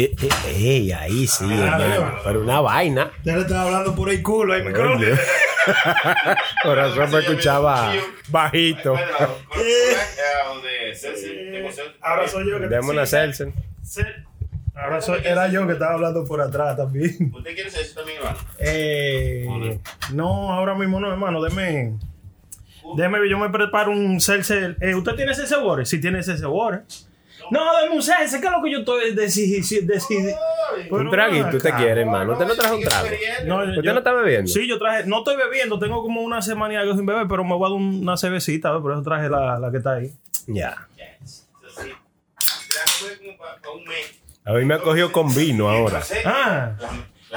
Eh, eh, ahí sí, hermano. Pero una vaina. Ya le estaba hablando por el culo ahí, micrófono. Corazón me escuchaba bajito. Ahora soy yo que Demos una Celsen. Ahora soy, era yo que estaba hablando por atrás también. ¿Usted quiere ser eso también, hermano? Eh, no, ahora mismo no, hermano. Deme. Deme, yo me preparo un Celsius. Eh, ¿Usted tiene ese? Sí, tiene ese Water. No, deme un Celsius, que es lo que yo estoy decidiendo. Un traguito usted quiere, hermano. Usted no trajo un trago. No, ¿Usted yo- no está bebiendo? Sí, yo traje. No estoy bebiendo, tengo como una semana y algo sin beber, pero me voy a dar una cervecita, ¿ves? por eso traje la, la que está ahí. Ya. Eso sí. Ya fue como para un mes. A mí me ha cogido con vino ahora. Ah,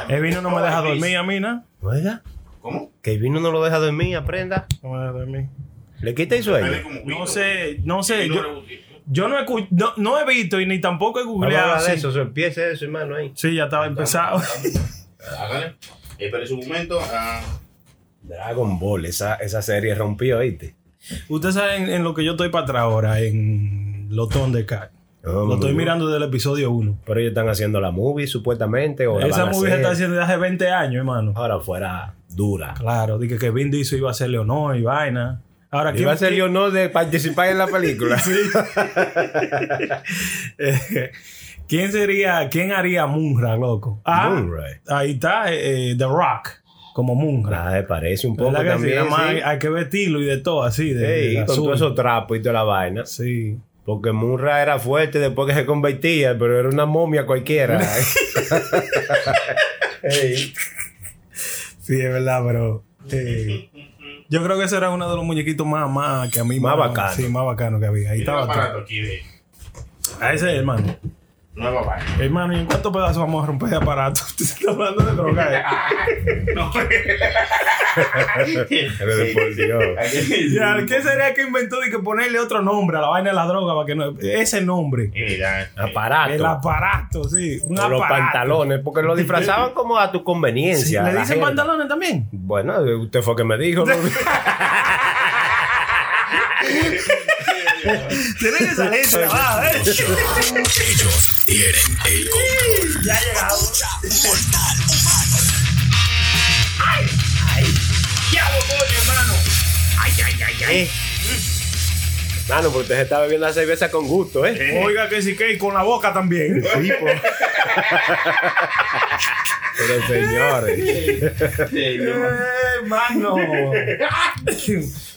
el vino no me deja dormir a mí, ¿no? Oiga, ¿Cómo? que el vino no lo deja dormir, aprenda. No me deja dormir. Le quita el sueño. No sé, no sé. Yo. Yo no, he, no, no he visto y ni tampoco he Vamos a googleado. hablar de Sí, eso, eso, empiece eso, hermano, ahí. Sí, ya estaba empezado. Hágale. Espere un momento. ah, Dragon Ball, esa, esa serie rompió, ¿viste? Ustedes saben en lo que yo estoy para atrás ahora, en los Thundercats. No, Lo estoy mirando desde el episodio 1. Pero ellos están haciendo la movie, supuestamente. O Esa movie se hacer. está haciendo desde hace 20 años, hermano. Ahora fuera dura. Claro, dije que Vin Diesel iba a hacer Leonor y vaina. Ahora, Iba a ser quién- yo no de participar en la película. Eh, ¿Quién sería, quién haría Munra, loco? Ah, Moonray. ahí está eh, eh, The Rock, como Munra. Me parece un poco ¿Verdad que sí? también. Sí. hay, hay que vestirlo y de todo así. De, de con azul. todos esos trapos y toda la vaina. Sí. Porque Munra era fuerte después que se convertía, pero era una momia cualquiera. Sí, es verdad, pero. eh, yo creo que ese era uno de los muñequitos más, más que a mí Más bacano. Sí, más bacano que había. Ahí estaba todo. aquí de A ese, hermano. Nueva vaina. Hermano, ¿y en cuántos pedazos vamos a romper de aparato? Usted se está hablando de droga. eh. No. Pero de por Dios. Ya, ¿Qué sería que inventó de que ponerle otro nombre a la vaina de la droga para que no. Ese nombre. Mira, Aparato. El aparato, sí. Un O los aparato. pantalones, porque lo disfrazaban como a tu Sí, conveniencia. ¿Le la dicen pantalones también? Bueno, usted fue que me dijo. ¿no? Tiene que salir trabajo, ¿eh? Ellos tienen el control. Ya ha llegado. Mortal Humano. Ya, coño, hermano. Ay, ay, ay, ay. Mano, porque usted se está bebiendo la cerveza con gusto, ¿eh? Oiga que sí que y con la boca también. Pero señores. Eh, Hermano.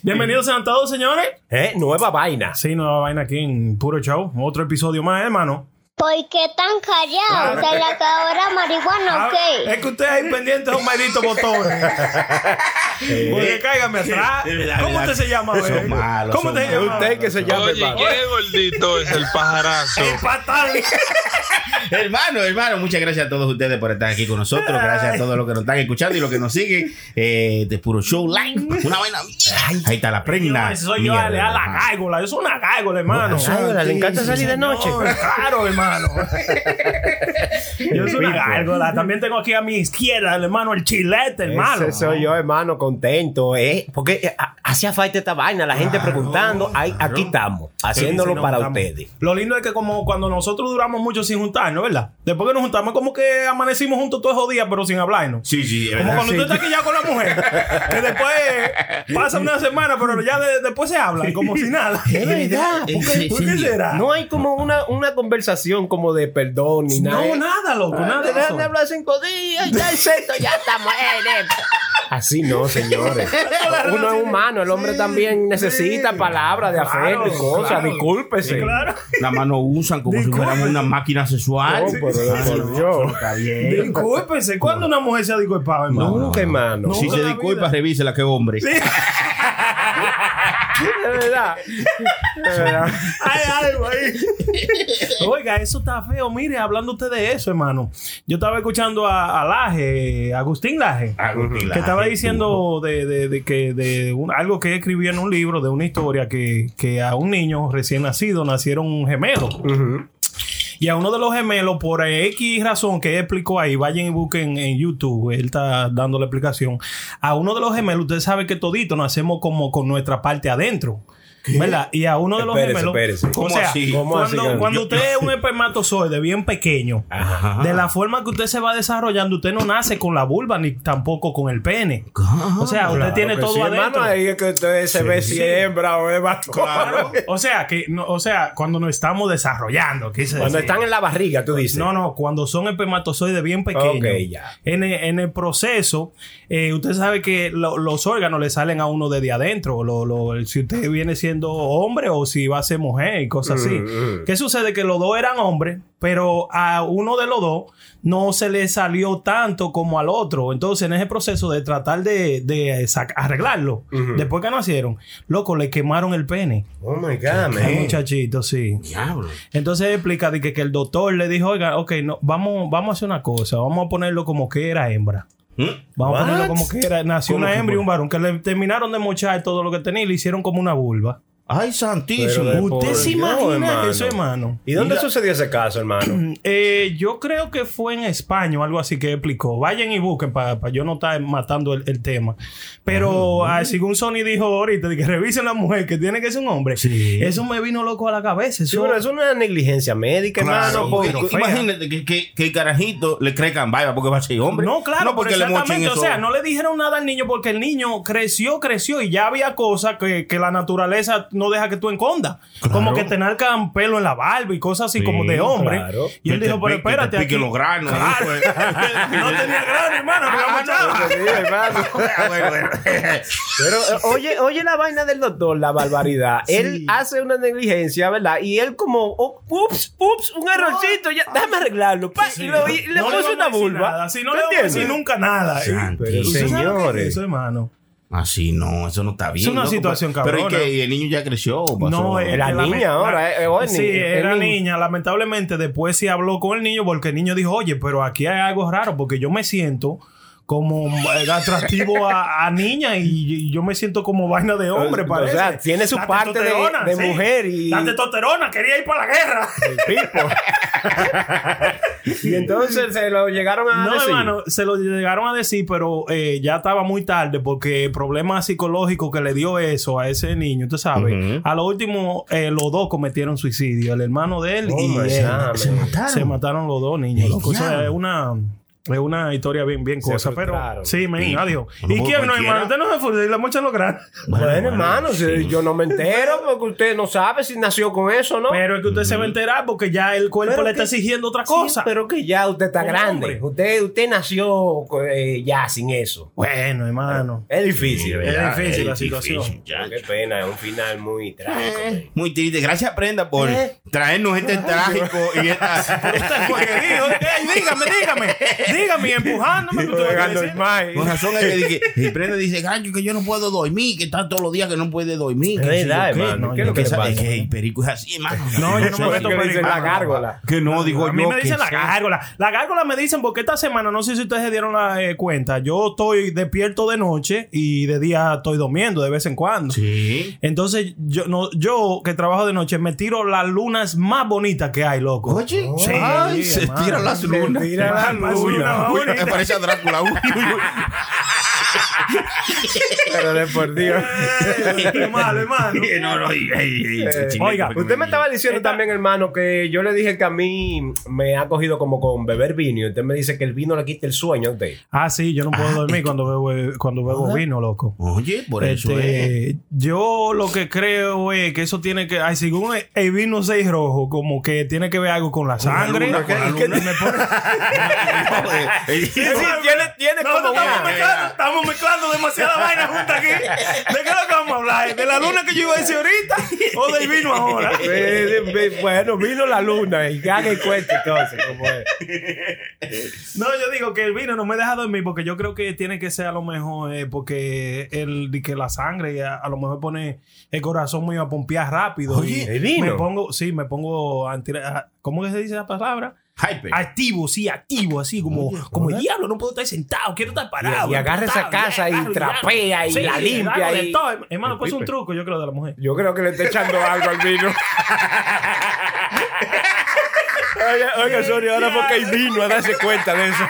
Bienvenidos sean todos, señores. ¿Eh? Nueva vaina. Sí, nueva vaina aquí en Puro Show. Otro episodio más, hermano. ¿Por qué tan callado? ¿Se le acabó la marihuana o Ah, qué? Es que usted ahí pendiente de un maldito botón. Porque cáigame atrás. ¿Cómo usted se llama, Son bebé? malos, ¿Cómo te llama? usted que se llama Oye. ¿qué gordito es el pajarazo? El patán. Hermano, hermano, muchas gracias a todos ustedes por estar aquí con nosotros. Gracias a todos los que nos están escuchando y los que nos siguen eh, de Puro Show Live. Una vaina. Ahí está la prenda. Soy yo, Mierda, le da la gárgola. Yo soy una gárgola, hermano. Le encanta salir de noche. No, claro, hermano. Yo soy una gárgola. También tengo aquí a mi izquierda, el hermano, el chilete, hermano. Ese soy yo, hermano, contento, ¿eh? Porque eh, ha- hacía falta esta vaina, la gente preguntando. Ay, aquí estamos, haciéndolo Sí, sí, no, para estamos. ustedes. Lo lindo es que como cuando nosotros duramos mucho sin juntarnos, ¿verdad? Después que nos juntamos, como que amanecimos juntos todos esos días, pero sin hablarnos. Sí, sí, es Como verdad. cuando Sí. usted está aquí ya con la mujer, que después pasa una semana, pero ya de- después se hablan, como si nada. Es verdad. Eh, ¿Por qué, por qué será? No hay como una, una conversación como de perdón ni nada. No, nada, loco, nada de Dejan de hablar cinco días, ya el sexto, ya estamos en esto. Así no, señores. Uno es humano, el hombre también necesita palabras de afecto y Claro, cosas. claro. Discúlpese. Claro. La mano usan como si fuéramos una máquina sexual. No, pero Ah, Está bien. Discúlpese, ¿cuándo una mujer se ha disculpado, hermano? Nunca, hermano. No. Si se disculpa, revísela, que hombre. Es verdad. Es verdad. Hay algo ahí. Oiga, eso está feo. Mire, hablando usted de eso, hermano. Yo estaba escuchando a, a Laje, Agustín Laje, Agustín que estaba diciendo de, de- de que de un- algo que escribió en un libro, de una historia que, que a un niño recién nacido nacieron gemelos. Ujú. Y a uno de los gemelos, por X razón que explicó ahí, vayan y busquen en YouTube, él está dando la explicación. A uno de los gemelos, usted sabe que todito nacemos como con nuestra parte adentro. ¿Verdad? Y a uno de los Espérese, gemelos. espérese. O ¿Cómo sea, así? ¿Cómo cuando, usted es un espermatozoide bien pequeño, Ajá. de la forma que usted se va desarrollando, usted no nace con la vulva ni tampoco con el pene. O sea, usted Claro tiene todo sí, adentro. hermano, ahí es que usted se ve si hembra o es. Claro. O sea, que no- o sea, cuando nos estamos desarrollando, Cuando decir. están en la barriga, tú dices. No, no, cuando son espermatozoides bien pequeños. Ok, ya. En, el, en el proceso, eh, usted sabe que lo- los órganos le salen a uno desde adentro. Lo- lo- si usted viene siendo hombre o si va a ser mujer y cosas así. Mm, mm. ¿Qué sucede? Que los dos eran hombres, pero a uno de los dos no se le salió tanto como al otro. Entonces, en ese proceso de tratar de, de arreglarlo, después que nacieron, loco, le quemaron el pene. Oh my God, man. muchachito, sí. Diablo. Entonces explica de que, que el doctor le dijo, oiga, ok, no, vamos, vamos a hacer una cosa, vamos a ponerlo como que era hembra. ¿Mm? Vamos a ponerlo como que era, nació ¿Cómo una hembra y un varón, que le terminaron de mochar todo lo que tenía y le hicieron como una vulva. Ay, santísimo. Pero ¿Usted se imagina hermano. eso, hermano? ¿Y dónde sucedió ese caso, hermano? Eh, yo creo que fue en España o algo así que explicó. Vayan y busquen para yo no estar matando el, el tema. Pero ah, según Sony dijo ahorita, de que revisen la mujer que tiene que ser un hombre. Sí. Eso me vino loco a la cabeza. Sí, Eso, bueno, es una negligencia médica, Claro, hermano. porque- pero imagínate que, que, que el carajito le crezcan vaiva porque va a ser hombre. No, claro, no porque pero le mochen exactamente. eso. O sea, no le dijeron nada al niño porque el niño creció, creció y ya había cosas que, que la naturaleza no deja que tú encondas. Como que te narcan pelo en la barba y cosas así Sí, como de hombre. claro. Y él Que dijo, pero que espérate. pique aquí- los granos. Claro. Pues. no tenía grano, hermano. Pero oye, oye la vaina del doctor, la barbaridad. Él hace una negligencia, ¿verdad? Y él como, oh, ups, ups, un errorcito, ya, déjame arreglarlo. pa, y, lo- y le No puso una vulva. Si no ¿Tú le vamos a decir entiendes? nunca nada. Santísimo. Pero ¿Usted sabe lo que es señores. eso, hermano? Así no, eso no está bien. Es una loco. situación Pero es cabrona. que el niño ya creció. pasó. No, es La niña ahora, la- eh, eh, o el Sí, el era niña. Lamentablemente, después sí habló con el niño porque el niño dijo, oye, pero aquí hay algo raro porque yo me siento como eh, atractivo a, a niña y, y yo me siento como vaina de hombre, O parece. sea, tiene su parte de- de mujer y- La testosterona, quería ir para la guerra. El pipo. y entonces se lo llegaron a No, decir. hermano, se lo llegaron a decir, pero eh, ya estaba muy tarde porque el problema psicológico que le dio eso a ese niño, tú sabes. A lo último, eh, los dos cometieron suicidio, el hermano de él Oh, y él. Se mataron. Se mataron los dos niños. Es una, es una historia bien, bien Se cosa. Pero sí, Sí. adiós. No ¿Y quién no, hermano? Usted no se fue, la mocha lo grande. Bueno, bueno, hermano, si yo no me entero porque usted no sabe si nació con eso o no. Pero es que usted se va a enterar porque ya el cuerpo Pero le está que- exigiendo otra Sí, cosa. pero que ya usted está grande. hombre. Usted, usted nació eh, ya sin eso. Bueno, hermano. Es difícil, Es ¿verdad? difícil la Es situación. ya. Qué pena, es un final muy trágico. man. Muy triste. Gracias, Prenda, por Eh. traernos este trágico y esta. Usted fue que dijo, "Ey, dígame, dígame, dígame, empujándome. que. Con razón es que dije, y Prenda dice, "Gallo, que yo no puedo dormir, que está todos los días que no puede dormir. Es que verdad, ¿qué? hermano, No, ¿qué es lo que que pasa? que el perico es así, hermano. No, yo no me meto ¿Qué perico. dice la gárgola? Que no, digo a mí yo. me dicen que la gárgola. La gárgola me dicen porque esta semana, no sé si ustedes se dieron la eh, cuenta, yo estoy despierto de noche y de día estoy durmiendo de vez en cuando. Sí. Entonces, yo, no, yo que trabajo de noche me tiro las lunas más bonitas que hay, loco. Oye, Sí, ay, se tiran las Se lunas. tiran las lunas. Luna más Uy, bonita. me parece a Drácula. Uy, uy, uy. Pero de por Dios. Eh, Qué malo, hermano. No, no, ey, ey, ey, ese chileco Oiga, Usted me estaba diciendo Esta- también, hermano, que yo le dije que a mí me ha cogido como con beber vino. Y usted me dice que el vino le quita el sueño a usted. Ah, sí, yo no puedo dormir cuando bebo, cuando bebo vino, loco. Oye, por eso es. Este, yo lo que creo es que eso tiene que, ay, según el, vino 6 rojo, como que tiene que ver algo con la sangre. luna, con la que- luna. que me pone- Ey, Sí, tiene, tiene No, como estamos, una. mezclando, estamos mezclando demasiada vaina junta aquí. ¿De qué es lo que vamos a hablar? ¿De la luna que yo iba a decir ahorita? ¿O del vino ahora? Eh, eh, Bueno, vino la luna y que haga el cuento entonces. ¿cómo es? No, yo digo que el vino no me deja dormir porque yo creo que tiene que ser a lo mejor eh, porque el que la sangre a, a lo mejor pone el corazón mío a pompear rápido. Oye, y ¿el vino? Me pongo, sí, me pongo a- ¿Cómo que se dice la palabra? Hyper. Activo, sí, activo, así como, como el diablo, no puedo estar sentado, quiero estar parado. Y- y agarra esa casa y agarro, trapea y la limpia y- todo. Hermano, pues es un truco, yo creo, de la mujer. Yo creo que le está echando algo al vino. Oiga, oiga, Sony, ahora porque hay vino a darse cuenta de eso.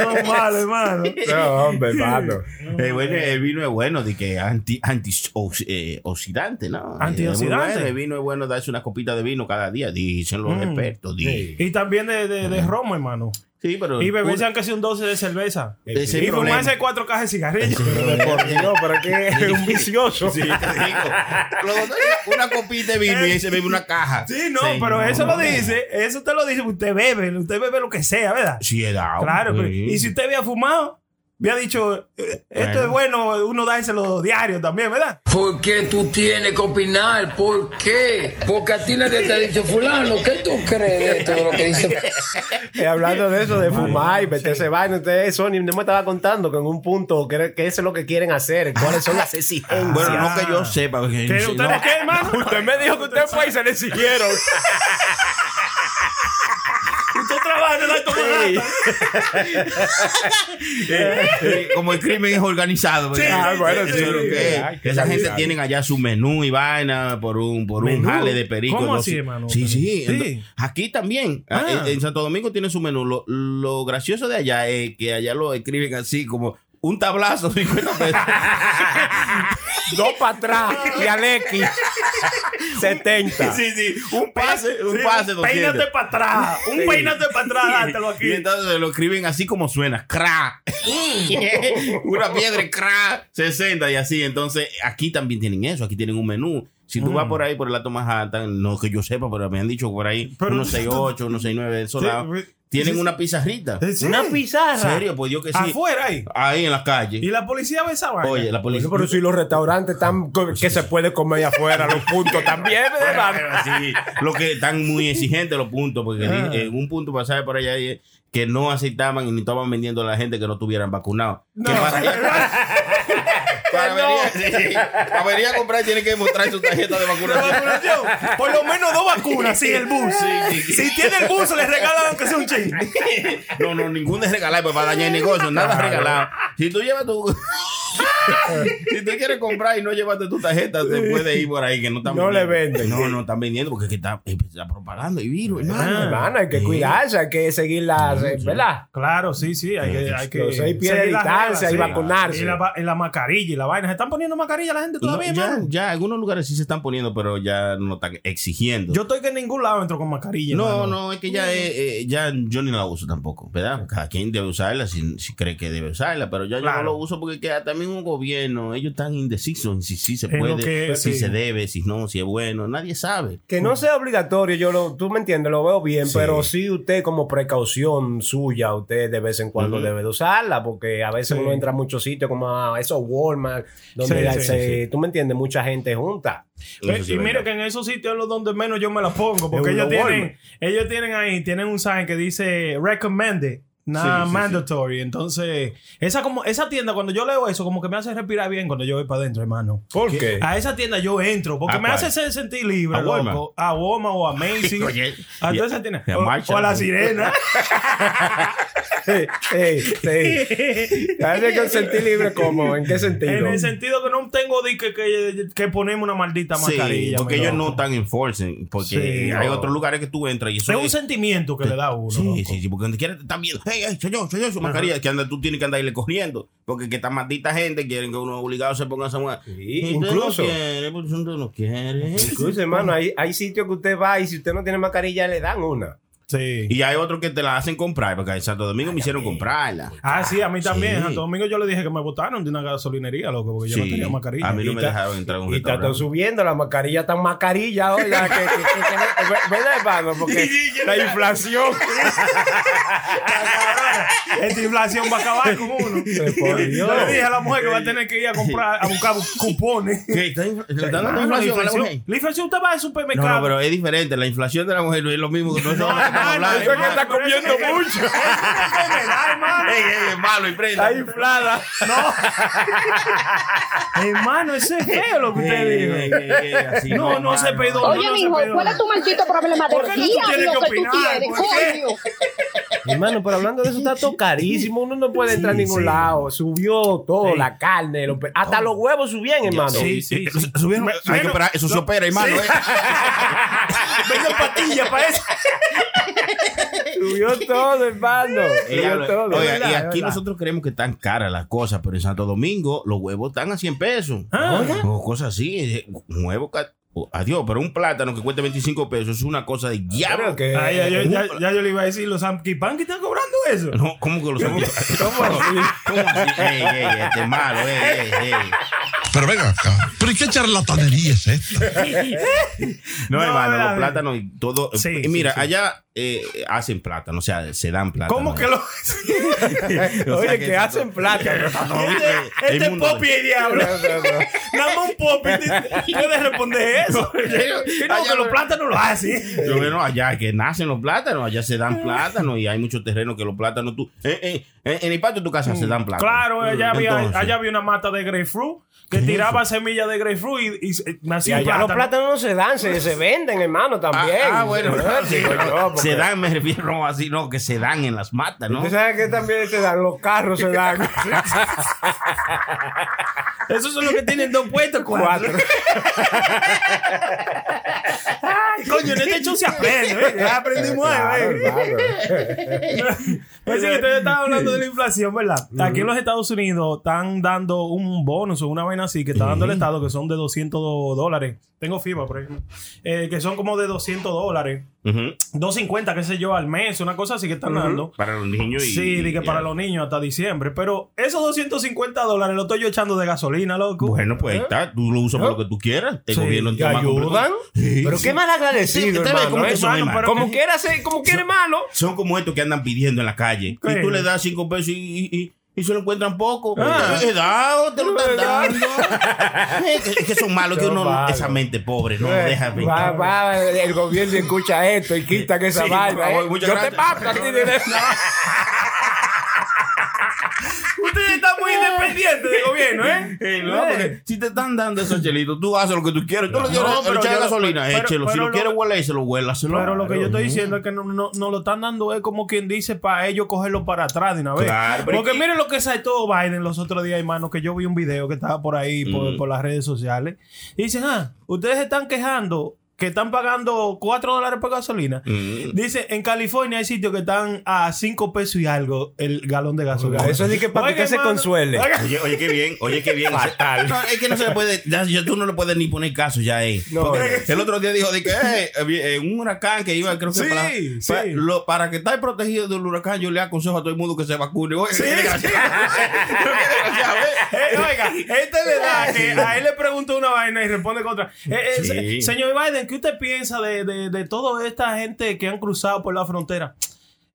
No, malo, hermano. No, hombre, hermano. Eh, bueno, el vino es bueno, de que anti, antioxidante, ¿no? Antioxidante. Bueno, el vino es bueno darse una copita de vino cada día, dicen los Mm. expertos. di- Y también de, de, de romo, hermano. Sí, pero. Y beberse aunque sea un 12 de cerveza. Ese y problema. fumarse cuatro cajas de cigarrillos. Por Dios, pero es que es un vicioso. Sí, te digo. Una copita de vino y él se bebe una caja. Sí, no, pero eso lo dice, eso usted lo dice, usted bebe, usted bebe lo que sea, ¿verdad? Sí, he dado. Claro, pero- y si usted había fumado, había dicho, eh, esto es bueno, uno dárselo diario también, ¿verdad? ¿Por qué tú tienes que opinar? ¿Por qué? Porque a ti nadie te ha dicho, fulano, ¿qué tú crees de todo lo que dice? Eh, hablando de eso, de fumar y meterse vaina, ustedes, Sony, no me estaba contando que en un punto que, que eso es lo que quieren hacer, cuáles son las exigencias. Bueno, no que yo sepa. porque- ¿Que usted no qué, hermano? Usted me dijo que usted fue y se le exigieron. Usted trabaja en el alto Manhattan. Eh, eh, como el crimen es organizado. Ah, bueno, Eso es que. Ay, Esa gente tienen allá su menú y vaina por un, por un jale de perico. ¿Cómo no así, sé. hermano? Sí, sí. Aquí también. Ah. En, en Santo Domingo tiene su menú. Lo, lo gracioso de allá es que allá lo escriben así como un tablazo, 50 pesos. Dos para atrás y al X. 70. sí, sí. Un pase, un Sí, pase. 200. Peínate para atrás. Un peínate para atrás, dátelo aquí. Y entonces lo escriben así como suena, cra. Una piedra, cra, 60 y así. Entonces, aquí también tienen eso, aquí tienen un menú. Si tú Mm. vas por ahí por el Alto Manhattan, no que yo sepa, pero me han dicho por ahí, Pero- unos 68, unos 69 de esos Sí, lados, pues, tienen sí, una pizarrita. Sí. Una pizarra. ¿En serio? Pues yo que sí. Afuera ahí. Ahí en la calle. Y la policía ve esa vaina. Oye, la policía. Pero si los restaurantes están que se puede comer allá afuera, los puntos también, ¿verdad? Sí, lo que están muy exigentes los puntos, porque Ah. en un punto pasaba por allá y- que no aceptaban y ni estaban vendiendo a la gente que no estuvieran vacunados. No. Que para, para venir, sí, sí. Para venir a comprar tiene que mostrar su tarjeta de vacunación. vacunación. Por lo menos dos vacunas sin el bus. Sí, sí, sí. Si tiene el bus, le regalan aunque sea un ching. No, no, ningún de regalar pues, para dañar el negocio, nada regalado. Si tú llevas tu. si tú quieres comprar y no llevaste tu tarjeta, te puedes ir por ahí que no están No le vendiendo. venden. No, no están vendiendo porque es que está, eh, está propagando el virus, hermano. Hermano, hay que cuidarse, hay que seguir las, ¿verdad? Claro, sí, sí. Hay que, hay que seguir las distancia y sí. vacunarse. Y la, va- y la mascarilla y la vaina. ¿Se están poniendo mascarilla la gente No, todavía, ya, hermano? ya, algunos lugares sí se están poniendo, pero ya no están exigiendo. Yo estoy que en ningún lado entro con mascarilla. no, no, es que ya, eh, eh, ya yo ni la uso tampoco, ¿verdad? Cada quien debe usarla si, si cree que debe usarla, pero ya yo no lo uso porque queda también un gobierno, ellos están indecisos en si sí se En puede, que- si sí. se debe, si no, si es bueno, nadie sabe. Que no sea obligatorio, yo lo, tú me entiendes, lo veo bien, Sí. pero sí usted como precaución suya, usted de vez en cuando debe de usarla, porque a veces Sí. uno entra a muchos sitios como a esos Walmart, donde Sí, sí, se- tú me entiendes, mucha gente junta. Y mira que en esos sitios es lo donde menos yo me la pongo. Porque ellos los tienen, ellos tienen ahí, tienen un sign que dice recommended. Nada Sí, sí, mandatory. Entonces, esa como esa tienda, cuando yo leo eso, como que me hace respirar bien cuando yo voy para adentro, hermano. ¿Por qué? A esa tienda yo entro, porque ¿A me cuál? hace se- sentir libre, ¿A Walmart? loco. A Walmart o a Macy's. Oye, a y- todas esas tiendas. y a O, a la sirena. Sí, sí. Hace que sentir libre como, ¿en qué sentido? en el sentido que no tengo de que, que, que ponemos una maldita mascarilla. porque ellos loco. no están enforcing, porque hay otros lugares que tú entras y eso Es un sentimiento que le da a uno. Sí, loco. sí, sí, porque donde quiera te están viendo, hey, soy yo, soy yo, su mascarilla, que anda, tú tienes que andarle corriendo, porque que esta maldita gente quieren que uno obligado se ponga esa mujer. Sí, incluso. No quiere, pues no quiere. Incluso, hermano, hay, hay sitios que usted va y si usted no tiene mascarilla le dan una. Sí. Y hay otros que te la hacen comprar, porque en Santo Domingo me hicieron comprarla. Ah, sí, a mí también. Sí. En Santo Domingo yo le dije que me botaron de una gasolinería, loco, porque yo no tenía mascarilla. a mí no Y me dejaron entrar un Y está restaurante. subiendo la mascarilla tan mascarilla, oiga, que, que, que, que- ¿verdad, hermano? Porque la inflación. Esta inflación va a acabar con uno. yo, le dije a la mujer que va a tener que ir a comprar, a buscar cupones. ¿Qué? ¿Está infla- ¿Le están dando Hermano, inflación a la mujer? la inflación usted va al supermercado. no, pero es diferente. La inflación de la mujer no es lo mismo. Que estamos Ah, no, hablando. eso es que está comiendo es que- mucho. eso es una enfermedad, hermano. Ey, ey, es malo y prenda. Está inflada. Hermano, ese es feo lo que usted dijo. No, no se hermano. pedó. Oye, no, no mijo. ¿cuál es tu maldito problema ¿Por del qué no tú tienes que que tú opinar? ¿Por qué? Hermano, pero hablando de eso, está todo carísimo. Uno no puede entrar a ningún lado. Subió todo, Sí. la carne, los pe- hasta los huevos subían, hermano. Sí, sí, sí. Subieron- hay que esperar, eso se opera, hermano. ¿eh? Venga patilla para eso. Subió todo, hermano. Subió todo. Oiga, y aquí nosotros creemos que están caras las cosas, pero en Santo Domingo los huevos están a 100 pesos. Ah. O cosas así. eh, Un huevo, ca- oh, adiós, pero un plátano que cuesta 25 pesos es una cosa de diablo. Que- Ay, ya, ya, ya, ya yo le iba a decir, los Amkipan que están cobrando eso. No, ¿Cómo que los ¿Cómo así? ¿Cómo así? Ey, ey, este es malo, ey, ey, ey. Pero venga acá. ¿Pero y qué charlatanería es esta? No, No, hermano, los plátanos y todo. Sí, y sí, mira, sí. allá eh, hacen plátano, o sea, se dan plátano. ¿Cómo que lo.? O sea Oye, que hacen plata. Este, este Poppy es diablo. Nada más un te- puede responder eso. Que no, Allá que los no- plátanos lo hacen. Yo bueno, allá que nacen los plátanos, allá se dan plátanos y hay muchos terrenos que los plátanos tú. eh, eh, en, en el patio de tu casa se dan plátanos. Claro, allá había, allá había una mata de grapefruit que tiraba semillas de grapefruit y, y, y nacía allá los plátano. plátanos no se dan, se, se venden, hermano, también. Ah, ah, bueno, Sí, se dan, me refiero así, no, que se dan en las matas, ¿no? ¿Tú sabes que también se dan? Los carros se dan. Esos son los que tienen dos puestos, cuatro. Cuatro. Ay, coño, en este show se aprende, ¿eh? Ya aprendimos Claro, ¿eh? claro. Pues sí, ustedes estaban hablando de la inflación, ¿verdad? Aquí en los Estados Unidos están dando un bonus o una vaina así que está dando el Estado que son de 200 dólares. Tengo FIBA, por ejemplo. Eh, que son como de 200 dólares. Ujú. 250, qué sé yo, al mes, una cosa así que están dando. Para los niños y. Sí, que para los niños hasta diciembre. Pero esos 250 dólares los estoy yo echando de gasolina, loco. Bueno, pues ahí está, tú lo usas para lo que tú quieras. El Sí, gobierno ¿Te toma ayudan? Sí, Pero sí. qué mal agradecido, hermano. cómo que ¿eh? Hermano, hermano. Como quiera como quiere malo. Son como estos que andan pidiendo en la calle. ¿Qué? Y tú le das cinco pesos y, y, y- y se lo encuentran poco. Ah. Te he dado, te lo están dando. es, que- que son malos que Son uno, malos. esa mente pobre, no lo deja Eh, va, va, el gobierno escucha esto y quitan esa Sí, vaina. ¿eh? Yo te gracias. paso a ti Ustedes están muy independientes del gobierno, ¿eh? Eh, no, porque si te están dando esos chelitos, tú haces lo que tú quieres. Tú lo No, quieres pero echar gasolina, pero- échelo. si pero lo quieres huele, se lo huela, se lo Pero lo que yo estoy diciendo es que no, no, no lo están dando es como quien dice para ellos cogerlo para atrás de una vez. Claro, Porque que- miren lo que saltó Biden los otros días, hermano, que yo vi un video que estaba por ahí, por, Mm. por las redes sociales. Y dicen, ah, ustedes están quejando que están pagando 4 dólares por gasolina. Mm. Dice, en California hay sitios que están a 5 pesos y algo el galón de gasolina. Eso es que para que Oiga, se consuele. oiga, Oye, oye, qué bien, oye, qué bien. Fatal. No, es que no se le puede, ya, tú no le puedes ni poner caso ya, eh. No, Porque el otro día dijo de que eh, eh, un huracán que iba, creo que Sí, para, sí. para, lo- para que estar protegido del huracán, yo le aconsejo a todo el mundo que se vacune. ¿eh? Eh, oiga, esta le da que a él le pregunta una vaina y responde con otra. Eh, eh, Sí. se- Señor Biden, ¿qué usted piensa de, de, de toda esta gente que han cruzado por la frontera?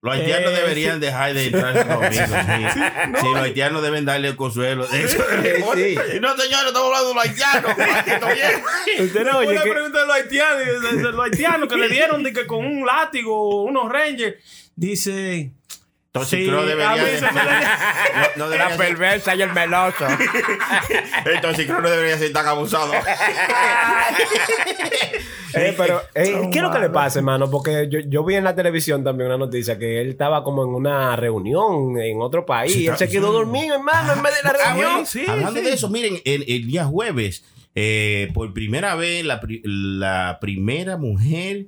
Los haitianos Eh, deberían dejar de entrar en los amigos. Sí, Sí, los haitianos deben darle el consuelo. Eso- sí. Y no, señores, estamos hablando de los haitianos. Usted no oye la que... pregunta de los haitianos, de, de los haitianos que le dieron de que con un látigo, unos rangers. Dice. Entonces, Sí, debería de- no, no debería La ser- perversa y el meloso. Creo que no debería ser tan abusado. Eh, pero, eh, ¿qué es lo que le pasa, hermano? Porque yo, yo vi en la televisión también una noticia que él estaba como en una reunión en otro país. Sí, él se sí. quedó dormido, hermano, en vez de la Ah, reunión. sí, Hablando sí. de eso, miren, el, el día jueves, eh, por primera vez, la primera mujer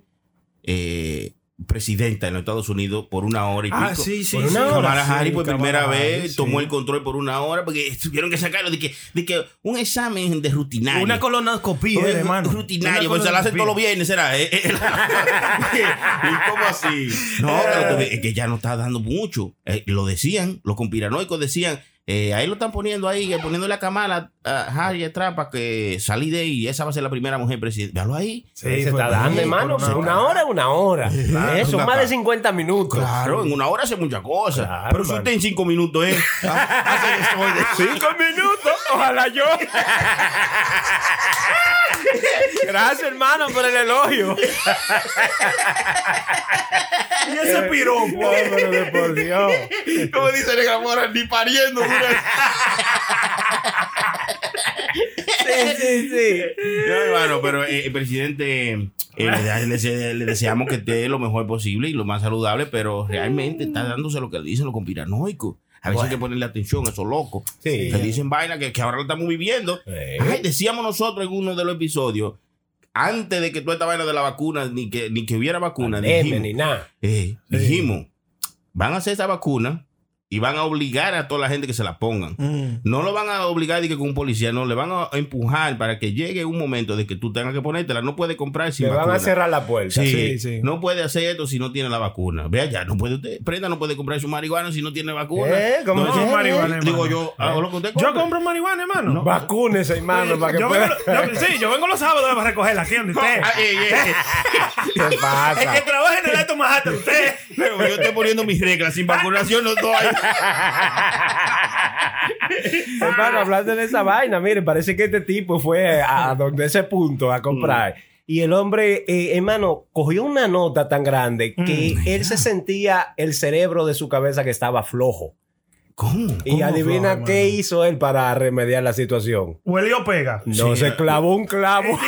eh, presidenta en los Estados Unidos por una hora y pico. Ah, sí, sí. Por sí. una hora. Kamala Sí, Harris por Kamala primera Harris, vez sí. tomó el control por una hora porque tuvieron que sacarlo de que, de que un examen de rutinario. Una colonoscopía, Oye, hermano. Rutinario, pues se la hacen todos los viernes, será. Eh, eh, ¿Y cómo así? No, es que ya no está dando mucho. Eh, lo decían, los conspiranoicos decían, eh, ahí lo están poniendo ahí, eh, poniéndole a Kamala a Harry atrás para que salí de ahí y esa va a ser la primera mujer presidenta. Véalo ahí. Sí, se está dando, hermano. una Una, hora. una hora. Eh, son Una más de pa- 50 minutos. Claro, en una hora hace muchas cosas. Claro, pero si usted en cinco minutos, ¿eh? Hace de- Cinco minutos, ojalá yo. Gracias, hermano, por el elogio. Y ese piropo. De por Dios. Como dice Negra Mora, ni pariendo. Dura. sí, sí. No, hermano, pero eh, el presidente eh, le, le dese- le deseamos que esté lo mejor posible y lo más saludable, pero realmente está dándose lo que dicen los conspiranoicos. A veces hay que ponerle atención a esos locos. Sí. Que dicen vaina que, que ahora lo estamos viviendo. Eh. Ay, decíamos nosotros en uno de los episodios, antes de que toda esta vaina de la vacuna, ni que, ni que hubiera vacuna, Pandemia, dijimos, ni nada. eh, dijimos, van a hacer esa vacuna y van a obligar a toda la gente que se la pongan. Mm. No lo van a obligar de que con un policía, no, le van a empujar para que llegue un momento de que tú tengas que ponértela. No puede comprar sin Le van vacuna. a cerrar la puerta. Sí, Sí, sí. no puede hacer esto si no tiene la vacuna. Vea ya, no puede usted, prenda no puede comprar su marihuana si no tiene vacuna. ¿Eh? ¿Cómo No, marihuana, Digo yo, hago lo que usted Yo compro marihuana, hermano. Vacúnese, hermano, para que yo pueda. vengo, yo- sí, yo vengo los sábados a recogerla aquí donde usted. Ah, ey, ¿Qué El que pasa? trabaja en el Alto Manhattan, usted. Pero yo estoy poniendo mis reglas. Sin vacunación no estoy. Hermano, hablando de esa vaina, mire, parece que este tipo fue a, donde ese punto a comprar. Y el hombre, eh, hermano, cogió una nota tan grande que él se sentía el cerebro de su cabeza que estaba flojo. ¿Cómo? Y ¿Cómo adivina flojo, qué hermano? hizo él para remediar la situación. Huele o pega. No, Sí, se eh. clavó un clavo.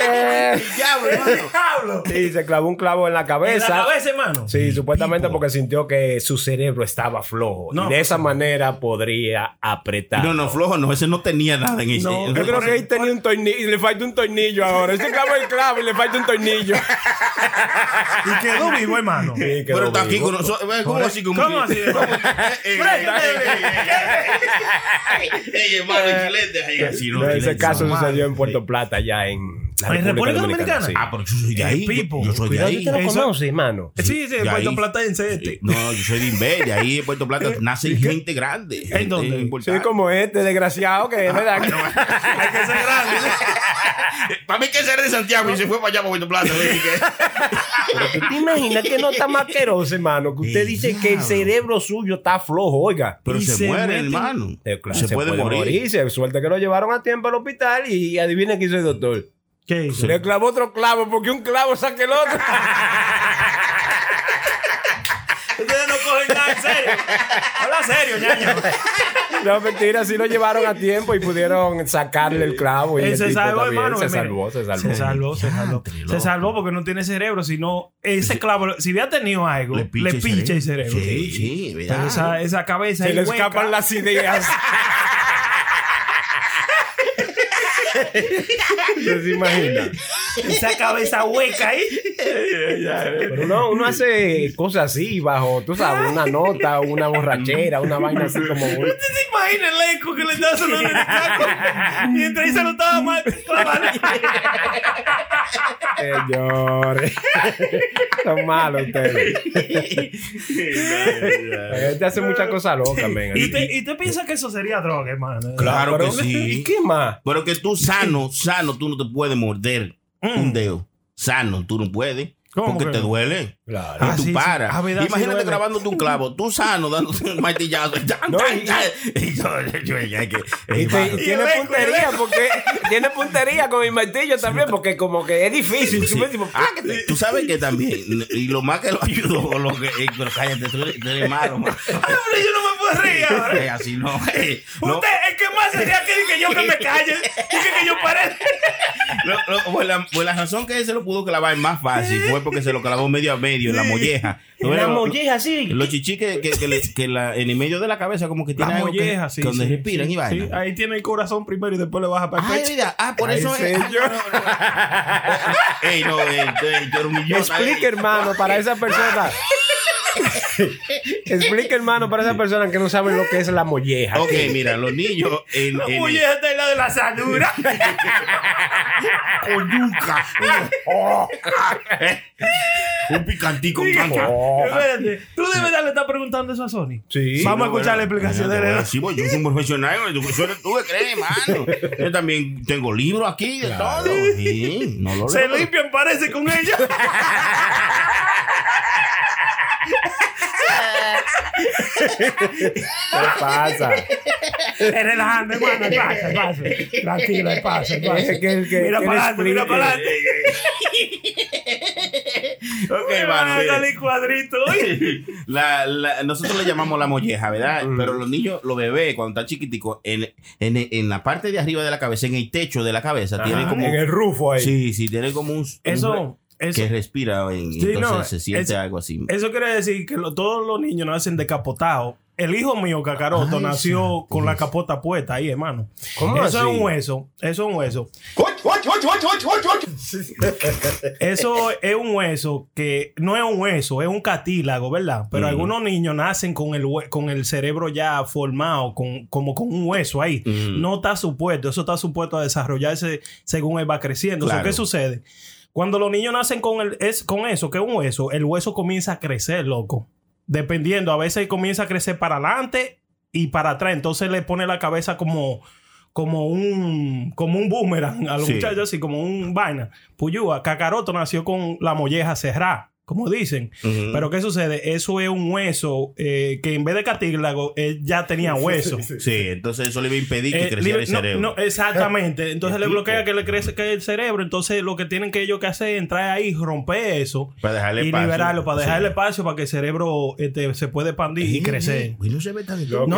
Eh, Diablo, sí, se clavó un clavo en la En la cabeza. cabeza, hermano. Sí, supuestamente porque sintió que su cerebro estaba flojo. No, y de esa pues, manera podría apretar. No, no, flojo, no. Ese no tenía nada en ese. No, Yo creo que ahí tenía un tornillo y le falta un tornillo ahora. Ese clavo es el clavo y le falta un tornillo. Y quedó vivo, hermano. Sí, quedó Pero está aquí vivo. con nosotros. Eh, ¿Cómo así? ¿Cómo así, hermano? Ey, hermano, ese Chilete, caso sucedió en Puerto Plata, allá en la ¿En República Dominicana? sí. Ah, pero yo soy de ahí. El Pipo. Yo, yo soy de ahí. usted lo Eso- conoce, hermano. Sí, sí, De Puerto ahí. Platense este. No, yo soy de Inver, de ahí en Puerto Plata nace gente grande. gente dónde? Importante. como este desgraciado que es verdad. Hay que ser grande. Para mí que ser de Santiago y se fue para allá para Puerto Plata. que- Pero tú te imaginas que no está más asqueroso, hermano. Que usted dice que el cerebro suyo está flojo, oiga. Pero Y se, se muere, hermano. Eh, claro, se, puede, morir. morirse. Suerte que lo llevaron a tiempo al hospital y adivinen qué hizo el doctor. ¿Qué hizo? Le clavó otro clavo porque un clavo saca el otro. Ustedes no cogen nada en serio. Habla serio, ñaño. No, mentira, sí lo llevaron a tiempo y pudieron sacarle el clavo. Y Él el se tipo salvó, también hermano. Se mire. salvó, se salvó. Se salvó, se salvó. Se salvó porque no tiene cerebro, sino ese clavo, si hubiera tenido algo, le pincha, el cerebro. Sí, sí, esa, esa cabeza Se le hueca. escapan las ideas. ¿Usted se imagina? Esa cabeza hueca ahí. Pero uno, uno hace cosas así bajo, tú sabes, una nota, una borrachera, una vaina así como. ¿Usted se imagina el eco que le estaba sonando en el caco? Mientras ahí se lo estaba mal. Señores. Son malos ustedes. La gente hace muchas cosas locas, men. ¿Y te, y te piensas que eso sería droga, hermano? Claro que sí. ¿Y qué más? Pero que tú sano, sano, tú no te puedes morder un dedo. Sano, tú no puedes. ¿Cómo Porque que te duele. Claro. Y Ah, tú sí, sí. paras. Ah, verdad, Imagínate grabándote un clavo. Tú sano, dándote un martillazo. No, y- yo- yo- yo- Y, y hermano, tiene puntería porque tiene puntería con el martillo también porque como que es difícil. Tipo, Ah, tú sabes que también, y lo más que lo ayudó, lo que, eh, pero cállate, tú eres, tú eres malo, man. Ah, pero yo no me puedo reír ahora. Eh, así no, eh, no. Usted, el que más sería que, que yo que me calle. Dije que yo pues, la, pues la razón que él se lo pudo clavar más fácil fue porque se lo clavó medio a medio en la molleja. ¿No Una ves? molleja así. Los chichis que, que, que, le- que la, en el medio de la cabeza como que tiene La algo que- sí. donde sí, respiran sí, y vaina. sí. Ahí tiene el corazón primero y después le baja para el pecho. ah, por Ay, eso es. Ey, no, ey, un millón. Hermano, para esa persona. Explique, hermano, para esa persona que no saben lo que es la molleja. Ok, mira, los niños en, La en- molleja está en la de la sanura. Un picantico, un. Oh. Espérate, tú de verdad le estás preguntando eso a Sony. Sí. Vamos a escuchar la bueno, explicación de él. Sí, pues, yo soy un profesional. Tú, tú que crees, hermano. Yo también tengo libros aquí de todo. Sí, no lo Se limpian, parece con ella. ¿Qué pasa? Es relajando, hermano. Pasa, pasa. Tranquilo, pasa, pasa. Es que el que- mira que para adelante, mira para adelante. Ok, cuadrito. La, la- nosotros le llamamos la molleja, ¿verdad? Pero los niños, los bebés, cuando están chiquiticos, en, en, en la parte de arriba de la cabeza, en el techo de la cabeza, tienen como. En el rufo ahí. Sí, sí, tienen como un. Eso, un- eso, que respira Sí, entonces no, se siente algo así. eso quiere decir que lo- todos los niños nacen decapotados. El hijo mío, Cacaroto, Ay, nació con la capota puesta ahí, hermano. ¿Cómo eso así? es un hueso. Eso es un hueso. Eso es un hueso que no es un hueso, es un cartílago, ¿verdad? Pero Ujú. algunos niños nacen con el, con el cerebro ya formado, con, como con un hueso ahí. Ujú. No está supuesto, eso está supuesto a desarrollarse según él va creciendo. O sea, Claro. ¿Qué sucede? Cuando los niños nacen con, el, es, con eso, que es un hueso, el hueso comienza a crecer, loco. Dependiendo, a veces comienza a crecer para adelante y para atrás. Entonces le pone la cabeza como, como un como un boomerang a los Sí. muchachos, así como un vaina. Puyúa, Cacaroto nació con la molleja cerrada, como dicen. Pero ¿qué sucede? Eso es un hueso eh, que en vez de cartílago, él ya tenía hueso. Sí, entonces eso le va a impedir que Eh, creciera el cerebro. no, exactamente. Entonces le bloquea que le crece que el cerebro. Entonces lo que tienen que ellos que hacer es entrar ahí, romper eso para dejarle y espacio. liberarlo, para dejarle Sí. espacio para que el cerebro este, se puede expandir y crecer. y no se que-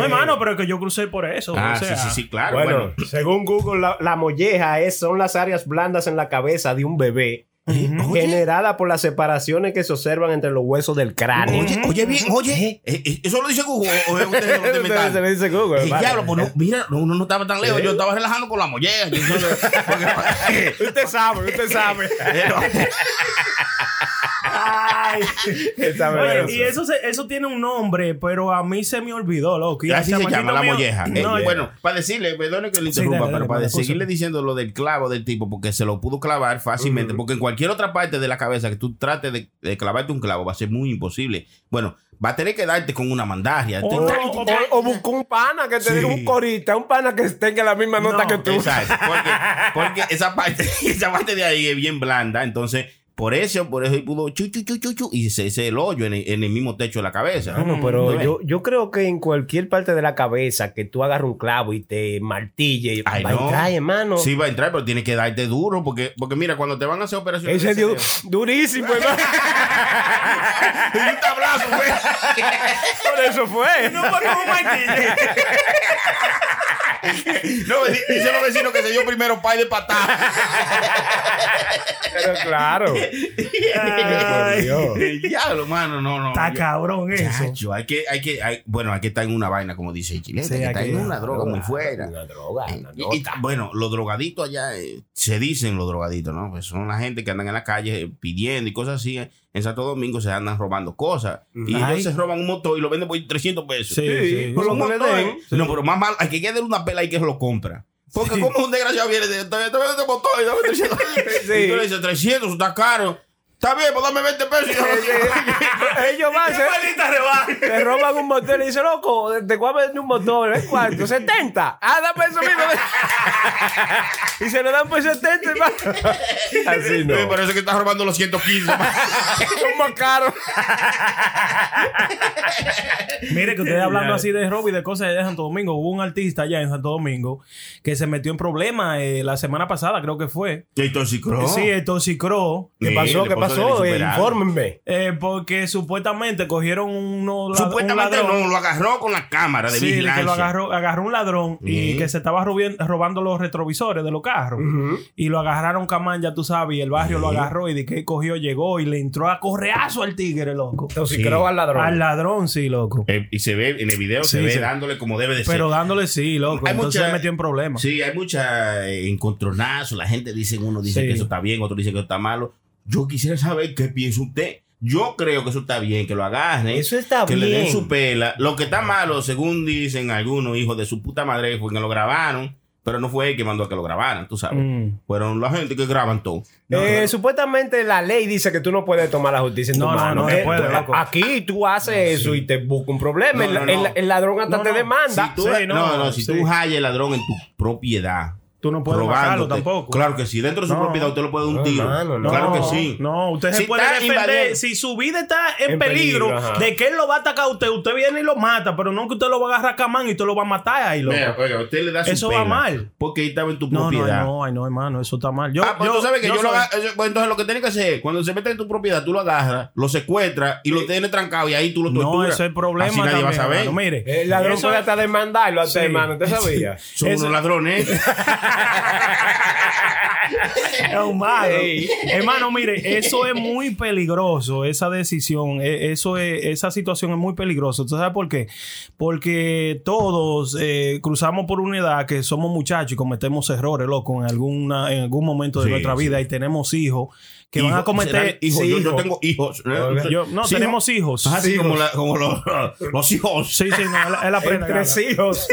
hermano, pero que yo crucé por eso. Ah, o sea, sí, sí, sí, claro. Bueno, Bueno, según Google, la, la molleja es, son las áreas blandas en la cabeza de un bebé generada por las separaciones que se observan entre los huesos del cráneo. Oye, oye bien, oye. eh, eh, eso lo dice Google o es se lo dice Google. Eh, hermano. diablo, pues no, mira, no, uno no estaba tan lejos. Yo estaba relajando con la molleja. Yo porque- Usted sabe, usted sabe. Ay. Está Oye, y eso, se- eso tiene un nombre, pero a mí se me olvidó, loco. Y Así se llama la mío- molleja. Eh, No, bueno, para decirle, perdone que le Sí, interrumpa, dale, dale, pero para dale, seguirle diciendo lo del clavo del tipo, porque se lo pudo clavar fácilmente, porque en cualquier otra parte de la cabeza que tú trates de, de clavarte un clavo va a ser muy imposible. Bueno, va a tener que darte con una mandaria. Te- no. O, o busca un pana que te Sí. diga un corista, un pana que tenga la misma nota No, que tú. Exacto, porque, porque esa parte, esa parte de ahí es bien blanda, entonces por eso, por eso él pudo chu, chu, chu, chu, chu, y se hace el hoyo en el, en el mismo techo de la cabeza. Bueno, pero yo, yo creo que en cualquier parte de la cabeza que tú agarres un clavo y te martille, Ay, va a entrar, hermano. Sí va a entrar, pero tiene que darte duro, porque, porque mira, cuando te van a hacer operaciones... Ese dio durísimo, hermano. Y un tablazo, güey. Por eso fue. No fue como martillo. No, di- dice los vecinos que se dio primero pay de patada. Pero claro. Por Dios. El diablo, mano, no, no. Está Yo- cabrón eso. Chacho, hay que, hay que, hay- bueno, hay que estar en una vaina, como dice el chileno, Sí, hay que estar en una droga muy fuera. Una droga, una Y- y- nota. bueno, los drogaditos allá, eh, se dicen los drogaditos, ¿no? Pues son la gente que andan en la calle eh, pidiendo y cosas así. eh. En Santo Domingo se andan robando cosas. Y Ay. ellos se roban un motor y lo venden por 300 pesos. Sí, le den. eh. No, pero más mal, hay que darle una pela y que se lo compra. Porque como un desgraciado viene de, te te vende motor y dame 300. Sí. Y tú le dices, 300, eso está caro. Está bien, pues dame 20 pesos. y yo- Ellos van, se, Maldita rebaja. se roban un motor y dicen, loco, te voy a vender un motor, ¿ves cuánto? 70. Ah, dame eso mismo. y se lo dan por 70, hermano. Así no. Me parece que estás robando los 115. Son más caros. Mire que ustedes hablando así de robo y de cosas allá en Santo Domingo, hubo un artista allá en Santo Domingo que se metió en problemas eh, la semana pasada, creo que fue. ¿Y intoxicó? Sí, el toxicró. ¿Qué Sí, pasó? ¿Qué pasó pasó? Eh, infórmenme. Eh, porque supuestamente cogieron uno, Supuestamente un ladrón. no, lo agarró con la cámara de Sí, vigilancia. que lo agarró, agarró un ladrón y que se estaba robando los retrovisores de los carros. Y lo agarraron camán, ya tú sabes, y el barrio lo agarró y de que cogió, llegó y le entró a correazo al tigre, loco. Entonces, Sí. creo al ladrón. Al ladrón, sí, loco. Eh, y se ve, en el video se Sí, ve sí. dándole como debe de Pero ser. dándole sí, loco. Hay Entonces mucha- se metió en problemas. Sí, hay mucha encontronazo. La gente dice, uno dice Sí. que eso está bien, otro dice que eso está malo. Yo quisiera saber qué piensa usted. Yo creo que eso está bien, que lo agarren. Eso está que le den bien. su pela. Lo que está malo, según dicen algunos hijos de su puta madre, fue que lo grabaron. Pero no fue él que mandó a que lo grabaran, tú sabes. Mm. Fueron la gente que graban todo. Eh, Supuestamente la ley dice que tú no puedes tomar la justicia en tu No, no, mano. no Eh, puede, tú- loco. Aquí tú haces eso y te busca un problema. No, el, no, no. el- el ladrón hasta No, te no. demanda. Si tú, Sí, no, no, no, si sí. tú hallas el ladrón en tu propiedad, tú no puedes robándote. tampoco. Claro que sí. Dentro de su No. propiedad usted lo puede dar un tiro. no. Claro que sí. No, usted se Si puede defender. invadiendo- Si su vida está en, En peligro, de que él lo va a atacar a usted, usted viene y lo mata, pero no que usted lo va a agarrar a camán y usted lo va a matar ahí, loco. Mira, oiga, usted le da su Eso va mal. Porque ahí estaba en tu propiedad. no, ay, no, hermano, eso está mal. Yo, ah, pues yo- tú sabes que yo, lo eh, pues entonces lo que tienes que hacer es, cuando se mete en tu propiedad, tú lo agarras, lo secuestras y lo tienes trancado y ahí tú lo torturas. No, ese es el problema. Así nadie también, va a saber. Mire, El ladrón eso puede es- hasta demandarlo a usted, hermano. ¿Usted sabía? Son unos ladrones. Es un malo. Ey. Hermano, mire, eso es muy peligroso, esa decisión, eh, eso es, esa situación es muy peligrosa. ¿Tú sabes por qué? Porque todos eh, cruzamos por una edad que somos muchachos y cometemos errores, loco, en alguna, en algún momento de Sí, nuestra sí. vida y tenemos hijos que van a cometer hijos. Sí, Yo, tengo hijos. Yo- no, Sí, tenemos hijos. Así Sí, como, la- como los, los hijos. Sí, sí, no, él, él aprende. Entre gana. hijos.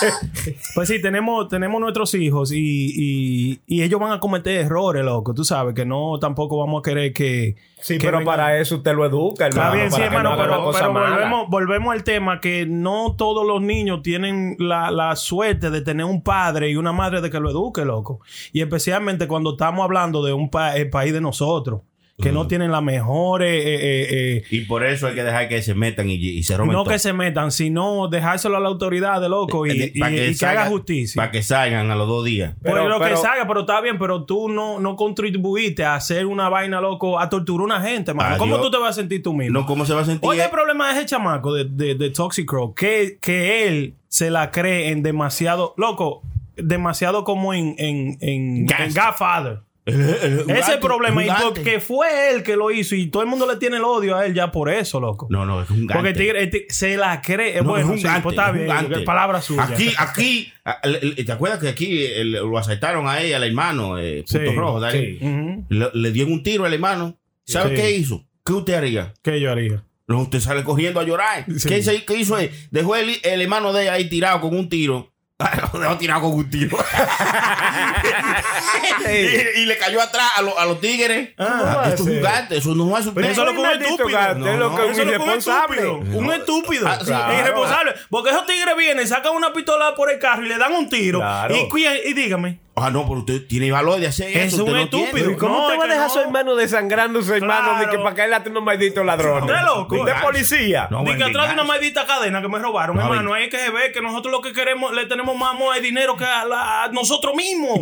Pues sí, tenemos, tenemos nuestros hijos y, y, y ellos van a cometer errores, loco. Tú sabes que no tampoco vamos a querer que. Sí, que pero vengan- para eso usted lo educa, hermano. Está bien, sí, hermano, no pero, volvemos, volvemos al tema que no todos los niños tienen la, la suerte de tener un padre y una madre de que lo eduque, loco. Y especialmente cuando estamos hablando de un pa- el país de nosotros, que no tienen las mejores... eh, eh, eh, Y por eso hay que dejar que se metan y, y se roben no todo. que se metan, sino dejárselo a la autoridad, de loco, y, y- pa' y que, haga justicia. Para que salgan a los dos días. Por Pero- lo que pero- salga, pero está bien, pero tú no, no contribuiste a hacer una vaina, loco, a torturar a una gente, mano. ¿Cómo tú te vas a sentir tú mismo? No, ¿cómo se va a sentir? Oye, el problema es ese chamaco de, de, de Toxic Crow, que, que él se la cree en demasiado, loco, demasiado como en, en, en Godfather. Ese es el problema. Y porque fue él que lo hizo y todo el mundo le tiene el odio a él ya por eso, loco. No, no, es un gante. Porque el tigre, tigre se la cree. No, bueno, es un sí, gante, pues está es bien. gante. Palabra suya. Aquí, aquí, ¿te acuerdas que aquí lo asaltaron a él, al hermano, eh, Sí, Punto Rojo? Dale? sí. Le, le dieron un tiro al hermano. ¿Sabe Sí. qué hizo? ¿Qué usted haría? ¿Qué yo haría? No, usted sale corriendo a llorar. Sí. ¿Qué, hizo- qué hizo él? Dejó el, el hermano de él ahí tirado con un tiro. Lo dejó tirado con un tiro. y, y le cayó atrás a, los- a los tigres. Ah, esto es un gante, eso no es un Pero eso es es lo que un estúpido. gato, No, es lo no, que un Eso es lo que un irresponsable. estúpido. Un estúpido. Ah, claro. Irresponsable. Porque esos tigres vienen, sacan una pistola por el carro y le dan un tiro. Claro. Y, y dígame. Ah, no, pero usted tiene valor de hacer Es eso. un usted no estúpido. ¿Y cómo No, es va a dejar a no. su hermano desangrando a su hermano de que para que él ate unos malditos ladrones? Usted es loco. ¿Usted es policía? No, Dice que atrás de una maldita cadena que me robaron, No, hermano. Hay que ver que nosotros lo que queremos, le tenemos más amor al dinero que a, la- a nosotros mismos.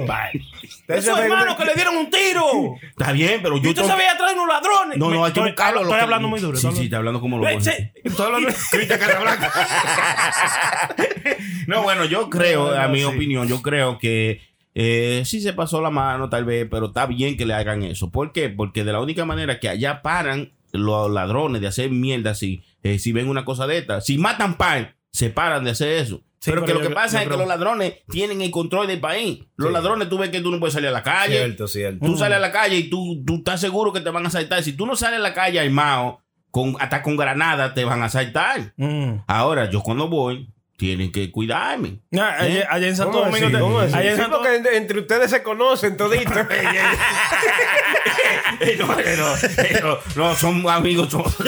Esos hermanos que le dieron un tiro. Está bien, pero yo usted se veía atrás de unos ladrones. No, no, hay que estoy- buscarlo. Estoy lo hablando muy duro. Sí, sí, está hablando como lo estoy hablando- No, bueno, yo creo, No, a no, mi opinión, yo creo que eh, sí se pasó la mano, tal vez, pero está bien que le hagan eso. ¿Por qué? Porque de la única manera que allá paran los ladrones de hacer mierda así, eh, si ven una cosa de esta, si matan pan, se paran de hacer eso. Sí, pero, pero que lo que pasa yo es que los ladrones tienen el control del país. Los Sí. ladrones, tú ves que tú no puedes salir a la calle. Cierto, cierto. Tú sales a la calle y tú, tú estás seguro que te van a asaltar. Si tú no sales a la calle armado, con, hasta con granada, te van a asaltar. Mm. Ahora, yo cuando voy, tienen que cuidarme. Ah, allá, allá en Santo ¿Cómo Domingo. allá en Sí, Santo- porque entre, entre ustedes se conocen toditos. no, no, no, no, son amigos. Son...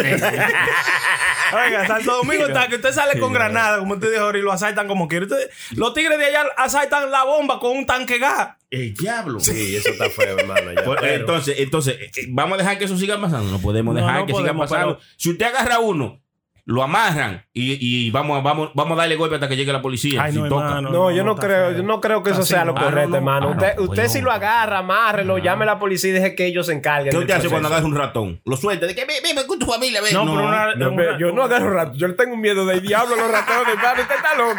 Oiga, Santo Domingo está que usted sale con granada, como usted dijo y lo asaltan como quiere. Usted- los tigres de allá asaltan la bomba con un tanque gas. El diablo. Sí, eso está feo, hermano. ya, Pues, pero- entonces, entonces, eh, eh, vamos a dejar que eso siga pasando. No podemos dejar no que siga pasando. pero- Si usted agarra uno, lo amarran y, y vamos, a- vamos, vamos a darle golpe hasta que llegue la policía. Ay, si no, toca. hermano. No, yo no creo, yo no creo que eso sea lo correcto, Ah, no, hermano. ah, no, usted si lo agarra, amárrelo, llame a la policía y deje que ellos se encarguen. ¿Qué usted hace cuando agarra un ratón? Lo suelta, de que ven con tu familia, ven. No, No, pero una- No, yo no agarro rato, yo le tengo un miedo del diablo a los ratones, hermano. Usted está loco.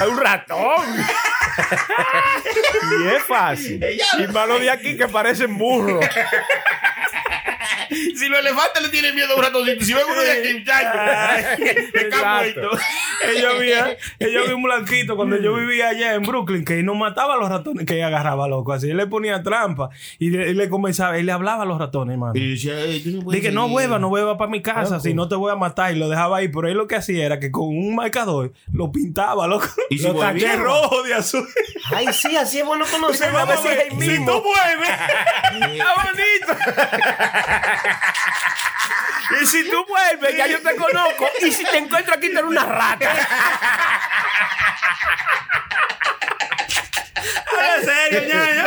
Es un ratón. y es fácil. Y malo de aquí que parecen burros. Si los elefantes le tienen miedo a un ratoncito, si ven uno de aquí, muchacho, está Exacto. muerto. Ellos vi, ellos vi un blanquito cuando yo vivía allá en Brooklyn que no mataba a los ratones que agarraba loco. Así él le ponía trampa y le, y le comenzaba, y le hablaba a los ratones, hermano. Y decía, "Ey, tú no Dije, no seguir". hueva, no hueva para mi casa, si no te voy a matar. Y lo dejaba ahí. Pero él lo que hacía era que con un marcador lo pintaba, loco. Y si Lo taqué rojo de azul. Ay, sí, así es bueno conocerlo. A ver si es el Si mismo. tú vuelves. Está bonito. y si tú vuelves, ya yo te conozco. Y si te encuentro aquí, tú eres una rata. serio, ñaño.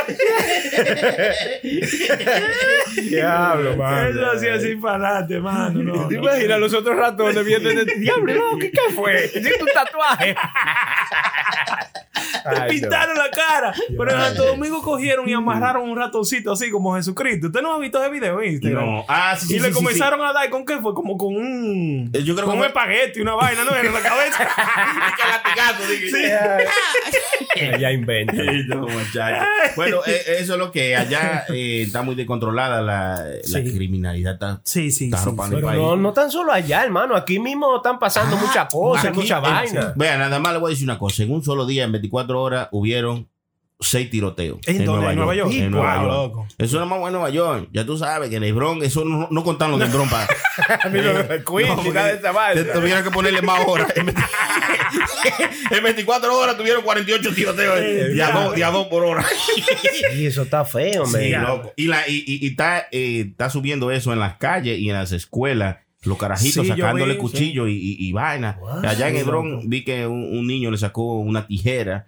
Diablo, mano. Eso así así para adelante, mano. No, ¿Te no. imaginas los otros ratones viendo de diablo? No, ¿qué, qué fue? Hiciste un tatuaje. Le Ay, pintaron la cara. Pero en Santo Domingo cogieron y amarraron un ratoncito así como Jesucristo. ¿Usted no ha visto ese video en Instagram? No. Ah, sí, sí, Y le sí, sí, comenzaron a dar con qué fue, como con un. Eh, yo creo con que un espagueti, una vaina, ¿no? En la cabeza. Sí. Ya inventa. Sí, no, muchacho. Bueno, eh, eso es lo que allá eh, está muy descontrolada la, la Sí. criminalidad. Está, Sí, sí, está sí, arropando el Pero país. no, no tan solo allá, hermano. Aquí mismo están pasando muchas cosas, Aquí, mucha eh, vaina. Vean, nada más le voy a decir una cosa. En un solo día, en 24 horas, hubieron seis tiroteos. ¿En? ¿En Nueva York? En Nueva Wow, York. loco. Eso es más bueno en Nueva York. Ya tú sabes que en el Bronx, eso no, no contan los del Bronx para. Tuvieron que ponerle más horas. En 20 en 24 horas tuvieron 48 tiroteos. De a dos- de a dos por hora. Y eso está feo, man. Sí, loco. Y, la, y, y- y está, eh, está subiendo eso en las calles y en las escuelas. Los carajitos Sí, sacándole vi, cuchillo y, y- y vaina. Wow. Allá en loco. vi que un, un niño le sacó una tijera.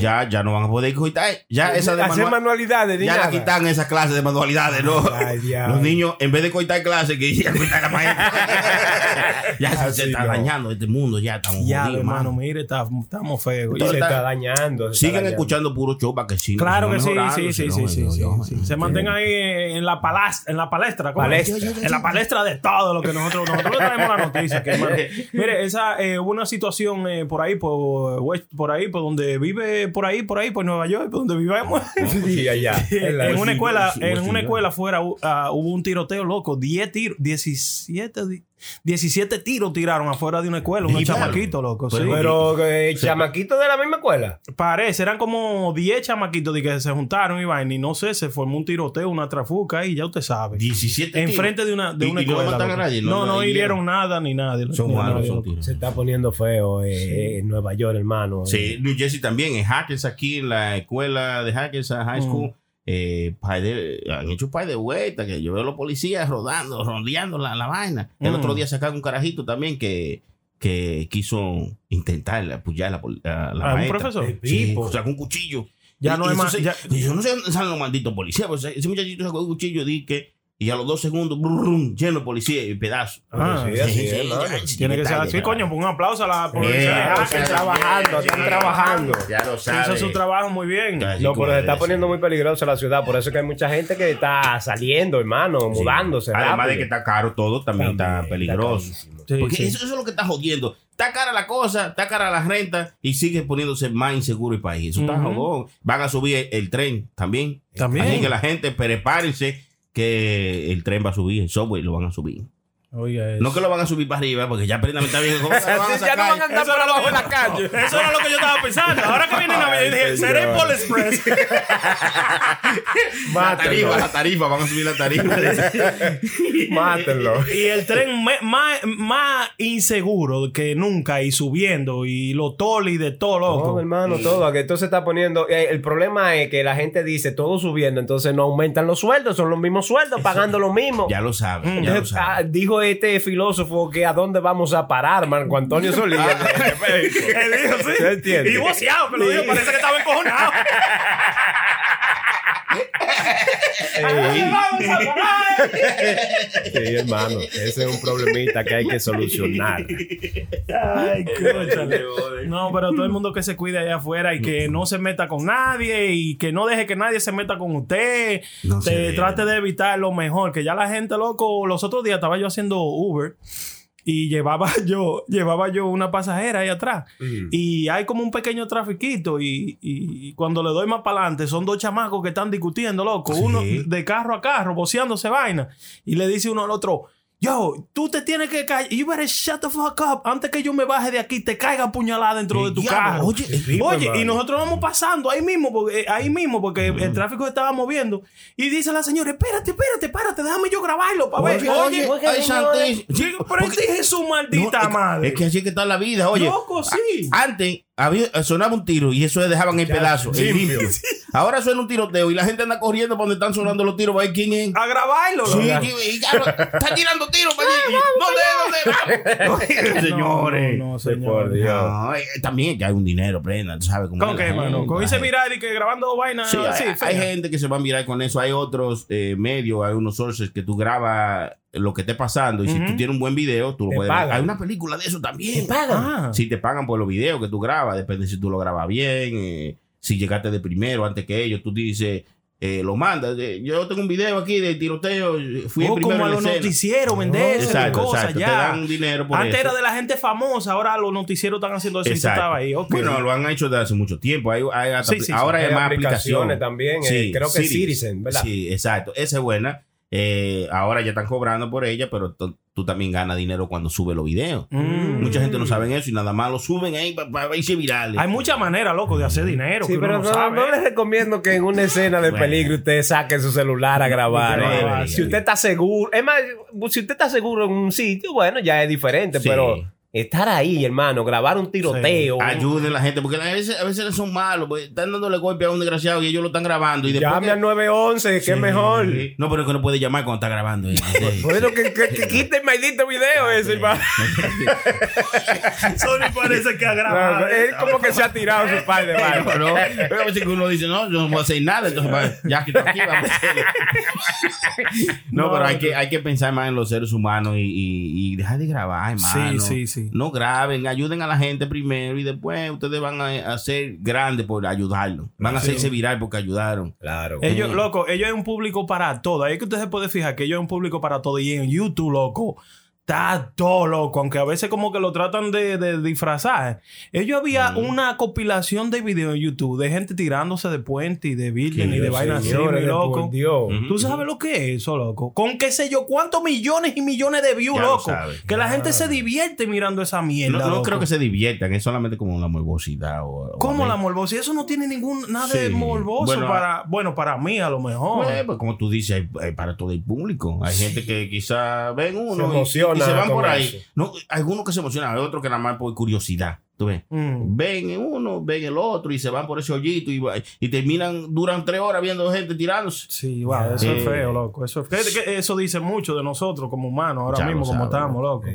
Ya, ya no van a poder cogitar. Ya esa de Hacer manua- manualidades, ya la quitan esas clases de manualidades, ¿no? Ay. Los niños, en vez de cortar clases, que ya cortar la maestra. ya se, Así se está no. dañando este mundo, ya estamos Ya, jodidos, hermano, mano. mire, está- estamos feos. Se Está- está dañando. se Siguen escuchando puro show para que sí. Claro que sí, sí, sí, sí, sí. Se mantengan ahí en la palestra, en la palestra, ¿cómo es? Palestra. en la palestra de todo lo que nosotros nosotros le traemos la noticia. que, hermano, mire, esa eh, hubo una situación eh, por ahí, por, West- por ahí, por donde vive, por ahí, por ahí, por Nueva York, por donde vivimos. Sí, allá. En en una escuela, en una escuela afuera uh, ah, hubo un tiroteo loco, 10 tiros, 17, di- 17 tiros tiraron afuera de una escuela, unos chamaquitos, loco. Pues, sí. Pero, eh, chamaquito de la misma escuela. Parece, eran como 10 chamaquitos de que se juntaron y vaina, y no sé, se formó un tiroteo, una trafuca y ya usted sabe. 17 tiros. Enfrente de una, de ¿Y- una y escuela. nadie? No, no, no hirieron nada ni nada. Son ni malos, nadie, son tiros. Se está poniendo feo eh, en Nueva York, hermano. Sí, New Jersey también, en Hackers aquí, en la escuela de Hackers High School, eh, de- han hecho un par de vueltas, que yo veo a los policías rodando, rondeando la, la vaina. El Mm. otro día sacaron un carajito también que, que quiso intentar apoyar a la, a la Ah, un maestra. profesor. Sí, Pipo. sacó un cuchillo. Ya Y- no y más- se- ya- y yo no sé dónde salen los malditos policías, pues ese muchachito sacó un cuchillo, di que, y a los dos segundos, brum, lleno de policía y pedazos. Ah, sí. Tiene que ser así, coño, un aplauso a la policía. Ah, están trabajando, están trabajando. Ya lo Hizo sabes. su trabajo muy bien. No, pero se está poniendo muy peligrosa la ciudad. Por eso es que hay mucha gente que está saliendo, hermano, Sí. mudándose. Además rápido. de que está caro todo, también, está peligroso. Porque sí. Eso, eso es lo que está jodiendo. Está cara la cosa, está cara la renta y sigue poniéndose más inseguro el país. Eso está jodón. Van a subir el, el tren también. También. Así que la gente prepárense que el tren va a subir, el subway lo van a subir. Oiga, eso. No que lo van a subir para arriba, porque ya prendamente está bien. ¿cómo se lo van a Sí, ya no van a andar Eso por era lo abajo que- en la calle. Eso era lo que yo estaba pensando. Ahora que viene Navidad, yo dije, seré. Pole Express. La tarifa, la tarifa, van a subir la tarifa. Mátenlo. y el tren me- más, más inseguro que nunca y subiendo y lo toli de todo loco. Todo, hermano, todo. Que esto se está poniendo. eh, el problema es que la gente dice todo subiendo, entonces no aumentan los sueldos, son los mismos sueldos, pagando lo mismo. ya lo saben, ya lo Entonces, ah, saben. dijo este filósofo que a dónde vamos a parar, Marco Antonio Solís. Él dijo, sí. Y voceado, pero dijo, parece que estaba encojonado. Sí, hermano, ese es un problemita que hay que solucionar. Ay, cóchale. No, pero todo el mundo que se cuide allá afuera y que no se meta con nadie y que no deje que nadie se meta con usted. No se Te trate de evitar lo mejor. Que ya la gente, loco, los otros días estaba yo haciendo Uber y llevaba yo, llevaba yo una pasajera ahí atrás. Y hay como un pequeño trafiquito y, y cuando le doy más para adelante son dos chamacos que están discutiendo, loco. Uno de carro a carro, boceándose vaina. Y le dice uno al otro, yo, tú te tienes que callar. You better shut the fuck up. Antes que yo me baje de aquí, te caiga puñalada dentro de tu carro. oye, Oye, y nosotros vamos pasando ahí mismo, porque, eh, ahí mismo, porque el tráfico se estaba moviendo. Y dice la señora, espérate, espérate, espérate, déjame yo grabarlo para ver. Oye, Oye, ay, santísimo. Pero Porque- dije su maldita No, madre. Es que así es que está la vida, oye. Loco, sí. a- Antes, había, sonaba un tiro y eso dejaban en pedazos. Ahora suena un tiroteo y la gente anda corriendo para donde están sonando los tiros para ver quién es. A grabarlo. Sí, y- y ya está tirando tiros para allí. ¿Dónde? ¿Dónde? Señores. No, no, Sí, señor. por Dios. No, eh, también que hay un dinero, prenda, tú sabes cómo ¿Con qué, mano? Con ese viral y que grabando vainas Sí, hay, gente que se va a mirar con eso. Hay otros eh, medios, hay unos sources que tú grabas lo que esté pasando y si tú tienes un buen video, tú lo Te puedes ver. pagan. Hay una película de eso también. Ah. Si te pagan por los videos que tú grabas, depende si tú lo grabas bien, eh, si llegaste de primero antes que ellos, tú dices, eh, lo mandas. yo tengo un video aquí de tiroteo, fui el Oh, primero como a los noticieros, venderse Exacto, cosas exacto. Te ya. dan dinero por Antes eso. era de la gente famosa, ahora los noticieros están haciendo eso y Exacto. estabas ahí. ok. Bueno, lo han hecho desde hace mucho tiempo. Hay, hay hasta- Sí, sí, sí. ahora hay, Hay más aplicaciones aplicaciones también, eh, creo que Citizen, ¿verdad? Sí, exacto. Esa es buena. Eh, ahora ya están cobrando por ella, pero tú, también ganas dinero cuando subes los videos. Mm. Mucha gente no sabe eso y nada más lo suben ahí para verse virales. Hay muchas maneras, loco, de hacer dinero. Sí, que pero no, no, sabe. no les recomiendo que en una escena de Bueno. peligro usted saque su celular a grabar. No, eh. debería. si usted está seguro, es más, si usted está seguro en un sitio, bueno, ya es diferente, Sí. pero estar ahí, hermano, grabar un tiroteo. Ayuden a la gente, porque a veces, a veces son malos, pues, están dándole golpe a un desgraciado y ellos lo están grabando. Y después Llame que- al 911, que Sí. es mejor. No, pero es que no puede llamar cuando está grabando. eh. Sí. Bueno, que, que, que quite el maldito video ese, hermano. Sony parece que ha grabado. no, es como que se ha tirado su par de No, manos. no. Pero a veces que uno dice, no, yo no voy a hacer nada, entonces ya que aquí, vamos a hacerlo. No, pero hay que, hay que pensar más en los seres humanos y, y- y dejar de grabar, hermano. Sí, sí, sí. No graben, ayuden a la gente primero y después ustedes van a, a ser grandes por ayudarlo. Van a hacerse viral porque ayudaron. Claro. Ellos, Mm. loco, ellos es un público para todo. Ahí es que usted se puede fijar que ellos es un público para todo. Y en YouTube, loco, está todo loco. Aunque a veces como que lo tratan de, de disfrazar. Ellos había Mm. una compilación de videos en YouTube de gente tirándose de puente y de virgen y de vainas así, loco. Dios. ¿Tú sabes lo que es eso, loco? Con qué sé yo, cuántos millones y millones de views, Ya loco. sabes. Que la gente se divierte mirando esa mierda. No, no loco. creo que se diviertan, es solamente como la morbosidad. O, o ¿Cómo la morbosidad? Eso no tiene ningún nada de morboso Bueno, para, bueno, para mí a lo mejor. Pues, pues, como tú dices, hay, hay para todo el público. Hay gente que quizá ven uno Se emociona y, se van por ahí. No, algunos que se emocionan, hay otros que nada más por curiosidad. ¿Tú ves? Mm. Ven uno, ven el otro y se van por ese hoyito y, terminan, duran tres horas viendo gente tirándose. Sí, wow, eso es Eh, feo, loco. Eso, es- que- eso dice mucho de nosotros como humanos, ahora mismo como sabe, estamos, loco.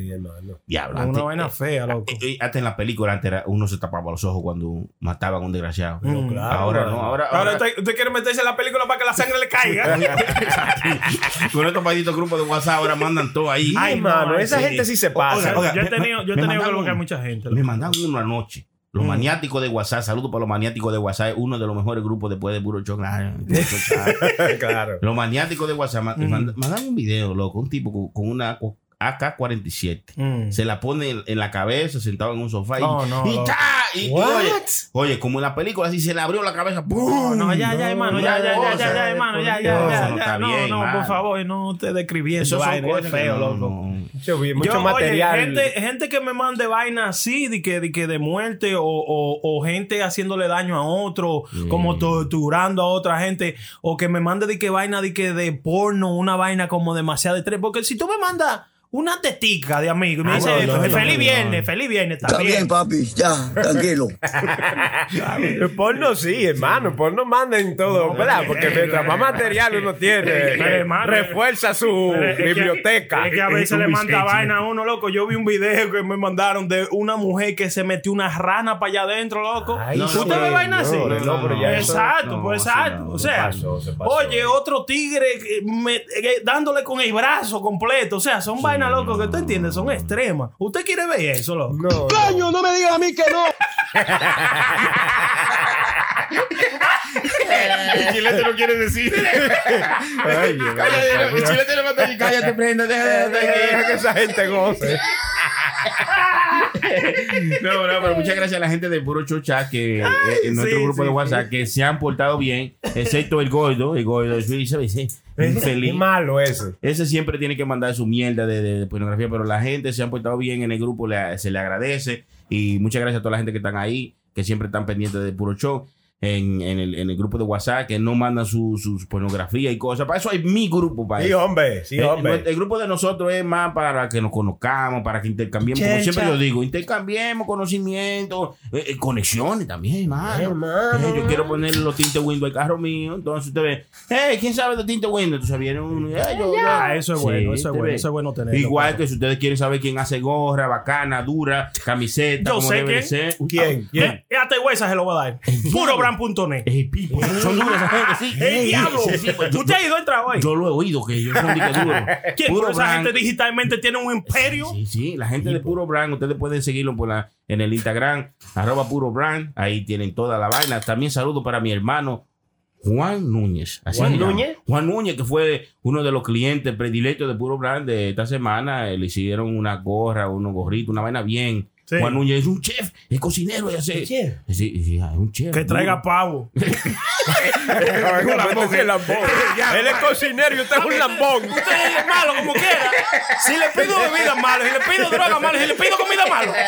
Diablo. Es antes- una vaina fea, loco. eh, eh, hasta en la película antes era- uno se tapaba los ojos cuando mataban a un desgraciado. Mm. claro, ahora no, ahora, Ahora ahora- usted, usted quiere meterse en la película para que la sangre le caiga. con estos malditos grupos de WhatsApp ahora mandan todo ahí. Ay, mano, esa gente sí se pasa. Oiga, oiga, yo he tenido, yo he tenido que bloquear mucha gente. Me loco. mandaron uno anoche. Los Mm. maniáticos de WhatsApp, saludos para los maniáticos de WhatsApp, uno de los mejores grupos después de Puro ah. claro. Los maniáticos de WhatsApp Mm. mand- mandaron un video, loco, un tipo con una AK-47. Mm. Se la pone en, en la cabeza, sentado en un sofá y, Oh, no, y. ¡ta! Y- y oye, oye, como en la película, así se le abrió la cabeza. No, ¡pum! no, ya, ya, hermano, ya, ya, ya, ya, ya, hermano, ya, ya, No, ya, no ya. No, bien, no, por favor, no esté describiendo Eso vaina, es feo, no, loco. no. Mucho, mucho Yo, material. Oye, gente, gente que me mande vaina así, de que de, que de muerte, o, o- o gente haciéndole daño a otro, como torturando a otra gente, o que me mande de que vaina de que de porno, una vaina como demasiado estrés. Porque si tú me mandas una tetica de amigo y me Ah, dice, no, no, feliz no, viernes, feliz viernes, Está bien, papi, ya, tranquilo. El porno sí, hermano. El porno manda en todo, ¿verdad? Porque mientras más material uno tiene, hermano, refuerza su que- biblioteca. es que a veces le manda vaina a uno, loco. Yo vi un video que me mandaron de una mujer que se metió una rana para allá adentro, loco. Ay, ¿Usted ve vaina así? exacto, pues sí, exacto. o se sea, oye, otro tigre me- que dándole con el brazo completo. O sea, son vainas, loco, que tú entiendes, son extremas. ¿Usted quiere ver eso, loco? No, no. ¡Coño, no me digas a mí que no! El chilete no quiere decir. Ay. Cállate, el chilete le manda y cállate, prenda, deja de Deja que esa gente goce. No, no, pero muchas gracias a la gente de Puro Chocha que eh, en nuestro sí, grupo de sí, WhatsApp que se han portado bien, excepto el gordo, el gordo es Es infeliz. malo ese. Ese siempre tiene que mandar su mierda de, de pornografía, pero la gente se han portado bien en el grupo, le- se le agradece y muchas gracias a toda la gente que están ahí, que siempre están pendientes de Puro Show. En, en el, en el grupo de WhatsApp, que no mandan su, su pornografía y cosas. Para eso hay mi grupo, para Sí, eso. hombre, sí, Eh, hombre. el, grupo de nosotros es más para que nos conozcamos, para que intercambiemos, como siempre yo digo, intercambiemos conocimientos, eh, eh, conexiones también, mano. Hermano. Eh, yo quiero poner los tintes window al carro mío, entonces usted ve, hey, ¿quién sabe de tinte window? Entonces viene uno, "Eh, yo, yo". Ah, eso es bueno, eso es bueno, eso es bueno tenerlo. Igual que si ustedes quieren saber quién hace gorra, bacana, dura, camiseta, Yo como sé debe de quién. ser. ¿Quién? ¿Quién? Hasta Huesa se lo voy a dar. Purobrand.net. Eh, pipo, son duras esa gente, sí. ¡El diablo! Sí, sí, pues, yo- ¿Usted ha ido al trabajo ahí? Yo lo he oído, que ellos son duros. ¿Quién? Puro esa brand. gente digitalmente tiene un imperio. Sí, sí, la gente de Puro Brand, ustedes pueden seguirlo por la, en el Instagram, arroba Puro Brand, ahí tienen toda la vaina. También saludo para mi hermano Juan Núñez. Así ¿Juan. Núñez? Juan Núñez, que fue uno de los clientes predilectos de Puro Brand de esta semana. Eh, Le hicieron una gorra, unos gorritos, una vaina bien. Sí. Juan Núñez es un chef, es cocinero, ya sé. chef? Sí, sí, es un chef. Que traiga pavo. Pues, ese lambón. Él es cocinero y usted es un lambón. Usted es malo como quiera. Si le pido bebida malo, si le pido droga malo, si le pido comida malo.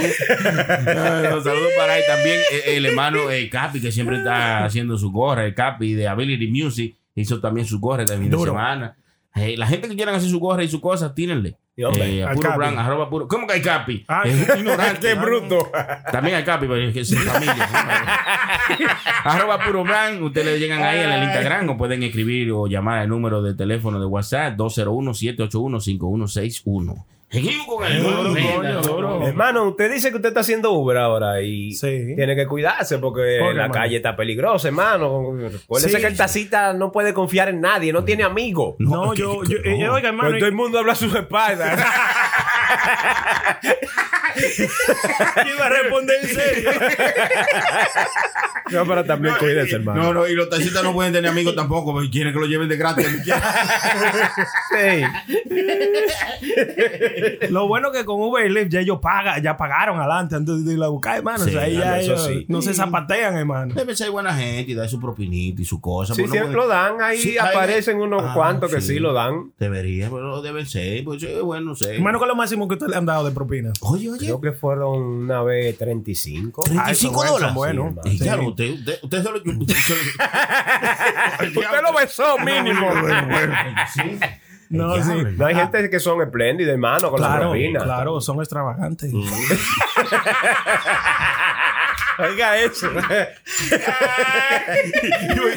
No, no, saludos para ahí también eh, el hermano eh, Capi que siempre está haciendo su gorra, el Capi de Ability Music hizo también su gorra de fin de semana. Eh, la gente que quieran hacer su gorra y sus cosas, tírenle. Eh, a puro brand, arroba puro. ¿Cómo que hay Capi? Ah, es un ignorante. Qué bruto. También al Capi, pero es que es familia. arroba puro brand. Ustedes le llegan ahí en el Instagram o pueden escribir o llamar al número de teléfono de WhatsApp 201-781-5161. Seguimos con el Duro, Venga, coño, duro. Hermano, usted dice que usted está haciendo Uber ahora y Sí. tiene que cuidarse porque Porque, la hermano. calle está peligrosa, hermano. Recuérdese Sí. que el tacita no puede confiar en nadie, no tiene amigos. No, yo, yo, eh, oiga, hermano. Pero todo el mundo habla a sus espaldas. yo iba a responder en serio. no, pero también cuídese, hermano. No, no, y los taxistas no pueden tener amigos tampoco, porque quieren que lo lleven de gratis. Sí. Lo bueno que con Uber y Lyft ya ellos pagan, ya pagaron adelante antes de ir a buscar, hermano. Sí, o sea, ahí ya ellos sí. no se zapatean, hermano. Debe ser buena gente y dar su propinita y su cosa. Sí, no siempre puede- lo dan. Ahí Sí, hay- aparecen unos Ah, cuantos que sí. lo dan. Debería, pero deben ser. Pues sí, bueno, no sé. Hermano, ¿cuál es lo máximo que ustedes le han dado de propina? oye, oye. Creo que fueron una vez 35. Ah, eso 35 bueno, dólares. bueno. Y Sí. claro, usted, usted, usted solo. Usted, Usted lo besó mínimo. Sí. No, sí. No hay gente que son espléndidos, hermano, con la Claro, propina. claro, son extravagantes. Oiga eso.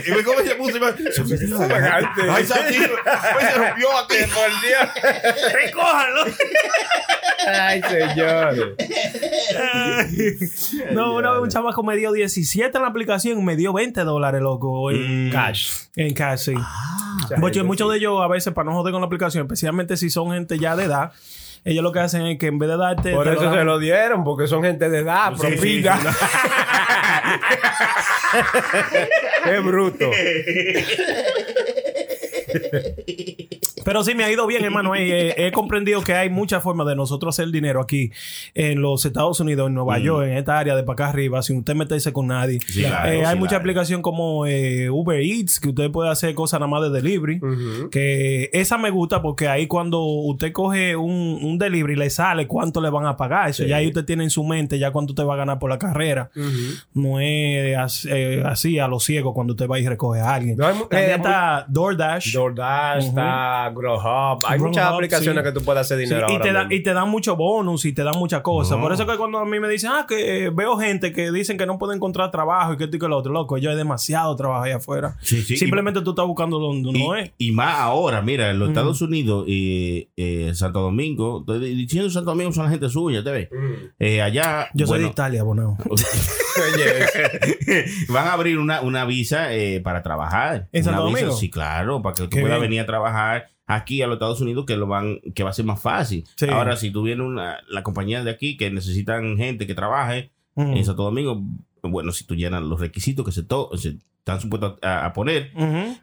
Y ve cómo se puso. Se me la Extravagante. Ay, se rompió aquí. Por Dios. ¡Recójanlo! Ay, señor. no, una vez un chamaco me dio 17 en la aplicación y me dio 20 dólares, loco. En Cash. En cash, sí. Mucha Muchos, gente muchos sí. de ellos, a veces, para no joder con la aplicación, especialmente si son gente ya de edad, ellos lo que hacen es que en vez de darte. Por eso dan- se lo dieron, porque son gente de edad, Sí, propina. sí, Qué bruto. Pero sí, me ha ido bien, hermano. Eh, eh, he comprendido que hay muchas formas de nosotros hacer dinero aquí en los Estados Unidos, en Nueva York, en esta área de para acá arriba, sin usted meterse con nadie. Mm. Sí, claro, Eh, hay mucha aplicación como eh, Uber Eats, que usted puede hacer cosas nada más de delivery. Que esa me gusta porque ahí cuando usted coge un, un delivery le sale cuánto le van a pagar. Eso ya ahí usted tiene en su mente ya cuánto usted va a ganar por la carrera. No es as- eh, así a lo ciego cuando usted va y recoge a alguien. No, También está DoorDash. DoorDash, está Hay muchas aplicaciones sí. que tú puedes hacer Sí, dinero y, ahora te da- y te dan muchos bonus y te dan muchas cosas. Por eso que cuando a mí me dicen, ah, que eh, veo gente que dicen que no pueden encontrar trabajo y que esto y que lo otro, loco, yo hay demasiado trabajo allá afuera. Sí, Simplemente tú estás buscando donde Y, no es. y más ahora, mira, en los Estados Unidos y eh, Santo Domingo, estoy diciendo Santo Domingo son la gente suya, ¿te ves? Eh, allá, Yo soy de Italia, Bonao. Oye, van a abrir una, una visa eh, para trabajar. ¿En Santo visa, Domingo? Sí, claro, para que tú puedas venir a trabajar aquí a los Estados Unidos que lo van que va a ser más fácil. Sí. Ahora, si tú vienes una, la compañía de aquí que necesitan gente que trabaje en Santo Domingo, bueno, si tú llenas los requisitos que se, to- se están supuestos a, a poner,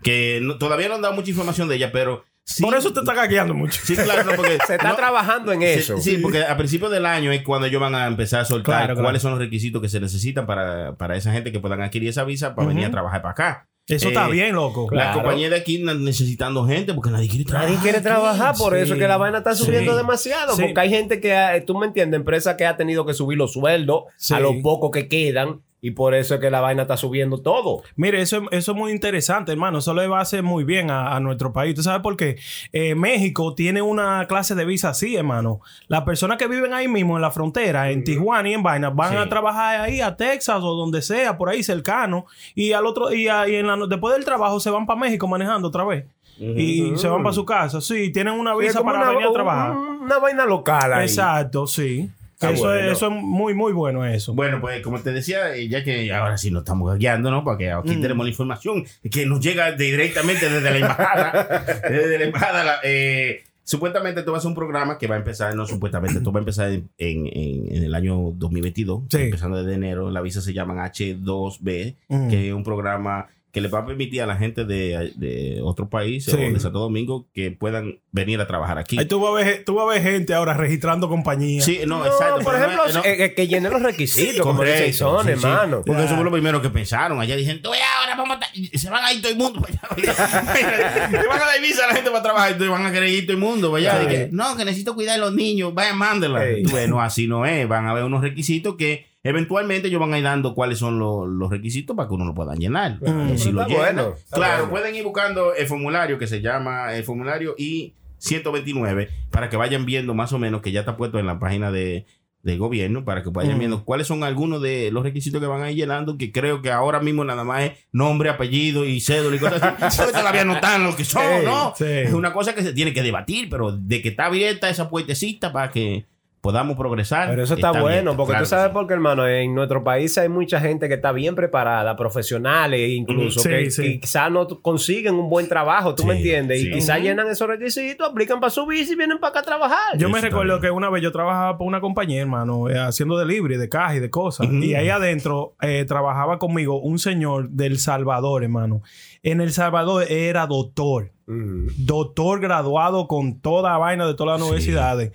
que no- todavía no han dado mucha información de ella, pero sí, Por eso te está cagueando mucho. Sí, claro, no, porque se está no- trabajando en eso. Sí, porque a principios del año es cuando ellos van a empezar a soltar Claro, claro. cuáles son los requisitos que se necesitan para, para esa gente que puedan adquirir esa visa para venir a trabajar para acá. Eso está bien, loco. La Claro. compañía de aquí necesitando gente porque nadie quiere trabajar. Nadie quiere trabajar, por eso es que la vaina está subiendo Sí. demasiado. Sí. Porque hay gente que, ha- tú me entiendes, empresas que ha tenido que subir los sueldos Sí. a lo poco que quedan y por eso es que la vaina está subiendo todo. Mire, eso, eso es muy interesante, hermano. Eso le va a hacer muy bien a, a nuestro país. ¿Tú sabes por qué? Eh, México tiene una clase de visa así, hermano. Las personas que viven ahí mismo en la frontera, en Tijuana y en Vaina, van Sí. a trabajar ahí a Texas o donde sea, por ahí cercano. Y al otro y, a- y en la después del trabajo se van para México manejando otra vez. Y se van para su casa. Sí, tienen una visa para una, venir a trabajar. un- una vaina local ahí. Exacto, sí. Está eso, bueno. es, eso es muy, muy bueno eso. Bueno, pues como te decía, eh, ya que ahora sí nos estamos guiando, ¿no? Porque aquí Mm. tenemos la información que nos llega directamente desde la embajada. desde la embajada. la- eh, supuestamente esto va a un programa que va a empezar, no supuestamente, esto va a empezar en, en- en- en el año 2022, Sí. empezando desde enero. La visa se llaman H2B, Mm. que es un programa que le va a permitir a la gente de, de otros países Sí. o de Santo Domingo que puedan venir a trabajar aquí. Ahí tú vas, a ver, tú vas a ver gente ahora registrando compañías. Sí, no, No, exacto. por ejemplo, no- eh, eh, que llenen los requisitos, como dice Son, sí, sí. hermano. Porque eso fue lo primero que pensaron. Allá dijeron, tú ve ahora, vamos a se van a ir todo el mundo. Te van a dar visa a la gente para trabajar y van a querer ir todo el mundo. Y que, no, que necesito cuidar a los niños, vayan, mándenla. Ey. Tú ves, no, así no es. Van a haber unos requisitos que eventualmente ellos van a ir dando cuáles son los, los requisitos para que uno lo pueda llenar. Si lo llenan, bueno, claro, bueno. pueden ir buscando el formulario que se llama el formulario I-129 para que vayan viendo más o menos que ya está puesto en la página de, del gobierno para que vayan viendo cuáles son algunos de los requisitos que van a ir llenando que creo que ahora mismo nada más es nombre, apellido y cédula y cosas así. Todavía no están los que son, Sí, ¿no? sí. Es una cosa que se tiene que debatir, pero de que está abierta esa puertecita para que podamos progresar. Pero eso está, bueno, porque claro tú sabes sí. por qué, hermano, en nuestro país hay mucha gente que está bien preparada, profesionales incluso, Mm, sí, que, sí. que quizás no consiguen un buen trabajo, ¿tú me entiendes? sí. Y quizás llenan esos requisitos, aplican para su visa y vienen para acá a trabajar. Yo me recuerdo que una vez yo trabajaba por una compañía, hermano, eh, haciendo delivery de caja y de cosas. Y ahí adentro eh, trabajaba conmigo un señor del Salvador, hermano. En El Salvador era doctor. Mm. Doctor graduado con toda vaina de todas las Sí. universidades.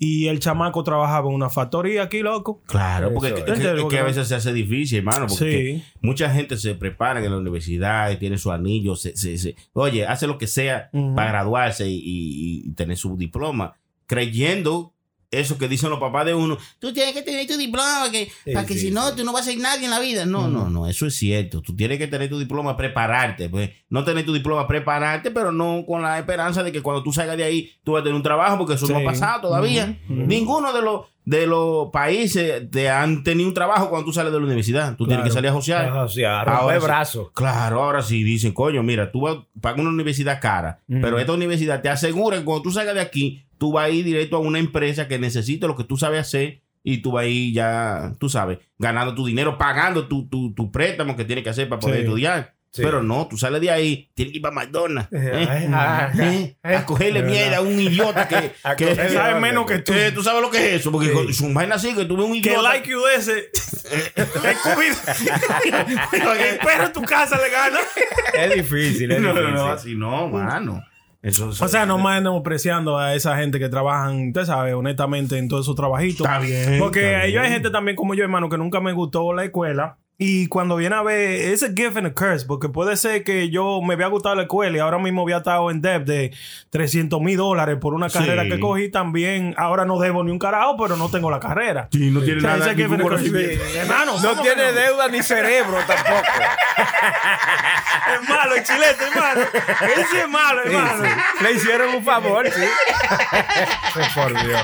Y el chamaco trabajaba en una factoría aquí, loco. Claro, porque es, es. que- es que a veces se hace difícil, hermano. Porque Sí. mucha gente se prepara en la universidad y tiene su anillo. Se, se- se- oye, hace lo que sea para graduarse y, y- y tener su diploma, creyendo eso que dicen los papás de uno. Tú tienes que tener tu diploma que, Sí, para que sí, si no, sí. tú no vas a ser nadie en la vida. No, no, no, eso es cierto. Tú tienes que tener tu diploma, prepararte. Pues no tener tu diploma, prepararte, pero no con la esperanza de que cuando tú salgas de ahí, tú vas a tener un trabajo, porque eso no ha pasado todavía. Ninguno de los de los países te han tenido un trabajo cuando tú sales de la universidad. Tú tienes que salir a josear. Sea, romper Ahora brazos. Claro, ahora sí dicen, coño, mira, tú vas a pagar una universidad cara, pero esta universidad te asegura que cuando tú salgas de aquí, tú vas a ir directo a una empresa que necesite lo que tú sabes hacer y tú vas a ir ya, tú sabes, ganando tu dinero, pagando tu, tu, tu préstamo que tienes que hacer para poder Sí. estudiar. Sí. Pero no, tú sales de ahí, tienes que ir para McDonald's. ¿eh? Ay, ¿eh? ay. A cogerle mierda a un idiota que, A que sabe menos que tú. Eh, tú sabes lo que es eso, porque Sí. su vaina así que tuve un Que idiota. like you ese. el perro en tu casa le gana. Es difícil, es No, difícil. no, así no, mano. Eso, O sea, no más menospreciando a esa gente que trabajan, usted sabe, honestamente en todos esos trabajitos. Está bien, Porque está yo hay bien. gente también como yo, hermano, que nunca me gustó la escuela. Y cuando viene a ver, es a gift and a curse, porque puede ser que yo me había gustado la escuela y ahora mismo había estado en debt de 300 mil dólares por una Sí. carrera que cogí también. Ahora no debo ni un carajo, pero no tengo la carrera. Sí, no tiene O sea, nada, ese. Hermano, No ¿cómo tiene no? deuda ni cerebro tampoco. Es malo, el chilete, hermano. Él sí es malo, hermano. sí. Le hicieron un favor, sí. Por Dios.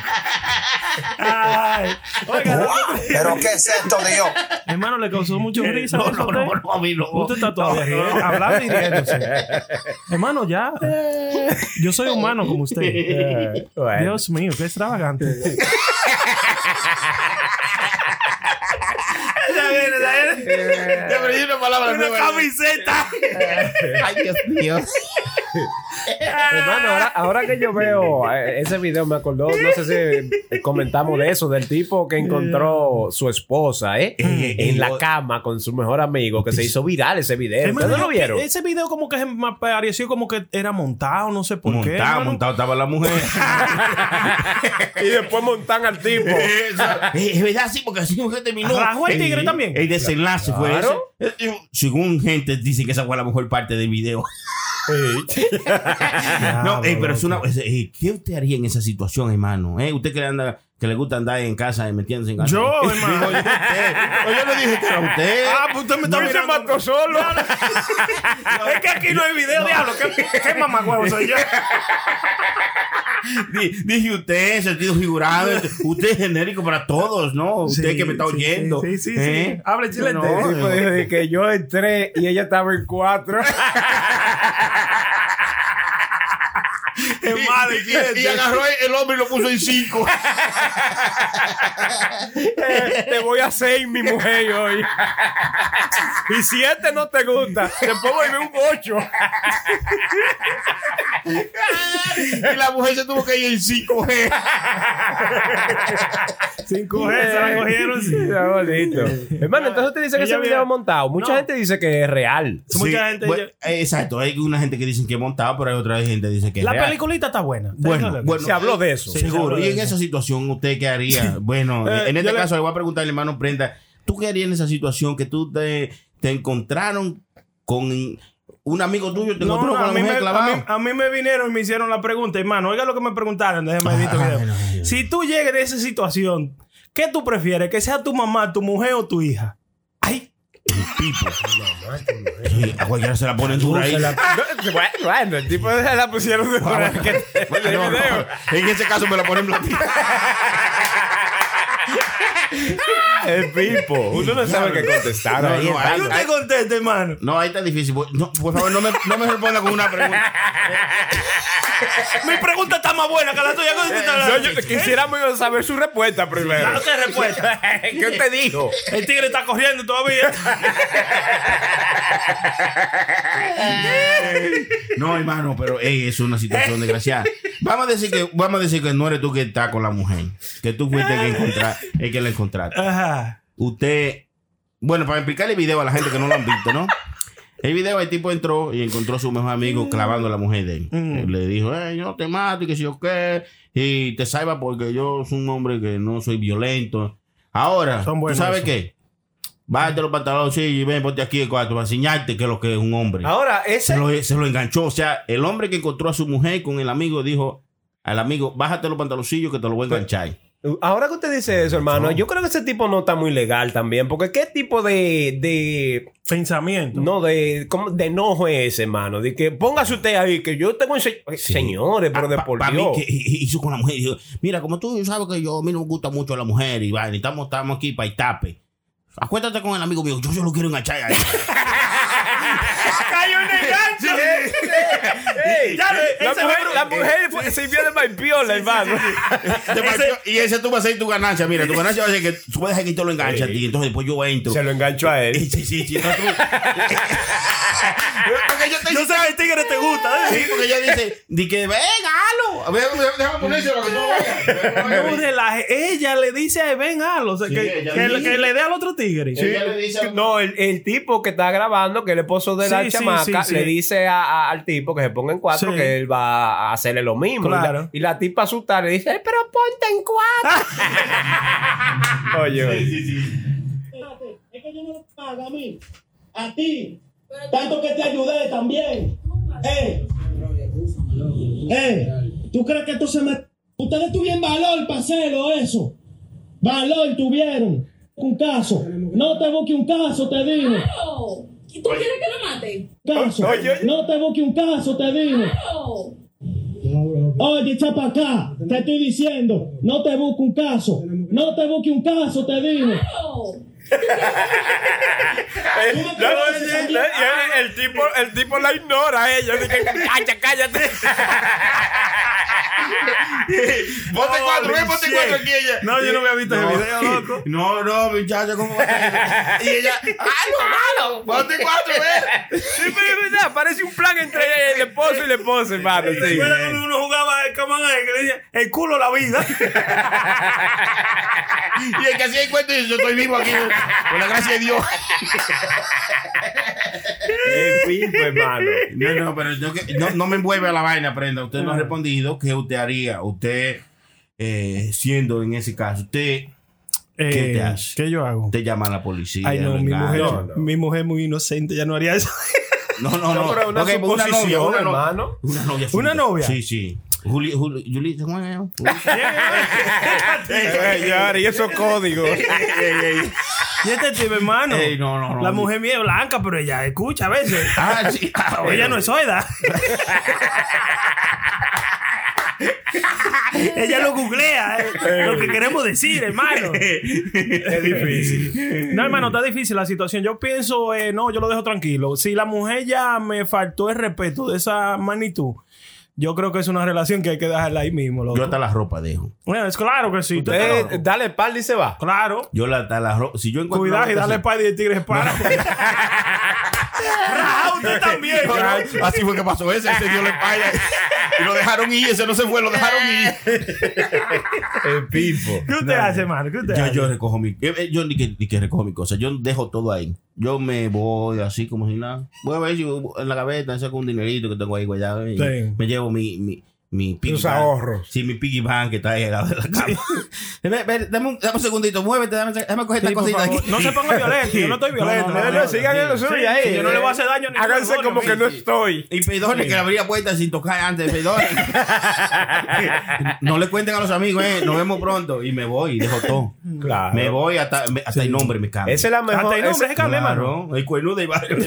Ay. Oiga, no, ¿Pero qué es esto, Dios? hermano, le causó mucho risa. No, no, no, no, a mí no. Usted está todavía hablando y riéndose. Hermano, ya. Yo soy humano como usted. Eh, bueno. Dios mío, qué extravagante. ya viene, ya viene. Te aprendí una palabra Una nueva. camiseta. Ay, Dios mío. Hermano, ahora, ahora que yo veo eh, ese video, me acordó, no sé si eh, comentamos de eso, del tipo que encontró su esposa, ¿eh? en la cama con su mejor amigo, que se hizo viral ese video. ¿Ustedes no lo vieron? Ese video como que me pareció como que era montado, no sé por qué. Montado, hermano. montado estaba la mujer. y después montan al tipo. Eh, es verdad, sí, porque así mujer terminó. Rajó el tigre también. El desenlace fue Claro. ese. Eh, Según gente dice que esa fue la mejor parte del video. no, pero es una. ¿Qué usted haría en esa situación, hermano? Eh, usted que le anda, que le gusta andar en casa y metiéndose en casa. Yo, Digo, hermano. yo, usted. Oye, yo le dije que era usted. Ah, pues usted me está No se mirando. mató solo. Es que aquí no hay video, diablo. ¿Qué, qué mamagüevo soy yo? Di- Dije usted, sentido figurado. Usted es genérico para todos, ¿no? Usted Sí, que me está oyendo. sí, sí, sí. ¿Eh? Hable chilete. No, de que yo entré y ella estaba en cuatro. Es malo, Y- y- chilete. Y agarró el hombre y lo puso en cinco. Eh, te voy a seis, mi mujer, hoy. y siete no te gusta, te pongo en un ocho. y la mujer se tuvo que ir en 5G. 5G se la cogieron. sí. Está bonito. Hermano, entonces usted dice que ese video es montado. Mucha No. gente dice que es real. Mucha gente- bueno, eh, exacto, hay una gente que dice que es montado, pero hay otra gente que dice que es La real. Está buena. Bueno, bueno, Se habló de eso. Seguro. Y en esa situación, ¿usted qué haría? Bueno, Eh, en este caso le voy a preguntar al hermano Prenda, ¿tú qué harías en esa situación que tú te, te encontraron con un amigo tuyo, te No, encontró no, con a, la mí mujer me, a, mí, a mí me vinieron y me hicieron la pregunta, hermano. Oiga lo que me preguntaron, déjame ver este video. bueno. Si tú llegas de esa situación, ¿qué tú prefieres? ¿Que sea tu mamá, tu mujer o tu hija? Ay, Pipo. Sí, a cualquiera se la ponen dura ahí. No, bueno, el tipo se la pusieron de fuera que Bueno, el no. En ese caso me la ponen blanquita. El pipo. Uno no sabe qué contestar. No, ahí, no, hermano. no te contestes, hermano. No, ahí está difícil. No, por favor, no me, no me responda con una pregunta. Mi pregunta está más buena que la tuya. Yo quisiéramos saber su respuesta primero. Dale usted respuesta. ¿Qué te dijo? El tigre está corriendo todavía. No, hermano, pero es una situación desgraciada. Vamos a decir que, vamos a decir que no eres tú que estás con la mujer. Que tú fuiste el que, encontrar, el que la encontraste. Ajá. Usted, bueno, para explicar el video a la gente que no lo han visto, ¿no? El video, el tipo entró y encontró a su mejor amigo clavando a la mujer de él. Mm. Le dijo, eh, yo te mato y que si yo qué. Y te salva porque yo soy un hombre que no soy violento. Ahora, ¿tú sabes esos. qué? Bájate los pantalones y ven, ponte aquí el cuarto para enseñarte qué es lo que es un hombre. Ahora, Se ese. lo, se lo enganchó. O sea, el hombre que encontró a su mujer con el amigo dijo al amigo, bájate los pantaloncillos que te lo voy a enganchar. Ahora que usted dice eso, hermano, yo creo que ese tipo no está muy legal también. Porque ¿qué tipo de. de Pensamiento. no, de, ¿cómo? de enojo es ese, hermano? De que póngase usted ahí, que yo tengo. ense- Señores, pero de Pa- por pa' mí Dios. que hizo con la mujer. Dijo, mira, como tú sabes que yo, a mí no me gusta mucho la mujer y va, estamos, estamos aquí para tape. Acuérdate con el amigo mío, yo se lo quiero enganchar ahí. ¡Cayó en el gancho! Ey, Ya, la, mujer, la mujer fue- se vio de maipiola, hermano. Te partió- y ese tú vas a ser tu ganancia. Mira, tu ganancia va a ser que tú puedes dejar que te lo enganche a ti. Entonces después yo entro. Se lo enganchó a él. Sí, sí, sí. entonces tú- porque yo te Yo sé que el tigre te gusta. ¿eh? Sí, porque ella dice, di que ven, halo. A ver, déjame ponérselo que tú no vayas. No relaje. Ella le dice a ven, halo. O sea, Sí, que, ella que, dice. que le dé al otro tigre. Ella le dice a- No, el, el tipo que está grabando, que es el esposo de la Sí, sí, chamaca, sí, sí. le dice a- a- al tipo que se ponga en cuatro Sí. que él va a hacerle lo mismo. Claro. Y, la, y la tipa asustada le dice, "Ay, pero ponte en cuatro. oye, oye. Es que yo no lo pago a mí, a ti. Tanto que te ayudé también. Eh, eh, ¿tú crees que esto se me... Ustedes tuvieron valor para hacerlo eso. Valor tuvieron. Un caso. No te busque un caso, te digo. ¿Y tú quieres que lo mate? Caso. Oye, oye. No te busque un caso, te digo. Claro. Oye, echa para acá. Te estoy diciendo. No te busque un caso. No te busque un caso, te digo. Claro. No, no, sí, no, y el, el tipo, el tipo la ignora a ella. Dice, cállate, cállate. Ponte cuatro, ven, ponte cuatro aquí ella. No, yo no había visto ese video, loco. No, no, muchacho, ¿cómo va a? Y ella, ¡halo, halo! Ponte cuatro, ven. Sí, pero es verdad, parece un plan entre el esposo y la esposa, hermano. Sí. Cuando uno jugaba el Kamanai que le decía el culo la vida. Y el que hacía el cuento yo estoy vivo aquí, por la gracia de Dios. Qué pipo, hermano. No, no, pero yo que- no, no me envuelve a la vaina, prenda. Usted no ha respondido. ¿Qué usted haría? Usted, eh, siendo en ese caso, usted, ¿qué Eh, te hace? ¿Qué yo hago? Usted llama a la policía. Ay, no, mi mujer, No, no. mi mujer muy inocente, ya no haría eso. No, no, no. No, una Ok, pues una novia, una novia. hermano. Una novia. ¿Una sí. novia? Sí, sí. Juli, Juli, Juli, ¿cómo es? Ya, y esos códigos. Y este tipo, hermano. Ey, no, no, no. La mujer mía es blanca, pero ella escucha a veces. Ah, sí. Ah, bueno. Ella no es soida. Ella lo googlea, eh, lo que queremos decir, hermano. Es difícil. No, hermano, está difícil la situación. Yo pienso, eh, no, yo lo dejo tranquilo. Si la mujer ya me faltó el respeto de esa magnitud, yo creo que es una relación que hay que dejarla ahí mismo. loco. Yo hasta la ropa dejo. Bueno, es claro que sí. usted dale espalda y se va. Claro. Yo la, hasta la ropa. Si yo encuentro. Cuidado y dale para y el tigre para. Usted también. ¿no? Así fue que pasó ese, ese dio la espalda y lo dejaron ir, ese no se fue, lo dejaron ir. El pipo. ¿Qué usted hace, hermano? ¿Qué usted Yo, hace? yo recojo mi, eh, eh, yo ni que, ni que recojo mi cosa, yo dejo todo ahí. Yo me voy así como si nada. Voy a ver si en la gaveta saco un dinerito que tengo ahí guardado y Sí. me llevo mi, mi, mi piggy Tus bank. ahorros. Sí, mi piggy bank que está ahí al lado de la cama. Ven, ven, dame, un, dame un segundito, muévete, dame, dame coger Sí, esta cosita favor. aquí. No se ponga violento, yo no estoy violento. No, no, sigan en lo suyo ahí. yo no le voy a hacer daño ningún Háganse como que no estoy. Y perdone que le abría puertas sin tocar antes, perdone. no le cuenten a los amigos, eh, nos vemos pronto. Y me voy y dejo todo. Claro. Me voy hasta, hasta el nombre me cambia. Esa es la mejor. Hasta el nombre se cambia. Claro, el cuernudo y barrio.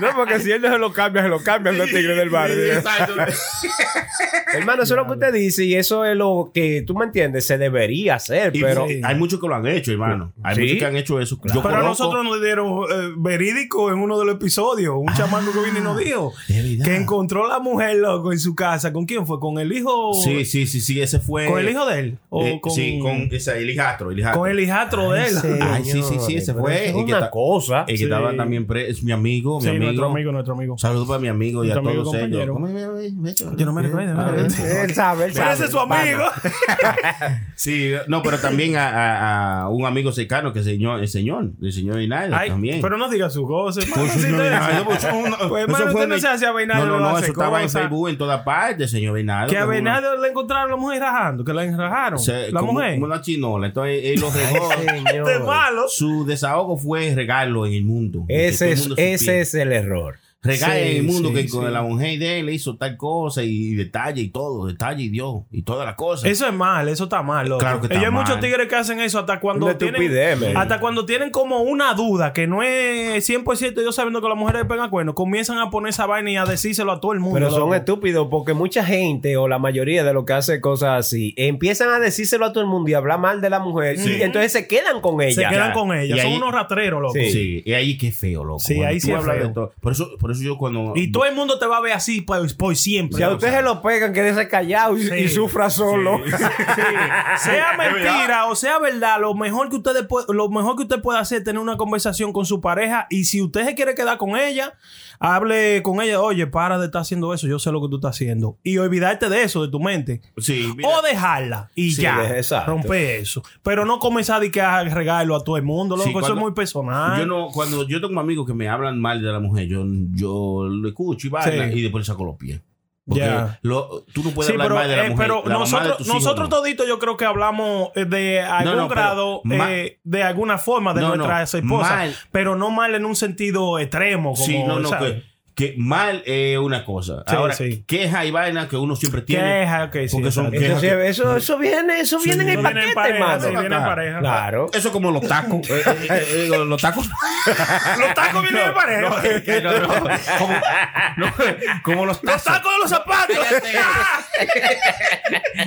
No, porque si él no se lo cambia, se lo cambian los tigres del barrio. Exacto. Hermano, eso es lo que usted dice y eso es lo que tú me entiendes, se debería hacer, Y pero sí, hay muchos que lo han hecho, hermano. Hay Sí. muchos que han hecho eso. Yo Pero conozco- nosotros nos dieron eh, verídico en uno de los episodios. Un chamaco que vino y nos dijo que encontró la mujer loco en su casa. ¿Con quién fue? ¿Con el hijo? Sí, sí, sí, sí, ese fue. ¿Con el hijo de él? ¿O Eh, con, Sí, con ese, el hijastro, el hijastro. con el hijastro de él? Ay, sí, sí, sí, ese fue. es una cosa. El que Sí. estaba también preso, es mi amigo, mi Sí, amigo. nuestro amigo, nuestro amigo. Saludos para mi amigo y a todos ellos. Me recuerdo. Ah, no recuerdo. Él sabe, él sabe. ese es su amigo. Sí, no, pero también a, a- a un amigo cercano que es el señor, el señor, el señor Hinaldo Ay, también. pero no diga su cosa. hermano, Pues, usted- Hinaldo, pues, Pues, hermano, fue usted no en- se hace a Beinardo, No, no, no, eso estaba en. Facebook en todas partes, señor Hinaldo. Que a Bernardo le encontraron la mujer rajando, que la enrajaron. la como- mujer. Como una chinola. Entonces él lo regó. Su desahogo fue regarlo en el mundo. Ese es el error. Regar Sí, en el mundo sí, que sí. con la mujer de él le hizo tal cosa y detalle y todo, detalle y Dios y toda la cosa. Eso es mal, eso está mal. loco. Claro que está Y hay mal. muchos tigres que hacen eso hasta cuando Una tienen hasta cuando tienen como una duda que no es 100% ellos sabiendo que las mujeres pegan cuernos, comienzan a poner esa vaina y a decírselo a todo el mundo. Pero son loco. estúpidos porque mucha gente o la mayoría de los que hace cosas así empiezan a decírselo a todo el mundo y hablar mal de la mujer y entonces se quedan con se ella. quedan con ella, Y son ahí- unos rastreros, loco. Sí. Sí, y ahí qué feo, loco. Sí, ahí es hablas de todo. Por eso, por eso yo cuando. Y todo el mundo te va a ver así por, por siempre. Si a usted se lo pegan, quédese callado y, Sí. y sufra solo. sea mentira o sea verdad, lo mejor que usted lo mejor que usted puede hacer es tener una conversación con su pareja y si usted se quiere quedar con ella, hable con ella, oye, para de estar haciendo eso, yo sé lo que tú estás haciendo y olvidarte de eso de tu mente. Sí, mira, O dejarla y Sí, ya, exacto. rompe eso. Pero no comenzar a, que a todo el mundo, loco, Sí, eso es muy personal. yo no, cuando yo tengo amigos que me hablan mal de la mujer, yo, yo lo escucho y Sí. y después saco los pies. Porque Ya. lo- tú no puedes Sí, hablar pero, mal de la eh, mujer. pero la nosotros, nosotros no. toditos yo creo que hablamos eh, de algún no, grado, eh, de alguna forma de nuestras esposas, pero no mal en un sentido extremo. Como, Sí, no, no, que mal es una cosa. Sí, Ahora, sí. queja y vaina que uno siempre tiene. Queja, ok, sí, porque son quejas Eso, que- eso, eso viene, eso Sí, viene en el eso viene paquete, en pareja, sí, viene en pareja. Claro. Eso es como los tacos. Eh, eh, eh, los tacos. Los tacos vienen de pareja. No, no, no, como, no, como los Los tacos. de los zapatos.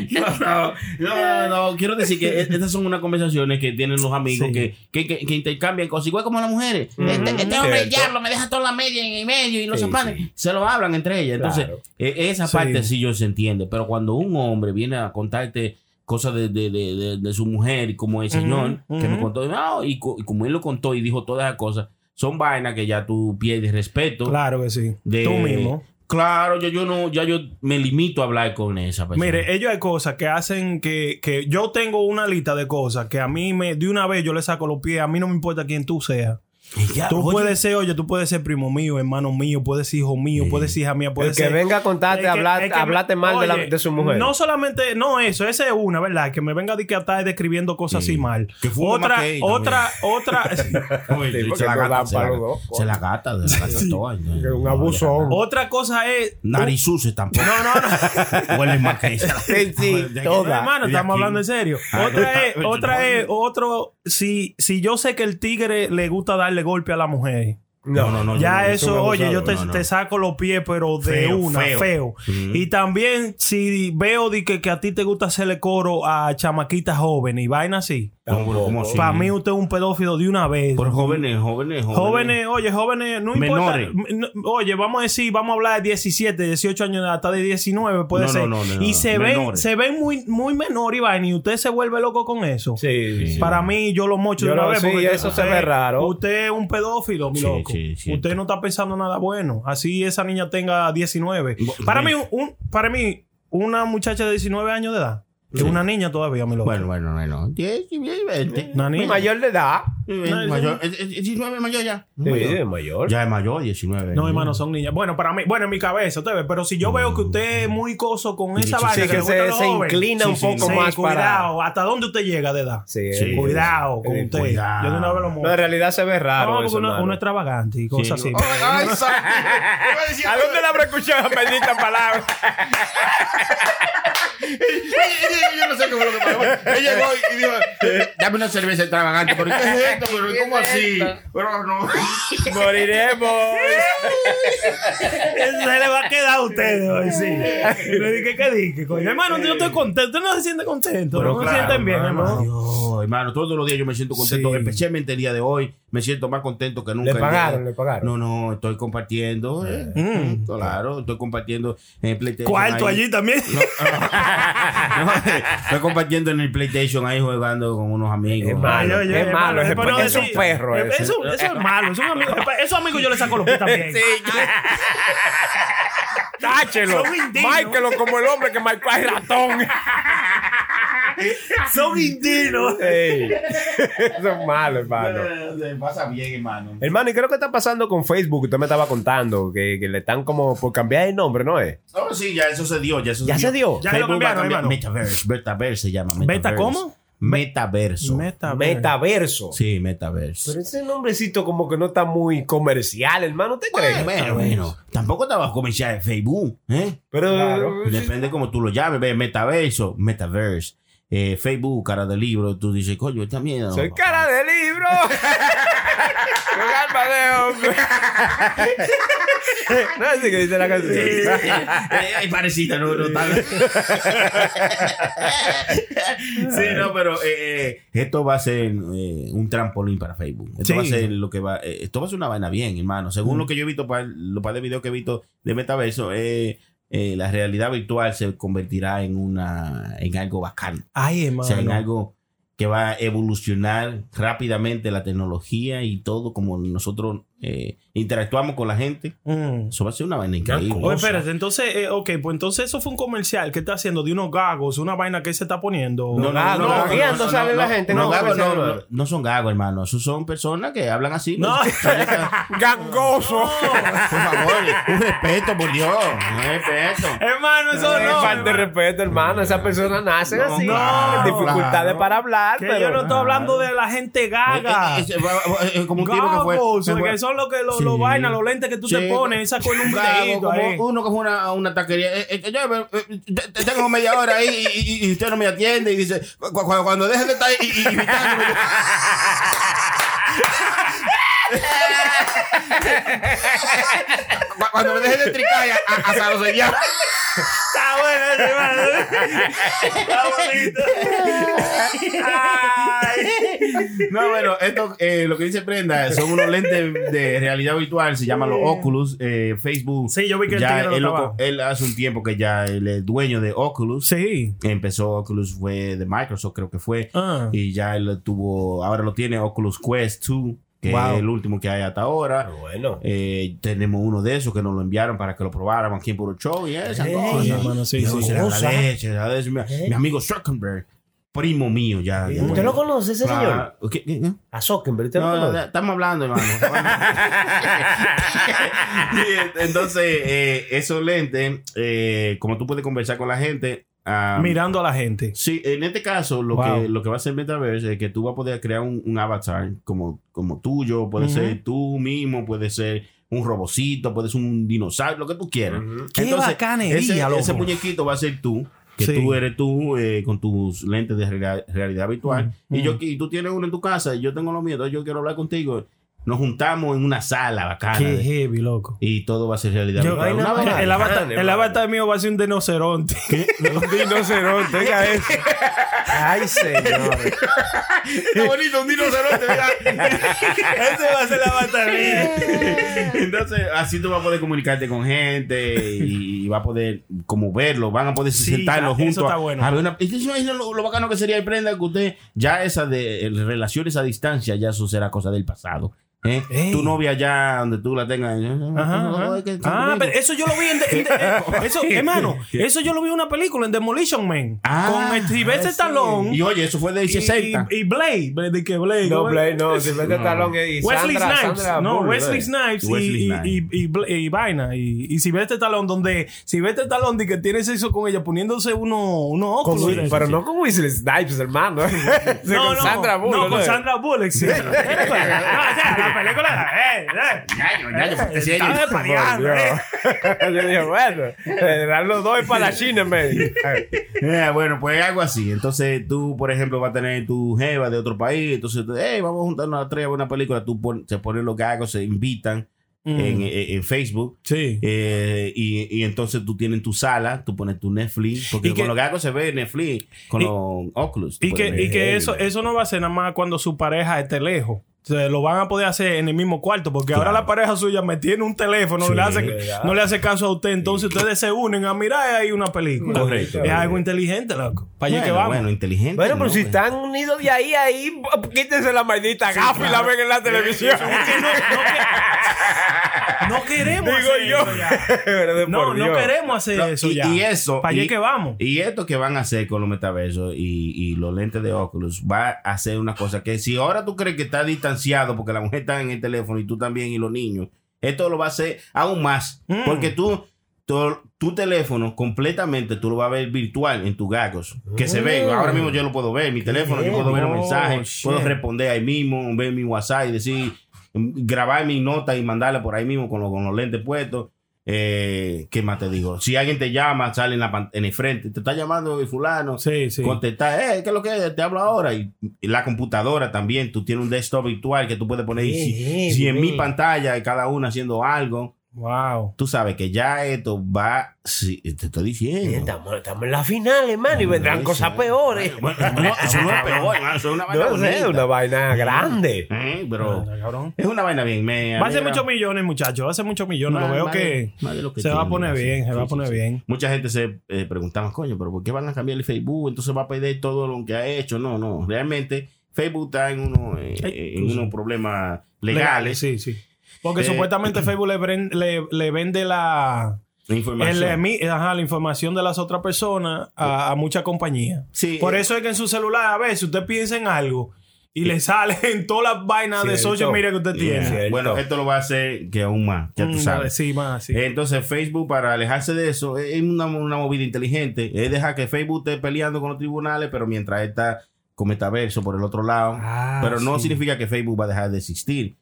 No, no, no, no, quiero decir que e- estas son unas conversaciones que tienen los amigos Sí. que, que, que, que intercambian cosas, igual como las mujeres. Este, este hombre me deja toda la media en el medio y lo los Sí, panes sí. se lo hablan entre ellas. Entonces, Claro. eh, esa parte sí yo se entiende. Pero cuando un hombre viene a contarte cosas de, de, de, de- su mujer y como el señor que me contó, no, y, co- y como él lo contó y dijo todas esas cosas, son vainas que ya tú pierdes respeto. Claro que sí. de- Tú mismo. Claro, yo, yo no, ya yo me limito a hablar con esa persona. Mire, ellos hay cosas que hacen que, que yo tengo una lista de cosas que a mí me, de una vez yo le saco los pies, a mí no me importa quién tú seas. Ya, Tú oye, puedes ser, oye, tú puedes ser primo mío, hermano mío, puedes ser hijo mío, puedes ser hija mía, El puedes que ser. venga a contarte, que- que hablarte mal de, la- de su mujer. No solamente, no eso, esa es una, ¿verdad? Que me venga a que estar describiendo cosas Sí. así mal. Que otra, que ella, otra, otra, oye, Sí, se la no gata, se la para gata, los dos. se la gata, se la gata toda. Que es un abusón. otra cosa es. Narizuces tampoco. No, no, no. Huele más que esa. Sí, sí, No, toda. hermano, estamos hablando en serio. Otra no, es, otra no. es, otro, si, si yo sé que el tigre le gusta darle golpe a la mujer. No, no, no. ya no, eso, oye, yo te, No, no. te saco los pies, pero de Feo, una, feo. Y también, si veo de que, que a ti te gusta hacerle coro a chamaquitas jóvenes y vaina así, ¿Cómo, cómo así? Para mí usted es un pedófilo de una vez. Por jóvenes, jóvenes, jóvenes. Jóvenes, oye, jóvenes, no Menores. importa. Oye, vamos a decir, vamos a hablar de 17, 18 años de edad, hasta de 19 puede No, ser. no, no, no, y no. se ven, Menores. se ven muy, muy menor y vaina, y usted se vuelve loco con eso. Sí, sí. Para mí, yo lo mocho Yo de una lo- vez. sí, porque eso se ve raro. Usted es un pedófilo, mi Sí, loco. usted no está pensando nada bueno. Así esa niña tenga 19. Bu- Para mí, un, para mí, una muchacha de 19 años de edad, Sí. una niña todavía, mi loco. Bueno, bueno, bueno. 10, 20. una niña. Mayor de edad. No, mayor. es- es- 19 mayor ya. Sí, es mayor. Ya es mayor, 19. No, hermano, son niñas. Bueno, para mí, bueno, en mi cabeza, usted ve, pero si yo veo que usted es muy coso con esa vaina, Sí, que gustan se, se inclina un poco sí, más para... cuidado, ¿hasta dónde usted llega de edad? Sí, Sí. Cuidado con usted. cuidado. Yo de una vez lo No, monto. en realidad se ve raro No, porque uno, uno es extravagante y cosas así. Ay. ¿A dónde le habrá escuchado esa bendita palabra? Yo no sé cómo lo que pasó. Él llegó y dijo, dame una cerveza extravagante. ¿Pero qué es esto? ¿Pero cómo así? Pero no. Moriremos. Eso se le va a quedar a ustedes hoy, sí. Y le dije, ¿qué dije, coño? Hermano, yo estoy contento. Usted no se siente contento. Pero no se claro, sienten bien, hermano. Dios, hermano, todos los días yo me siento contento, Sí. especialmente el día de hoy. Me siento más contento que nunca. Le pagaron, le pagaron. No, no, estoy compartiendo. eh. Mm. Claro, estoy compartiendo en PlayStation. Cuarto ahí. allí también. No, estoy compartiendo en el PlayStation ahí jugando con unos amigos. Es malo, es malo, es, no es un perro. Eso, es malo. Eso, es un amigo- esos amigos yo les saco los pies también. Táchelo. Indignos. Márquelo como el hombre que marcó al ratón. Son indignos. Ey. Son malos, hermano. Se pasa bien, hermano. Hermano, ¿y qué es lo que está pasando con Facebook? Usted me estaba contando que, que le están como por cambiar el nombre, ¿no es? No, sí, ya eso se dio. Ya, eso ¿Ya se dio? Ya lo Facebook cambiaron, cambiar. hermano. Metaverse. Metaverse se llama. ¿Beta Metaverse. cómo? Metaverso. Meta, Metaverso. Sí, metaverso. Pero ese nombrecito como que no está muy comercial, hermano. ¿Usted cree? Bueno, bueno. Tampoco estaba comercial de Facebook, ¿eh? Pero Claro. Depende como tú lo llames, ve, metaverso, metaverse. Eh, Facebook, cara de libro, tú dices, coño, esta mierda. soy cara de libro. Con alma de hombre. no así que dice la canción. Eh, Ay, parecida, no, no tan- sí, no, pero eh, eh, esto va a ser eh, un trampolín para Facebook. Esto Sí. va a ser lo que va. esto va a ser una vaina bien, hermano. Según lo que yo he visto, pa- los par de videos que he visto de metaverso, eh, eh, la realidad virtual se convertirá en una en algo bacano. Ay, O hermano. sea, en algo que va a evolucionar rápidamente la tecnología y todo como nosotros eh, interactuamos con la gente. Mm. Eso va a ser una vaina increíble. Oye, espérate, entonces, eh, ok, pues entonces eso fue un comercial que está haciendo de unos gagos, una vaina que se está poniendo. No, gago, gagueando sale la gente, No, no, gagos, no, comercial, no, no son gagos, hermano. Esos son personas que hablan así. No. Gangoso. Por favor, un respeto, por Dios. Un respeto. Hermano, eso No, no. falta de respeto, hermano. Esas personas nacen No, así. no, dificultades para hablar, Que pero. yo no estoy hablando de la gente gaga. Eh, eh, como un tipo que fue. Fue- que los Sí. los vainas, los lentes que tú te pones, esa con un videito ahí. uno que fue una, una taquería. Eh, eh, yo, eh, eh, te- te tengo media hora ahí y, y- y usted no me atiende y dice, cu- cu- cuando deje de estar ahí y, y, cuando me dejes de tricar, a- a- hasta lo sellaba. Está bueno ese, mano. Está bonito. No, bueno, esto, eh, lo que dice Prenda, son unos lentes de realidad virtual, se llaman los Oculus, eh, Facebook. Sí, yo vi que el ya lo él, lo- él hace un tiempo que ya él es dueño de Oculus. Sí. Empezó Oculus, fue de Microsoft, creo que fue. Ah. Y ya él tuvo, ahora lo tiene Oculus Quest 2, que Wow. es el último que hay hasta ahora. Bueno. Eh, tenemos uno de esos que nos lo enviaron para que lo probáramos aquí en Puro Show y esas. Mi, mi amigo Zuckerberg, primo mío ya. ya ¿Usted bueno. lo conoce, ese señor? Claro. ¿Qué- qué- qué? A Zuckerberg, ¿usted lo No, no, conoce? estamos hablando, hermano. Entonces, eh, esos lentes, eh, como tú puedes conversar con la gente. Ah, Mirando a la gente. Sí, en este caso, lo, Wow. que, lo que va a hacer Metaverse es que tú vas a poder crear un, un avatar como, como tuyo, puede ser tú mismo, puede ser un robocito, puede ser un dinosaurio, lo que tú quieras. Qué bacanería, ese, loco. ese muñequito va a ser tú, que Sí. tú eres tú eh, con tus lentes de realidad, realidad virtual. Mm, Y yo y tú tienes uno en tu casa y yo tengo lo mío, yo quiero hablar contigo. Nos juntamos en una sala bacana. Qué de- heavy, loco. y todo va a ser realidad Yo- virtual. ay, Una no, vaina. el, avatar, el avatar mío va a ser un rinoceronte. Un rinoceronte, oiga eso. Ay, señor. Está bonito, un rinoceronte. mira. Ese va a ser el avatar mío. Entonces, así tú vas a poder comunicarte con gente y, vas a poder como verlo, van a poder Sí, sentarlos eso juntos. está bueno. a ver una- y lo, lo bacano que sería el prenda que usted ya esa de relaciones a distancia, ya eso será cosa del pasado. ¿Eh? Tu novia ya donde tú la tengas. Ajá, ajá. Ah, pero eso yo lo vi en. de- en de- eh, eso, hermano, eso yo lo vi en una película, en Demolition Man. Ah, con Sylvester sí. Stallone. Y oye, eso fue de 60. Y, y Blade. De que Blade. No. Blade, no. Silvestre Stallone y Wesley Sandra, Snipes, Sandra no, Wesley. Snipes y, Wesley y, Snipes. y, y, vaina y, y Sylvester Stallone, donde Sylvester Stallone di que tiene sexo con ella poniéndose uno, unos óculos. Will- pero no con Wesley Snipes, hermano. no, con no, Sandra Bullock. no, con ¿no? Sandra Bullock, sí. La película, eh, eh. Ñaño, ñaño, porque si Estaba Por eh. Yo dije, bueno, eh, dan los dos para China, man. Eh, bueno, pues algo así. Entonces tú, por ejemplo, vas a tener tu jeva de otro país. Entonces, hey, vamos a juntarnos a tres a una película. Tú pon- se ponen los gagos, se invitan Mm. en, en- en Facebook. Sí. Eh, y, y entonces tú tienes tu sala, tú pones tu Netflix. Porque Y con que- los gagos se ve Netflix, con Y- los Oculus. Y que, y que eso, eso no va a ser nada más cuando su pareja esté lejos. O sea, lo van a poder hacer en el mismo cuarto, porque ahora la pareja suya me tiene un teléfono, Sí, le hace, no le hace caso a usted, entonces ustedes se unen a mirar ahí una película. Correcto. Es algo inteligente, loco. Para allá bueno, que vamos. bueno, inteligente. Bueno, pero ¿no? si están unidos de ahí, ahí, quítense la maldita gafa y la ven en la televisión. no queremos Digo hacer yo. eso ya. Pero de No, no Dios. queremos hacer No, eso y, ya. y eso. Para allá y- que vamos. Y esto que van a hacer con los metaversos y, y los lentes de Oculus va a hacer una cosa que si ahora tú crees que está distanciado porque la mujer está en el teléfono y tú también y los niños, esto lo va a hacer aún más. Mm. Porque tú, tu, tu teléfono completamente tú lo vas a ver virtual en tus gagos. Que se ve. Ahora mismo yo lo puedo ver. Mi teléfono, yo puedo ver los Oh, mensajes, shit. puedo responder ahí mismo, ver mi WhatsApp y decir, grabar mi nota y mandarla por ahí mismo con los lentes puestos. Eh, ¿Qué más te digo? Si alguien te llama, sale en, la, en el frente, te está llamando el fulano, Sí, sí. contestar, eh, ¿qué es lo que es? Te hablo ahora. Y, y la computadora también, tú tienes un desktop virtual que tú puedes poner Bien, 100 mil bien. pantallas, cada una haciendo algo. Wow. Tú sabes que ya esto va, sí, te estoy diciendo. Estamos, estamos en la final, hermano, y vendrán cosas peores. Bueno, no, eso no es peor, hermano, eso es una vaina No sé, una vaina grande. Eh, pero es una vaina bien. Me Va a ser muchos millones, muchachos. Va a ser muchos millones. Más- Lo veo más que, de- más de lo que se va a poner bien. Se va a poner sí, sí. bien. Mucha gente se eh, preguntaba, coño, pero ¿por qué van a cambiar el Facebook? Entonces va a perder todo lo que ha hecho. No, no. Realmente Facebook está en, uno, eh, en unos problemas legales. Sí, sí. Porque Eh, supuestamente Facebook le, bren- le, le vende la, La información. el ajá, la información de las otras personas a, a muchas compañías. Sí, Por eh, eso es que en su celular, a veces usted piensa en algo y le sale en todas las vainas de social media que usted tiene. Cierto. Bueno, esto lo va a hacer que aún más, ya tú Mm, sabes. Sí, más, sí. Entonces Facebook para alejarse de eso es una, una movida inteligente. Es dejar que Facebook esté peleando con los tribunales, pero mientras está con metaverso por el otro lado. Ah, pero no sí. significa que Facebook va a dejar de existir.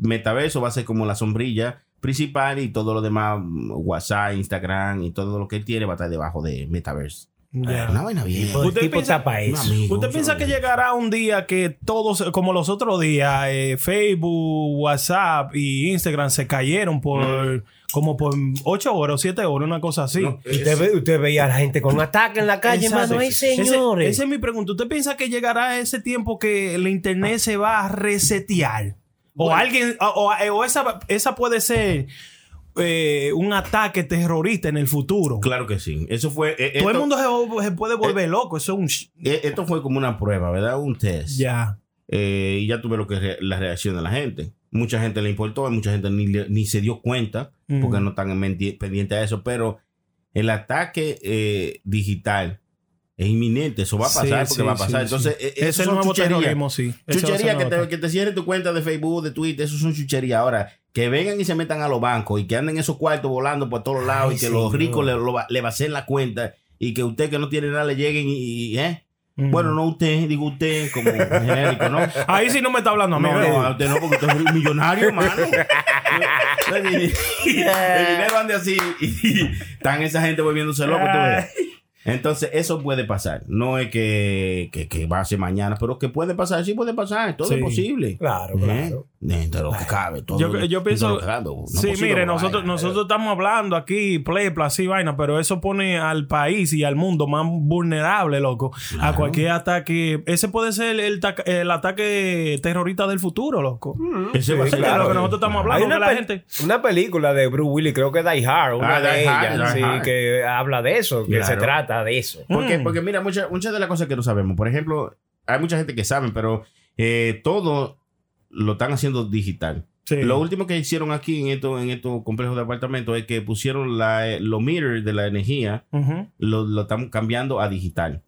Metaverso va a ser como la sombrilla principal y todo lo demás, mm, WhatsApp, Instagram y todo lo que él tiene va a estar debajo de Metaverse. Ya. Una bien. El ¿Usted tipo piensa- está pa' Un eso. amigo, ¿Usted un piensa que llegará un día que todos, como los otros días, eh, Facebook, WhatsApp y Instagram se cayeron por como por 8 horas o 7 horas, una cosa así? No, Usted, ve- usted veía a la gente con ataque en la calle, hermano. Ay, señores. Esa es mi pregunta. ¿Usted piensa que llegará ese tiempo que el internet se va a resetear? O alguien, o, o- esa, esa puede ser eh, un ataque terrorista en el futuro. Claro que sí. Eso fue. eh, Todo el mundo se, se puede volver loco. Eso es un. eh, Esto fue como una prueba, ¿verdad? Un test. Ya. Eh, y ya tuve lo que re- la reacción de la gente. Mucha gente le importó, mucha gente ni, ni se dio cuenta porque no están pendientes a eso. Pero el ataque eh, digital es inminente. Eso va a pasar Sí, porque sí, va a pasar. sí, Entonces, sí. eh, es esos el son nuevo chucherías. terrorismo, sí. Ese va a ser Chuchería que te, que te cierre tu cuenta de Facebook, de Twitter, eso son chucherías. Ahora, que vengan y se metan a los bancos y que anden esos cuartos volando por todos lados Ay, y que los ricos le, lo va- le la cuenta y que usted que no tiene nada le lleguen y, y, ¿eh? Mm. Bueno, no usted, digo usted como genérico, ¿no? Ahí sí no me está hablando a mí. No, no, a usted no, porque usted es un millonario, mano. el dinero ande así y están esa gente volviéndose loco. Entonces, eso puede pasar. No es que, que, que va a ser mañana, pero que puede pasar, sí puede pasar. Todo Sí. es posible. Claro, claro. Dentro de lo que cabe. Todo, Yo, yo pienso. de lo que cabe, no sí, mire, no nosotros, nosotros estamos hablando aquí, plepla, así vaina, pero eso pone al país y al mundo más vulnerable, loco, a cualquier ataque. Ese puede ser el, el ataque terrorista del futuro, loco. Ese va a Sí, ser claro, que nosotros estamos hablando, Hay una, la gente- una película de Bruce Willis, creo que Die Hard, una Ah, de Die ellas, sí, Hard. que habla de eso, que Claro. se trata de eso. Porque, Mm. porque mira, muchas muchas de las cosas que no sabemos. Por ejemplo, hay mucha gente que sabe, pero eh, todo lo están haciendo digital. Sí. Lo último que hicieron aquí en estos en estos complejos de apartamentos es que pusieron la, los meters de la energía, lo, lo están cambiando a digital.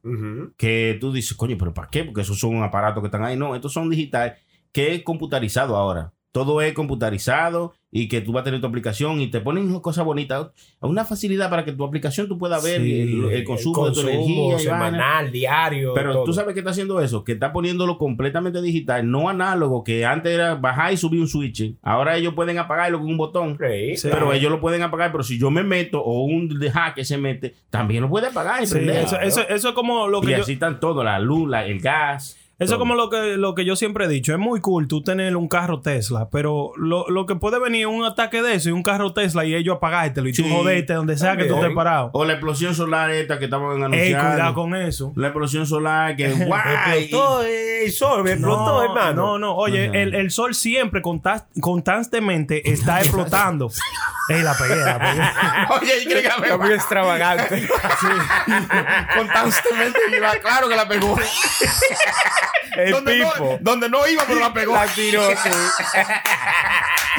Que tú dices, coño, pero ¿para qué? Porque esos son aparatos que están ahí. No, estos son digital, que es computarizado ahora. Todo es computarizado y que tú vas a tener tu aplicación y te ponen cosas bonitas. Una facilidad para que tu aplicación tú puedas ver Sí, el, el consumo de tu energía. y semanal, diario. Pero todo. tú sabes que está haciendo eso, que está poniéndolo completamente digital, no análogo, que antes era bajar y subir un switch. Ahora ellos pueden apagarlo con un botón. Sí, Sí. Pero ellos lo pueden apagar, pero si yo me meto o un hacker se mete, también lo puede apagar y eso, eso, eso es como lo y que yo, así están todo, la luz, la- el gas. Eso es como lo que, lo que yo siempre he dicho. Es muy cool tú tener un carro Tesla, pero lo, lo que puede venir es un ataque de eso y un carro Tesla y ellos apagártelo y tú Sí. joderte donde sea que tú estés parado. O la explosión solar esta que estaban Ey, anunciando. cuidado con eso. La explosión solar que guay. Explotó el sol, me explotó, no, hermano. No, no, oye, el, el sol siempre consta- constantemente está explotando. Ey, la pegué, la pegué. Oye, ¿y cree que la pegó? muy extravagante. Constantemente iba, claro que la pegó. El donde, pipo. no, donde no iba, pero la pegó. La tiró, sí.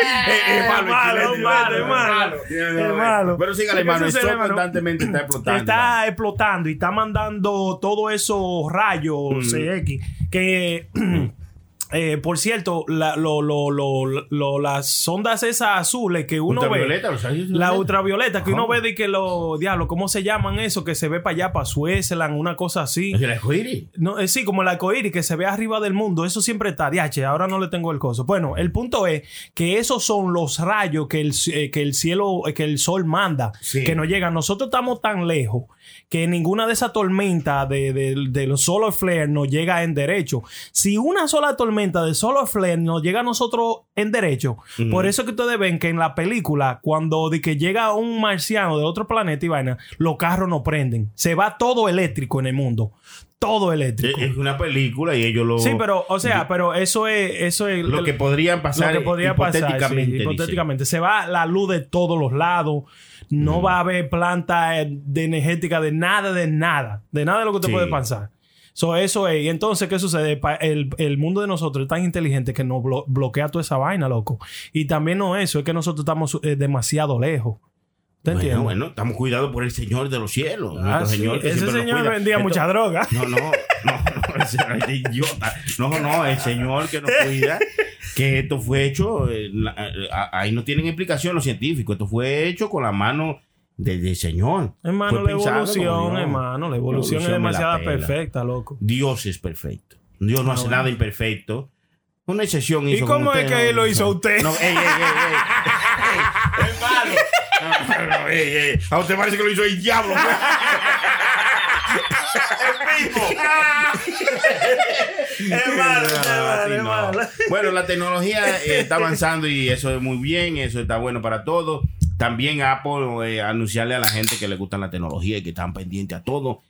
Es malo, es malo, es malo. Es malo. Pero sígale, ¿Qué hermano. El sucede, sol hermano? constantemente está explotando. Está explotando y está mandando todos esos rayos Mm. CX que eh, por cierto la- lo- lo- lo- lo- las ondas esas azules que uno ve la ultravioleta. que uno ve de que los diablos cómo se llaman eso que se ve para allá para Suecia una cosa así ¿Es el arcoíris? no, eh, sí, como el arcoíris que se ve arriba del mundo, eso siempre está. Diache, ahora no le tengo el coso. Bueno, el punto es que esos son los rayos que el, eh, que el cielo, que el sol manda, Sí. que nos llegan. Nosotros estamos tan lejos que ninguna de esas tormentas de, de, de los solar flare nos llega en derecho. Si una sola tormenta de solar flare nos llega a nosotros en derecho, por eso es que ustedes ven que en la película, cuando de que llega un marciano de otro planeta y vaina, los carros no prenden. Se va todo eléctrico en el mundo. Todo eléctrico. es una película y ellos lo. Sí, pero, o sea, pero eso es, eso es Lo que podrían pasar. lo que podría pasar, hipotéticamente. sí, dice. hipotéticamente. Se va la luz de todos los lados. No va a haber planta eh, de energética de nada, de nada. De nada de lo que te Sí. puede pasar. So, eso es. Y entonces, ¿qué sucede? El, el mundo de nosotros es tan inteligente que nos blo- bloquea toda esa vaina, loco. Y también no eso, es que nosotros estamos eh, demasiado lejos. ¿Te Bueno, entiendes? bueno, estamos cuidados por el Señor de los cielos. Ah, sí. Señor que Ese señor vendía Esto- mucha droga. No, no, no, no, ese idiota. No, no, el Señor que nos cuida, que esto fue hecho, eh, la- eh, ahí no tienen explicación los científicos, esto fue hecho con la mano de- del Señor. Hermano, la evolución, hermano. La evolución es demasiado perfecta, loco. Dios es perfecto. Dios no Ah, hace bueno. nada imperfecto. Una excepción ¿Y hizo con cómo es que ¿no? él lo hizo a usted? No, ey, ey, ey, ey. No, no, ey, ey, A usted parece que lo hizo el diablo. Bueno, la tecnología eh, está avanzando y eso es muy bien, eso está bueno para todos. También Apple eh, anunciarle a la gente que le gustan la tecnología y que están pendientes a todo.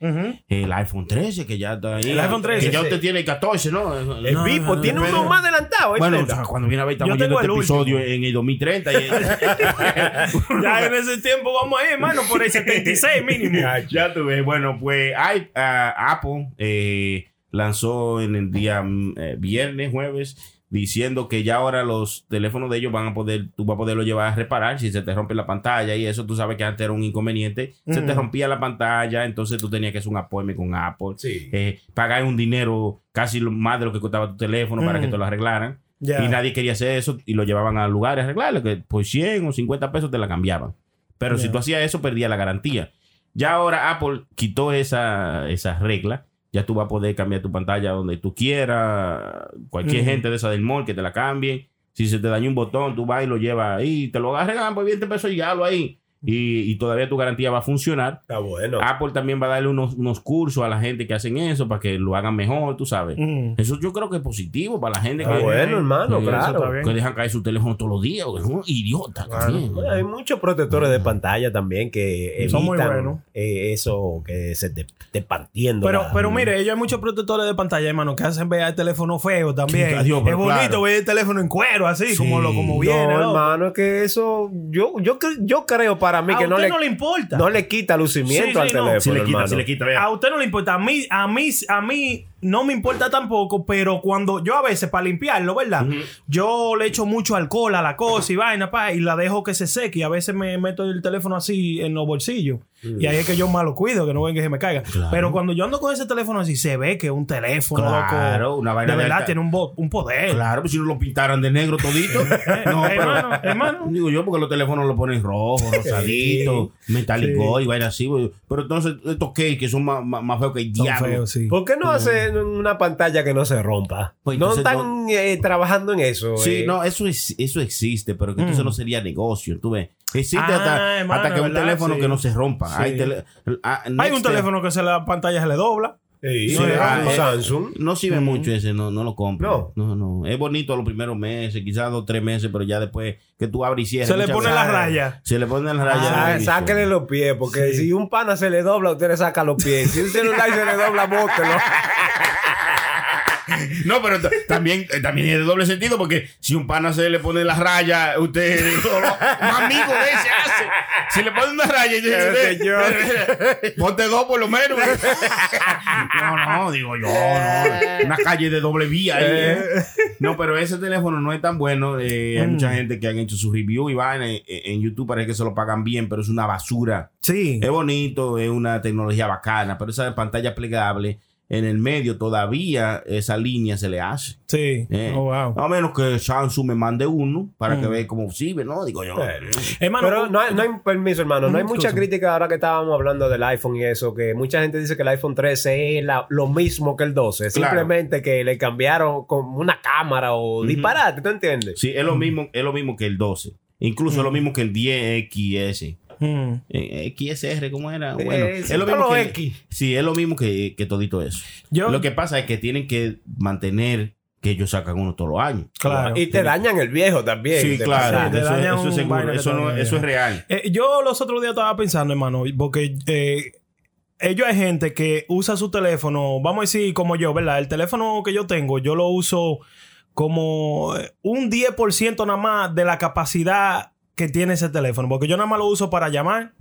El iPhone 13 que ya está ahí. El iPhone 13, Que ya sí. usted tiene el 14, ¿no? El No, Vivo no, tiene no, uno no. más adelantado. ¿eh, Bueno, Chuleta? o sea, cuando viene a ver, estamos viendo este episodio en el 2030. y- Ya en ese tiempo vamos ahí, hermano, por el 76 mínimo. ya, tú ves. Bueno, pues hay, ah, Apple eh, lanzó en el día mm, eh, viernes, jueves, diciendo que ya ahora los teléfonos de ellos van a poder, tú vas a poderlo llevar a reparar si se te rompe la pantalla y eso tú sabes que antes era un inconveniente. Se te rompía la pantalla, entonces tú tenías que hacer un appointment con Apple. Sí. eh, pagar un dinero casi más de lo que costaba tu teléfono para que te lo arreglaran. Ya. Y nadie quería hacer eso y lo llevaban a lugares a arreglarlo, que por 100 o 50 pesos te la cambiaban. Pero si tú hacías eso, perdía la garantía. Ya ahora Apple quitó esa, esa regla. Ya tú vas a poder cambiar tu pantalla donde tú quieras. Cualquier gente de esa del mall que te la cambien. Si se te dañó un botón, tú vas y lo llevas ahí. Te lo arreglan por 20 pesos y llévalo ahí. Y, y todavía tu garantía va a funcionar. Está bueno. Apple también va a darle unos, unos cursos a la gente que hacen eso para que lo hagan mejor, tú sabes. Mm. Eso yo creo que es positivo para la gente Está que, bueno, hermano, que- claro. está bien. que dejan caer su teléfono todos los días. porque son idiotas también. Bueno, hay muchos protectores de pantalla también que evitan Son muy buenos. eh, eso que se te, te partiendo. Pero, la- pero mire, ellos hay muchos protectores de pantalla, hermano, que hacen ver el teléfono feo también. Adiós, es bonito claro. ver el teléfono en cuero, así, como, lo, como viene. no, ¿no? hermano, es que eso yo yo, yo creo para mí A que no usted le, no le importa. no le quita lucimiento Sí, sí, al no. teléfono, Si le quita, hermano. si le quita, vea. A usted no le importa. A mí, a mí, a mí no me importa tampoco, pero cuando yo a veces para limpiarlo, ¿verdad? Yo le echo mucho alcohol a la cosa y vaina, pa, y la dejo que se seque. Y a veces me meto el teléfono así en los bolsillos. Y ahí es que yo más lo cuido, que no ven que se me caiga. Pero cuando yo ando con ese teléfono así, se ve que es un teléfono, Claro, loco. una vaina de verdad alta- tiene un, un poder. Claro, pues si no lo pintaran de negro todito. no, pero, hermano, hermano. Digo yo, porque los teléfonos lo ponen rojo, rosadito, metálico y vaina así. güey. Pero entonces, estos que son más, más, más feos que el diablo. feos, sí. ¿Por qué no una pantalla que no se rompa? Pues no están eh, trabajando en eso. Sí, eh. no, eso, es, eso existe, pero que Mm. entonces no sería negocio, tú ves. Existe Ah, hasta, hermano, hasta que un ¿verdad? teléfono Sí. que no se rompa. Sí. Hay, tele- ah, Hay un teléfono que se la pantalla se le dobla. Sí, Sí, no, ah, un eh, Samsung. No sirve mucho ese, no, no lo compro. No. no, no. Es bonito los primeros meses, quizás dos, tres meses, pero ya después que tú abres y cierras. Se le pone la raya. Se le pone la raya. Ah, sáquenle los pies, porque si un pana se le dobla, usted le saca los pies. Si un celular se le dobla, bótelo. No, pero también, eh, también es de doble sentido porque si un pana se le pone la raya, usted un amigo de ese hace. Si le pone una raya y dice, Eh, ponte dos por lo menos. No, no, digo yo, no. Una calle de doble vía. ahí, ¿eh? No, pero ese teléfono no es tan bueno. eh, Hay mucha gente que han hecho su review y. En, en YouTube parece que se lo pagan bien, pero es una basura. Sí. Es bonito, es una tecnología bacana, pero esa pantalla plegable en el medio todavía esa línea se le hace. Sí. Eh, Oh, wow. A menos que Samsung me mande uno para que Mm. vea cómo sirve, ¿no? Digo yo. Hermano, Pero no hay, no hay permiso, hermano. No hay Mm, mucha crítica ahora que estábamos hablando del iPhone y eso, que mucha gente dice que el iPhone 13 es la- lo mismo que el 12. Claro. Simplemente que le cambiaron con una cámara o disparate, ¿tú entiendes? Sí, es lo mismo, es lo mismo que el 12. Incluso es lo mismo que el 10XS. Mm. Eh, XSR, ¿cómo era? Bueno, Eh, es lo mismo que, X. Sí, es lo mismo que, que todito eso. Yo- Lo que pasa es que tienen que mantener que ellos sacan uno todos los años. Claro. Y te dañan el viejo también. Sí, claro. te Eso, dañan eso es seguro. Eso, no- es real. Eh, yo los otros días estaba pensando, hermano, porque eh, ellos hay gente que usa su teléfono, vamos a decir como yo, ¿verdad? El teléfono que yo tengo, yo lo uso como eh, un 10% nada más de la capacidad que tiene ese teléfono, porque yo nada más lo uso para llamar,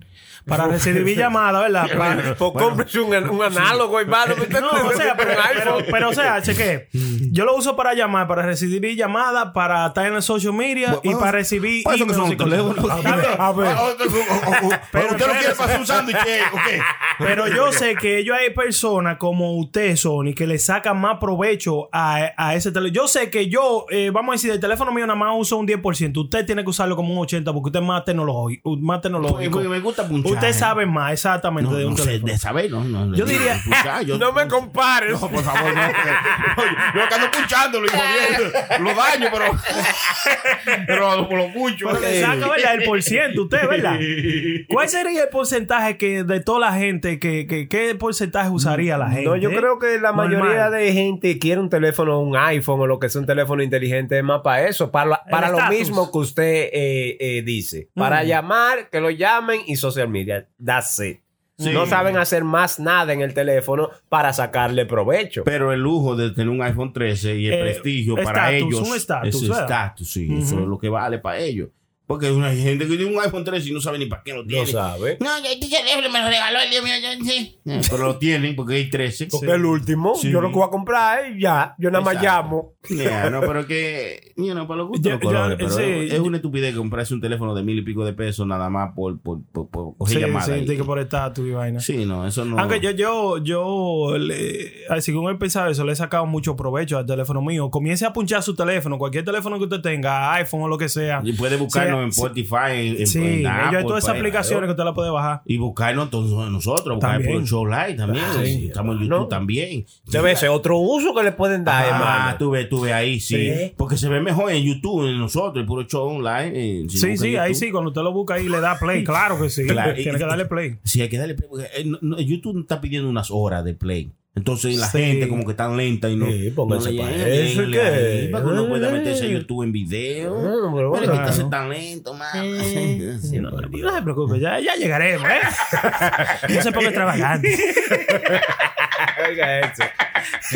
para recibir llamadas, ¿verdad? Para- Pues cómprese un, un análogo, hermano. no, o sea, pero, pero, pero, o sea, cheque. Yo lo uso para llamar, para recibir llamadas, para estar en el social media y para recibir. Para eso que son teléfonos. A ver, a ver. Pero usted lo quiere para hacer un sándwich. ¿o qué? Pero yo sé que ellos hay personas como usted, Sony, que le sacan más provecho a, a ese teléfono. Yo sé que yo, eh, vamos a decir, del teléfono mío nada más uso un 10%. Usted tiene que usarlo como un 80%. gusta porque usted es más tecnológico. Más tecnológico. Me gusta punchar. Usted sabe más exactamente No, de un no sé, teléfono. de saber, no, no, Yo de- diría- yo- No me compares. No, por favor, no. Oye, Yo que ando punchándolo y jodiendo. Lo daño, pero. Pero lo. Pero le saca, ¿verdad? El por ciento, usted, ¿verdad? ¿Cuál sería el porcentaje que de toda la gente que, que qué porcentaje usaría la gente? No, yo creo que la Normal. mayoría de gente quiere un teléfono, un iPhone o lo que sea un teléfono inteligente es más para eso, para, la- El para lo mismo que usted eh, eh, dice. Para Mm. llamar, que lo llamen y social media. That's it. Sí. No saben hacer más nada en el teléfono para sacarle provecho. Pero el lujo de tener un iPhone 13 y el Eh, prestigio para estatus, ellos. un es estatus, sí. Eso es lo que vale para ellos. Porque hay una gente que tiene un iPhone 13 y no sabe ni para qué lo no tiene. sabe. No, ya este teléfono me lo regaló el día mío. yo sí. Eh, Pero lo tienen porque hay 13. Porque el último, Sí. yo lo que voy a comprar es ya. Yo nada más llamo. Ya, no, pero que, you know, para los gustos Yo- los colores, yo- pero sí, es, es yo- una estupidez comprarse un teléfono de mil y pico de pesos nada más por, por, por, por coger Sí, llamadas. sí, que por estatus y vaina. Sí, no, eso no. Aunque yo, yo, yo, le- ay, según he pensado eso, le he sacado mucho provecho al teléfono mío. Comience a punchar su teléfono, cualquier teléfono que usted tenga, iPhone o lo que sea. Y puede buscarnos En. Spotify, en, Sí, en ellos hay Apple, todas esas pues, aplicaciones que usted la puede bajar. Y buscarnos todos nosotros, buscar por Show Live también. Sí, Estamos en YouTube también. Debe ser otro uso que le pueden dar, Ah, hermano. tú ves, tú ves ahí, sí. Sí. Porque se ve mejor en YouTube, en nosotros, el puro show online. eh, si Sí, sí, ahí sí, cuando usted lo busca ahí le da play, claro que sí. Claro, y- Tiene que darle play. Sí, hay que darle play. Porque eh, no- no, YouTube no está pidiendo unas horas de play. Entonces la Sí. gente como que tan lenta y no. Sí, pónganse no pa' le- eso, denle ¿qué? ahí, Para que uno pueda Eh. meterse a YouTube en video. Ah, pero Pero bueno, que está tan lento, man. Sí, No, no, se preocupe, ya, ya llegaremos, ¿eh? No se ponga extravagante. Oiga eso.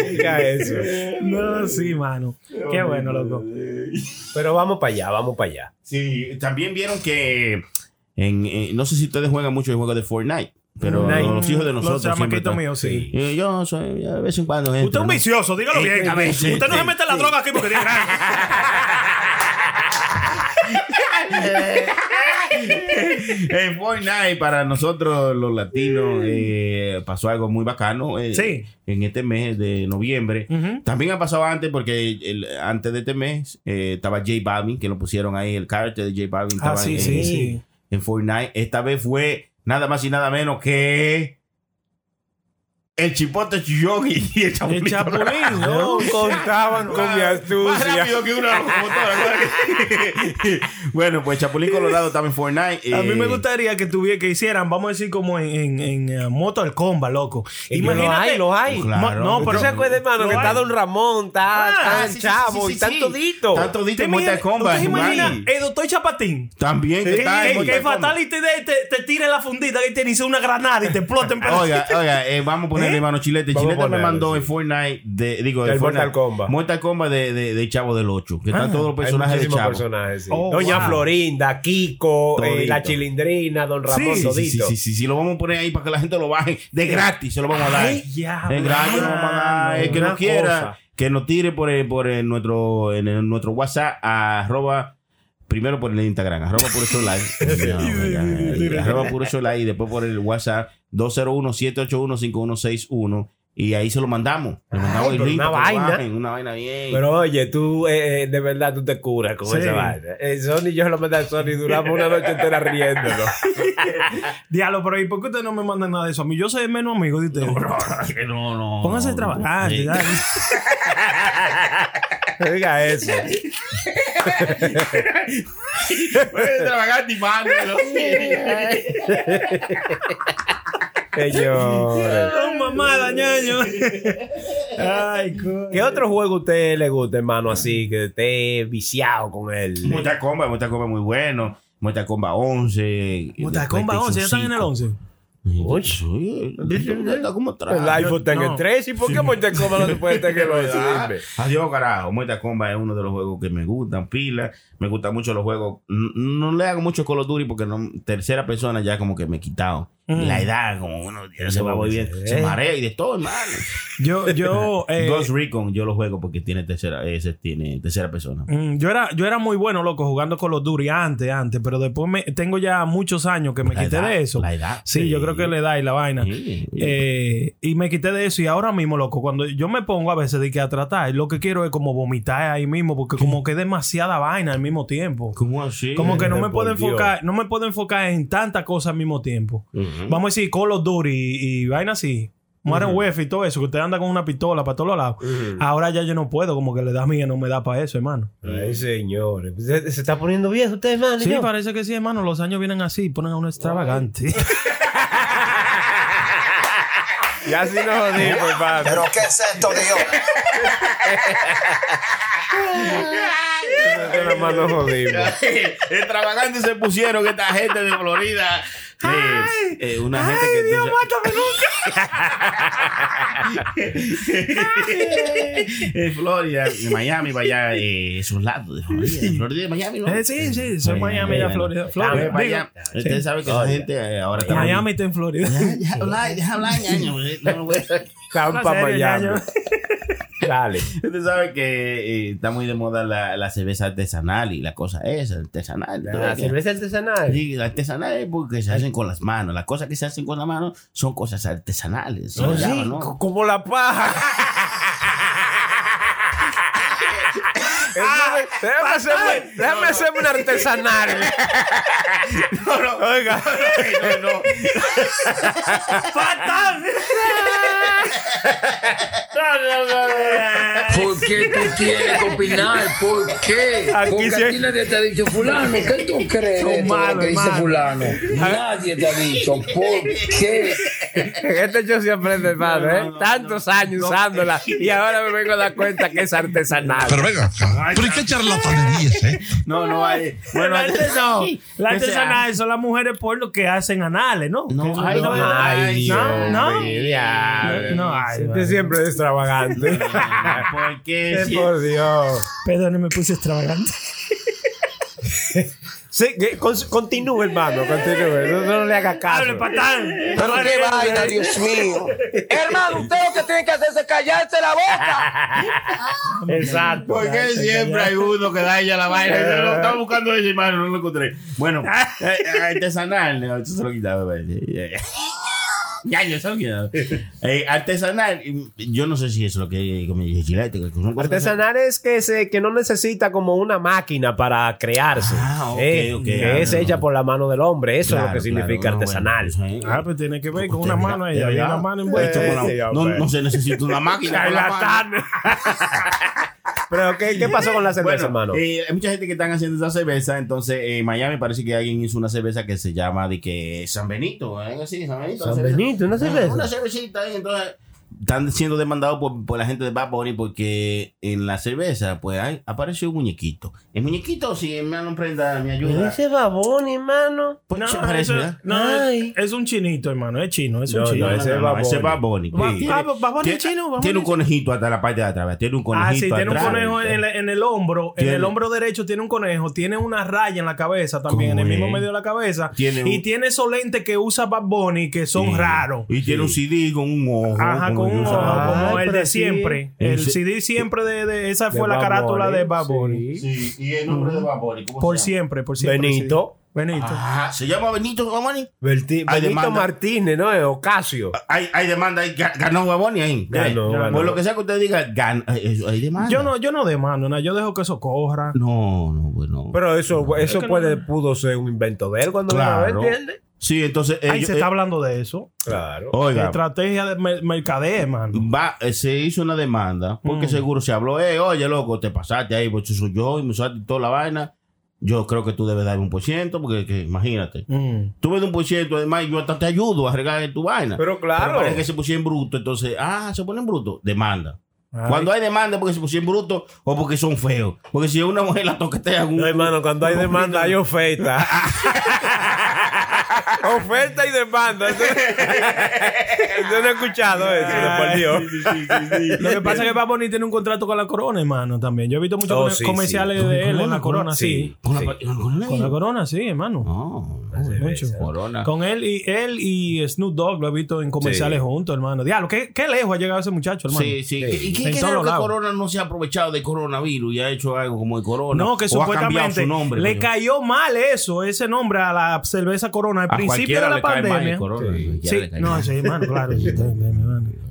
Oiga eso. No, sí, mano. Qué bueno, loco. Pero vamos para allá, vamos para allá. Sí, también vieron que en, eh, no sé si ustedes juegan mucho el juego de Fortnite, pero los hijos de Los nosotros siempre chamaquitos están- míos, sí. Y yo soy de vez en cuando entro, Usted es un ¿no? vicioso, dígalo Eh, bien. a veces, Usted no sí, se mete en la sí. droga aquí porque tiene en Fortnite para nosotros los latinos eh, pasó algo muy bacano eh, Sí. en este mes de noviembre. También ha pasado antes porque el- antes de este mes eh, estaba J Balvin que lo pusieron ahí el carácter de J Balvin Ah, estaba sí, en, sí, sí. en Fortnite. Esta vez fue nada más y nada menos que el chipote chillón y el El chapulín. chapulín, No no. contaban con mi Más astucia. rápido que una locomotora. bueno, pues Chapulín Colorado en Fortnite. A mí me eh, gustaría que tuviera, que hicieran, vamos a decir, como en, en, en eh, Mortal Kombat, loco. Que lo hay, lo hay. Claro. No, ¿Tú pero se acuerdas, hermano, que hay. está Don Ramón, está, Ah, sí, sí, chavo sí, sí, y toditos. Están toditos ¿Te en Mortal Kombat. ¿Tú te imaginas Juan. el doctor Chapatín? También que está en Que. Fatality te, te tire la fundita que tiene hizo una granada y te explota en pedazos. Oiga, oiga, eh, vamos a ponerle ¿Eh? mano Chilete. Vamos Chilete me mandó sí. en Fortnite, de, digo, de El Fortnite, Mortal Kombat. Mortal Kombat de, de, de Chavo del 8, que están Ah, todos los personajes de Chavo. personajes, sí. Oh, Doña wow. Florinda, Kiko, eh, la Chilindrina, Don Ramón, Sí, sí, Sí, sí, todito. sí, sí, sí, lo vamos a poner ahí para que la gente lo baje de gratis, se lo vamos a dar. Ay, ya, Es gratis, lo vamos a dar. El que no quiera, cosa. que nos tire por, el- por el nuestro, en el- nuestro WhatsApp, arroba, primero por el Instagram, arroba puro show live. arroba puro show live y después por el WhatsApp 201-781-5161 y ahí se lo mandamos. Le mandamos Ay, el link una vaina. bajen, una vaina bien. Pero oye, tú eh, eh, de verdad tú te curas con Sí. esa vaina. Eh, Sony y yo se lo mandé a Sony y duramos una noche entera riéndonos. Diablo, pero ¿y por qué ustedes no me mandan nada de eso? A mí yo soy el menos amigo de ustedes. que no, no. Pónganse a trabajar. Sí. dale. Oiga eso. Puede trabajar timando. Señores. Oh, mamada, ñaño. Ay, coño. ¿Qué otro juego a usted le gusta, hermano, así, que esté viciado con él? Mortal Kombat, Mortal Kombat muy bueno. Mortal Kombat 11. Mortal Kombat 11, ya están en el 11. Uy. Sí, está como atrás. El iPhone está en no. el 3 y por qué Mortal Kombat no se puede estar en el 11? Ah. Adiós, carajo. Mortal Kombat es uno de los juegos que me gustan, pila. Me gustan mucho los juegos. No le hago mucho Call of Duty porque no, tercera persona ya como que me he quitado. Mm. La edad, como uno ya se va muy bien, se marea y de todo, hermano. Yo, yo, eh, Ghost Recon yo lo juego porque tiene tercera, ese tiene tercera persona. Mm, Yo era, yo era muy bueno, loco, jugando con los Duty antes, antes, pero después me, tengo ya muchos años que me La quité edad, de eso. la edad, Sí, sí. yo creo que la edad y la vaina. Sí, sí. Eh, y me quité de eso y ahora mismo, loco, cuando yo me pongo a veces de que a tratar, lo que quiero es como vomitar ahí mismo, porque como que es demasiada vaina al mismo tiempo. ¿Cómo así? Como que no me puedo Dios. enfocar, no me puedo enfocar en tantas cosas al mismo tiempo. Vamos a decir Call of Duty y, y vaina así. Modern Warfare y todo eso, que usted anda con una pistola para todos lados. Ahora ya yo no puedo, como que le da mía, no me da para eso, hermano. Ay, señores. Se, se está poniendo viejo usted, hermano. Sí, yo. parece que sí, hermano. Los años vienen así, ponen a uno extravagante. Ya sí nos jodimos, hermano. ¿Pero qué es esto, Dios? Extravagantes se pusieron esta gente de Florida. Eh, eh, una gente que. en Florida, en Miami, vaya, eh, esos lados de Florida. de Florida y Miami, ¿no? Eh, sí, sí, soy Miami, ya Florida. Florida. Vaya, digo. Usted sabe que esa gente eh, ahora está. Miami está en Florida. Deja hablar, deja hablar, ñaño. No me voy a- Tampa, Miami. Dale. Usted sabe que eh, está muy de moda la, la cerveza artesanal y la cosa esa, artesanal. La cerveza artesanal. Sí, la artesanal es porque se hacen con las manos. Las cosas que se hacen con las manos son cosas artesanales. Oh, llama, sí, como la paja. Déjame, hacerme, déjame hacerme un artesanal. Oiga. No, no. ¿Por qué tú tienes que opinar? ¿Por qué? Aquí Porque sí a ti nadie te ha dicho fulano. ¿Qué tú crees de todo lo que dice fulano? Nadie te ha dicho. ¿Por qué? Este yo se aprende, hermano, ¿eh? Tantos años usándola y ahora me vengo a dar cuenta que es artesanal. Pero venga acá. ¿Pero y qué esta? No, no hay. Bueno, La antes no, la artesanal son las mujeres porno que hacen anales, ¿no? No, Que ay, eso- no, Ay, Dios no, no. No, ay, Usted vale. siempre es extravagante. Porque Eh, si- Por Dios. Perdón, me puse extravagante. Sí, con- continúe, hermano, continúe. No, no le haga caso. Hable, patán. Pero qué vaina, Dios mío. Hermano, usted lo que tiene que hacer es callarse la boca. Exacto. Porque siempre hay uno que daña la vaina. Lo estaba buscando ese hermano, no lo encontré. Bueno, eh, eh, artesanal, no, eso se lo quitaba. Ya, yo se lo quitaba. Eh, artesanal, yo no sé si es lo que como dije, chilete, Artesanal es que, se, que no necesita como una máquina para crearse. Ah, ok, Eh, ok. que Ah, es no, hecha no. por la mano del hombre. Eso es Claro, lo que significa claro, no, artesanal. bueno, pues, Ah, pues tiene que ver con una mano ahí. ya- Hay ya. una mano envuelta. No, no se necesita una máquina. la. Pero, ¿qué, ¿qué pasó con la cerveza, Bueno, hermano? eh, hay mucha gente que están haciendo esa cerveza. Entonces, en Miami parece que alguien hizo una cerveza que se llama de que San Benito. ¿eh? Sí, San Benito. San una cerveza. Benito, una cerveza. Una cervecita. Y entonces, están siendo demandados por, por la gente de Bad Bunny porque en la cerveza, pues, hay, apareció un muñequito. El muñequito, si hermano prenda, me ayuda. Ese babón, hermano. Pues, No, es, es un chinito, hermano. Es chino, es un No, chino. no, ese es Bad ese Bunny. Bad Bunny. Sí. Bad Bunny chino, Bad Tiene un Bunny conejito hasta la parte de atrás. Tiene un conejito Ah, sí, tiene un atrás. conejo en el, en el hombro. En el hombro derecho tiene un conejo. Tiene una raya en la cabeza también, en el ¿Cómo mismo medio de la cabeza. Tiene un- y tiene esos lentes que usa Bad Bunny que son Sí. raros. Y tiene un CD con un ojo. Ajá, con como Ay, el de sí. siempre. El Ese- CD siempre de, de- esa De fue la Bad carátula Bunny, de Bad Bunny. sí. Sí, y el nombre de Bad Bunny, ¿cómo Por se llama? siempre, por siempre. Benito. Benito. Ah, se llama Benito Hay Benito demanda. Martínez, ¿no? Es Ocasio. Hay, hay demanda, hay, ga- ganó Bad Bunny ahí. Ganó, Eh, ganó. Por lo que sea que usted diga, gan- eh, eso, hay demanda. Yo no, yo no demando nada, yo dejo que eso corra. No, no, bueno. Pero eso, eso que puede, no- pudo ser un invento de él cuando Claro. ¿entiendes? Sí, entonces. Ahí ellos- se está eh, hablando de eso. Claro. Oiga, Estrategia de mer- mercadeo, hermano. va, eh, se hizo una demanda porque Mm. seguro se habló, eh, oye, loco, te pasaste ahí, pues eso soy yo y me usaste toda la vaina. Yo creo que tú debes dar un por ciento porque que, imagínate. Mm. Tú me das un por ciento, además yo hasta te ayudo a regar tu vaina. Pero claro. parece que se pusieron bruto, entonces, ah, se ponen bruto, demanda. Ay. Cuando hay demanda porque se pusieron bruto o porque son feos. Porque si una mujer la toquetea un, No, hermano, cuando hay demanda hay oferta. oferta y demanda. Usted no ha escuchado eso, de por Dios. Lo que pasa es que Bad Bunny tiene un contrato con la corona, hermano, también. Yo he visto muchos Oh, comerciales sí. de él en ¿Con la corona, sí. Con la- con corona, sí, hermano. No. Mucho. Corona. Con él y él y Snoop Dogg lo he visto en comerciales Sí. juntos, hermano. Diablo, ¿qué, qué lejos ha llegado ese muchacho, hermano. Sí, sí. ¿Y qué, que. Corona no se ha aprovechado de coronavirus y ha hecho algo como de Corona? No, que supuestamente su nombre. le cayó mal eso, ese nombre a la cerveza Corona al A principio de la le cae mal el pandemia. Corona, Sí, le cae no, mal. sí, hermano, claro. sí, sí, sí, hermano.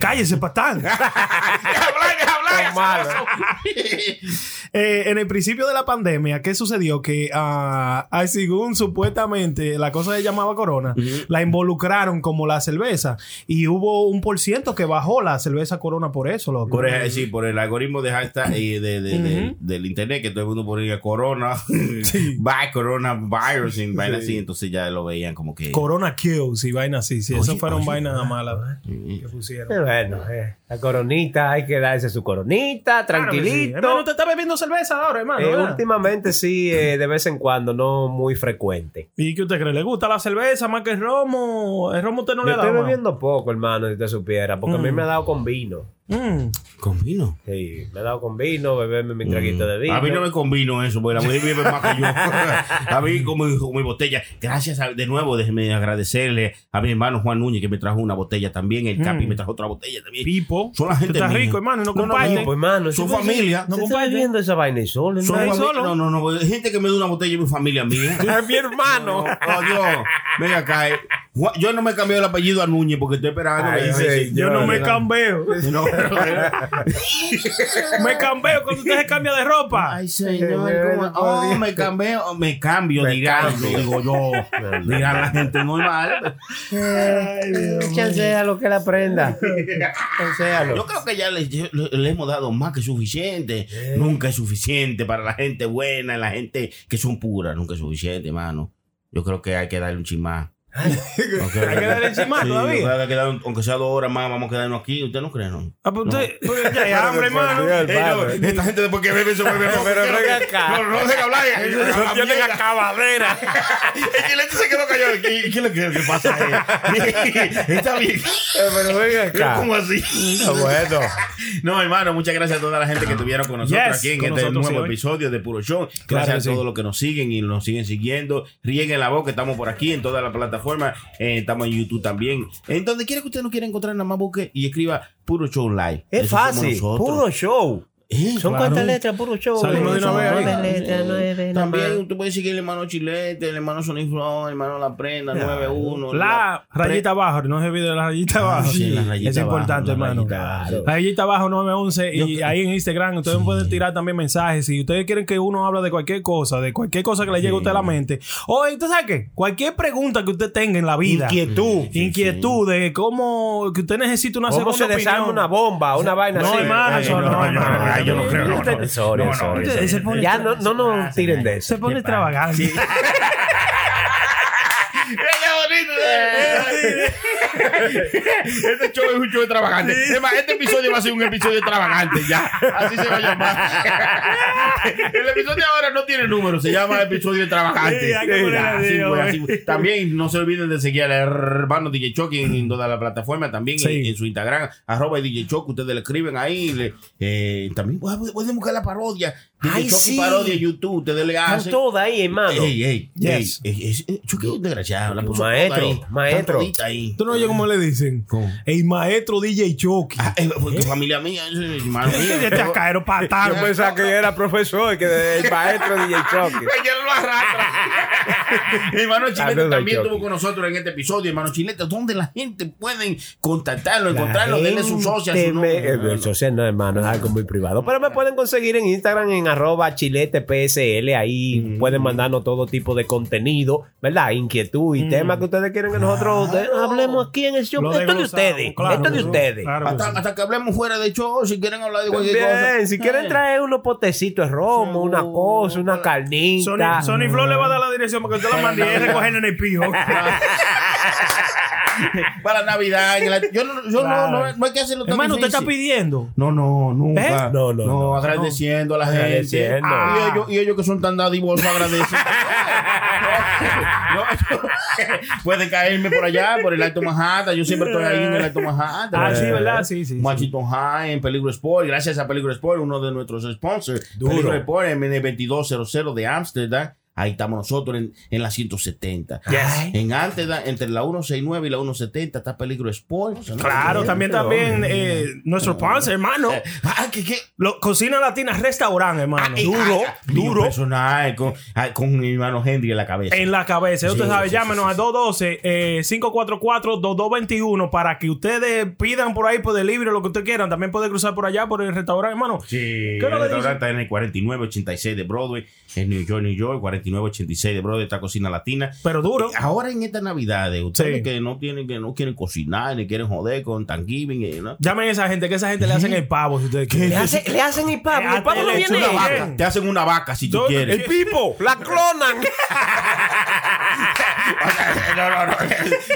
Eh, en el principio de la pandemia, ¿qué sucedió? Que ah, ah, según supuestamente la cosa se llamaba Corona, la involucraron como la cerveza y hubo un por ciento que bajó la cerveza Corona por eso, loco. Por el, sí, por el algoritmo de hashtag y de, de- del internet que todo el mundo ponía Corona, by Coronavirus y vaina así, entonces ya lo veían como que. Corona Kills y vainas así. Sí, Oye, esas fueron oye, vainas malas que pusieron. Eh, Bueno, eh, la coronita, hay que darse su coronita, Claro sí. tranquilito. Hermano, usted está bebiendo cerveza ahora, hermano. Eh, últimamente sí, eh, de vez en cuando, no muy frecuente. ¿Y qué usted cree? ¿Le gusta la cerveza más que el romo? ¿El romo usted no Yo le da? estoy bebiendo poco, hermano, si te supiera, porque a mí Mm. me ha dado con vino. Mm. ¿Con vino? Sí, me ha dado con vino, beberme mi traguito de vino. A mí no me convino eso, porque la mujer vive más que yo. a mí con mi, con mi botella. Gracias a- de nuevo, déjeme agradecerle a mi hermano Juan Núñez que me trajo una botella también. El Capi Mm. me trajo otra botella también. Pipo. Son la gente Tú estás mía. rico, hermano, y no No, no, comparte. no, Pues, hermano, Son familia. No No está comparte. viendo esa vaina y solo, Son. No, no, no. Gente que me da una botella es mi familia mía. Es mi hermano. Oh, Dios. Venga acá. Eh. Yo no me cambié el apellido a Núñez porque estoy esperando. Ay, que dice- sí, Yo no me No, cambio. no. me cambio cuando usted se cambia de ropa. Ay, señor, ¿cómo? Oh, me cambio, me cambio, cambio. digo yo. Dirán la gente normal. Chancea lo que la aprenda. Yo creo que ya le, le- le hemos dado más que suficiente. Nunca es suficiente para la gente buena, la gente que son puras. Nunca es suficiente, hermano. Yo creo que hay que darle un chin más. Hay que más Sí, todavía. yo que hay que dar un- aunque sea dos horas más, vamos a quedarnos aquí. ¿Usted no cree, no? Ah, pues usted, pues ya hay hambre, hermano. Hermano. esta gente después que bebe se vuelve loco. Pero venga acá. No, no dejen hablar. No tienen acabadera. El chilete se quedó callado. ¿Qué, qué, es lo que- qué pasa ahí? Está bien. Pero venga acá. ¿Cómo así? Ah, bueno. No, hermano, muchas gracias a toda la gente que estuvieron con nosotros Yes, aquí en este nosotros, nuevo sí, episodio de Puro Show. Gracias Claro a todos sí. los que nos siguen y nos siguen siguiendo. Rieguen la voz que estamos por aquí en toda la Eh, estamos en YouTube también. En donde quiera que usted nos quiera encontrar, nada más busque y escriba Puro Show Live. Es Eso fácil. Puro show. Eh, Son Claro. cuántas letras, puro show. Salimos de una Son vez ahí. nueve letras, También más. usted puede seguir el hermano Chilete, el hermano Sony Flow, el hermano La Prenda, 91. La rayita abajo, no se olvide la rayita abajo. sí, la rayita es abajo, importante, hermano. rayita rayita abajo 911 y Yo- ahí en Instagram ustedes pueden tirar también mensajes. Si ustedes quieren que uno hable de cualquier cosa, de cualquier cosa que le llegue a usted a la mente. O usted sabe qué, cualquier pregunta que usted tenga en la vida. Inquietud. Inquietud de cómo que usted necesita una ¿Cómo segunda se desarma una bomba, una vaina No, así? hermano, no, no, hermano. Ay, yo no creo, no, no. Sorry, No, no, sorry, usted sorry. se pone- Ya no, no nos tiren de eso. Se pone extravagante. Este show es un show extravagante. Es más, este episodio va a ser un episodio extravagante ya. Así se va a llamar. El episodio ahora no tiene número, se llama episodio extravagante. También no se olviden de seguir al hermano DJ Chucky en, en toda la plataforma, también Sí. en, en su Instagram, arroba DJ Chucky, ustedes le escriben ahí. le- eh, también pueden buscar la parodia. DJ Ay, sí. parodia en YouTube, ustedes le hacen. todas ahí, hermano. Ey, ey, Yes. ey, ey, ey, un desgraciado. Maestro, ahí. maestro. Ahí. ¿Tú no oyes cómo le dicen? ¿Cómo? El maestro DJ Chucky. Ah, eh, porque familia mía, ese es hermano mío. Ya te has caído patán. Yo pensaba que era profesor, que el maestro DJ Chucky. Ella lo arrastra. hermano Chilete Saludos, también estuvo con nosotros en este episodio. Hermano Chilete, ¿dónde la gente puede contactarlo, encontrarlo, denle su socia, su nombre? eh, El social no, hermano, es algo muy privado. Pero me pueden conseguir en Instagram en arroba chiletepsl. Ahí pueden mandarnos todo tipo de contenido, ¿verdad? Inquietud y temas que ustedes quieren que nosotros hablemos aquí en el show. Lo Esto es de ustedes. claro, Esto es de ustedes. Claro Hasta, que hablemos fuera de show, si quieren hablar de cualquier Bien, cosa. si quieren traer unos potecitos de romo, una cosa, una carnita. Sony, Sony Flow le va a dar la dirección para que usted la mande y él recogen en el pío. Para Navidad. en la- yo no, yo no, no, no hay que hacerlo tan Hermano, usted está difícil. pidiendo. No, no, nunca. ¿Eh? No, no, no. agradeciendo a la gente. Ah, y, ellos, y ellos que son tan dadivosos agradecen. Pueden caerme por allá, por el Alto Manhattan. Yo siempre estoy ahí en el Alto Manhattan. Ah, sí, ¿verdad? Sí, sí. sí. Washington High en Peligro Sport. Gracias a Peligro Sport, uno de nuestros sponsors. Duro. Peligro Sport en el 2200 de Amsterdam. Ahí estamos nosotros en, en la 170. Yes. En antes, entre la 169 y la 170 está Peligro Sports. ¿no? Claro, también, también eh, nuestro sponsor, hermano. Ah, ¿qué, qué? Lo- Cocina Latina Restaurante, hermano. Ay, duro, ay, ay, duro. personal, con, con mi hermano Henry en la cabeza. En la cabeza. Ya Usted Sí, sabe, sí, llámenos sí, a 212-544-2221 para que ustedes pidan por ahí por delivery lo que ustedes quieran. También puede cruzar por allá por el restaurante, hermano. Sí, ¿Qué es el restaurante está en el 4986 de Broadway, en New York, New York, 4986 de Broadway, está Cocina Latina. Pero duro. Eh, Ahora en estas navidades, ustedes Sí. que no tienen, que no quieren cocinar, ni quieren joder con Thanksgiving, eh, ¿no? Llamen a esa gente, que esa gente le hacen el pavo si ustedes quieren. Le, hace- le hacen el pavo. Eh, El pavo no le viene. una vaca. Te hacen una vaca si tú Yo- quieres. El pipo. La clonan. no, no, no.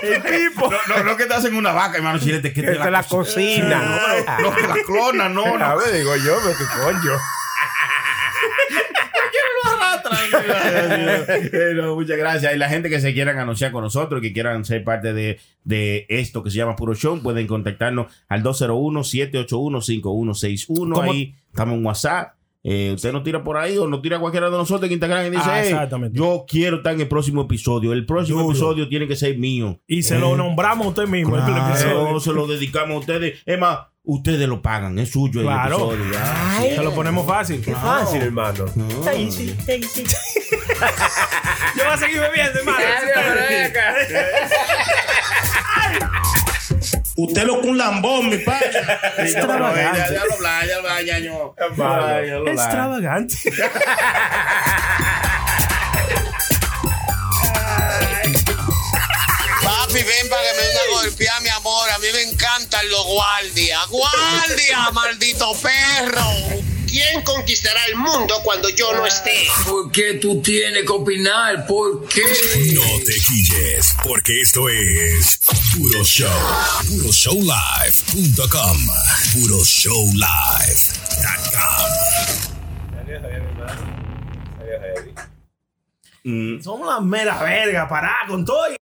El pipo. No, no, no que te hacen una vaca, hermano chilete, que Que te la cocina. No, pero no, que la clona, no, no. A ver, digo yo, pero qué coño. Eh, no, muchas gracias. Y la gente que se quieran anunciar con nosotros, que quieran ser parte de, de esto que se llama Puro Show, pueden contactarnos al 201-781-5161. ¿Cómo? Ahí estamos en WhatsApp. Eh, usted nos tira por ahí o nos tira cualquiera de nosotros en Instagram y dice, Ah, "Hey, exactamente. yo quiero estar en el próximo episodio. El próximo Duro. episodio tiene que ser mío. Y se lo nombramos a usted mismo. Claro, se lo dedicamos a ustedes. Es más, ustedes lo pagan, es suyo el Claro. episodio. ya. Se lo ponemos fácil. Qué fácil, hermano. Ahí sí, ahí sí. Yo voy a seguir bebiendo, hermano. Usted lo que un lambón, mi padre. Ya, ya, lo ya ya. Ya, ya. Extravagante. Papi, ven para que me venga a golpear, mi amor. A mí me encantan los guardias. ¡Guardia, maldito perro! ¿Quién conquistará el mundo cuando yo no esté? ¿Por qué tú tienes que opinar? ¿Por qué? No te quilles, porque esto es Puro Show. PuroShowLive.com. PuroShowLive.com. Mm, Somos la mera verga, pará con todo.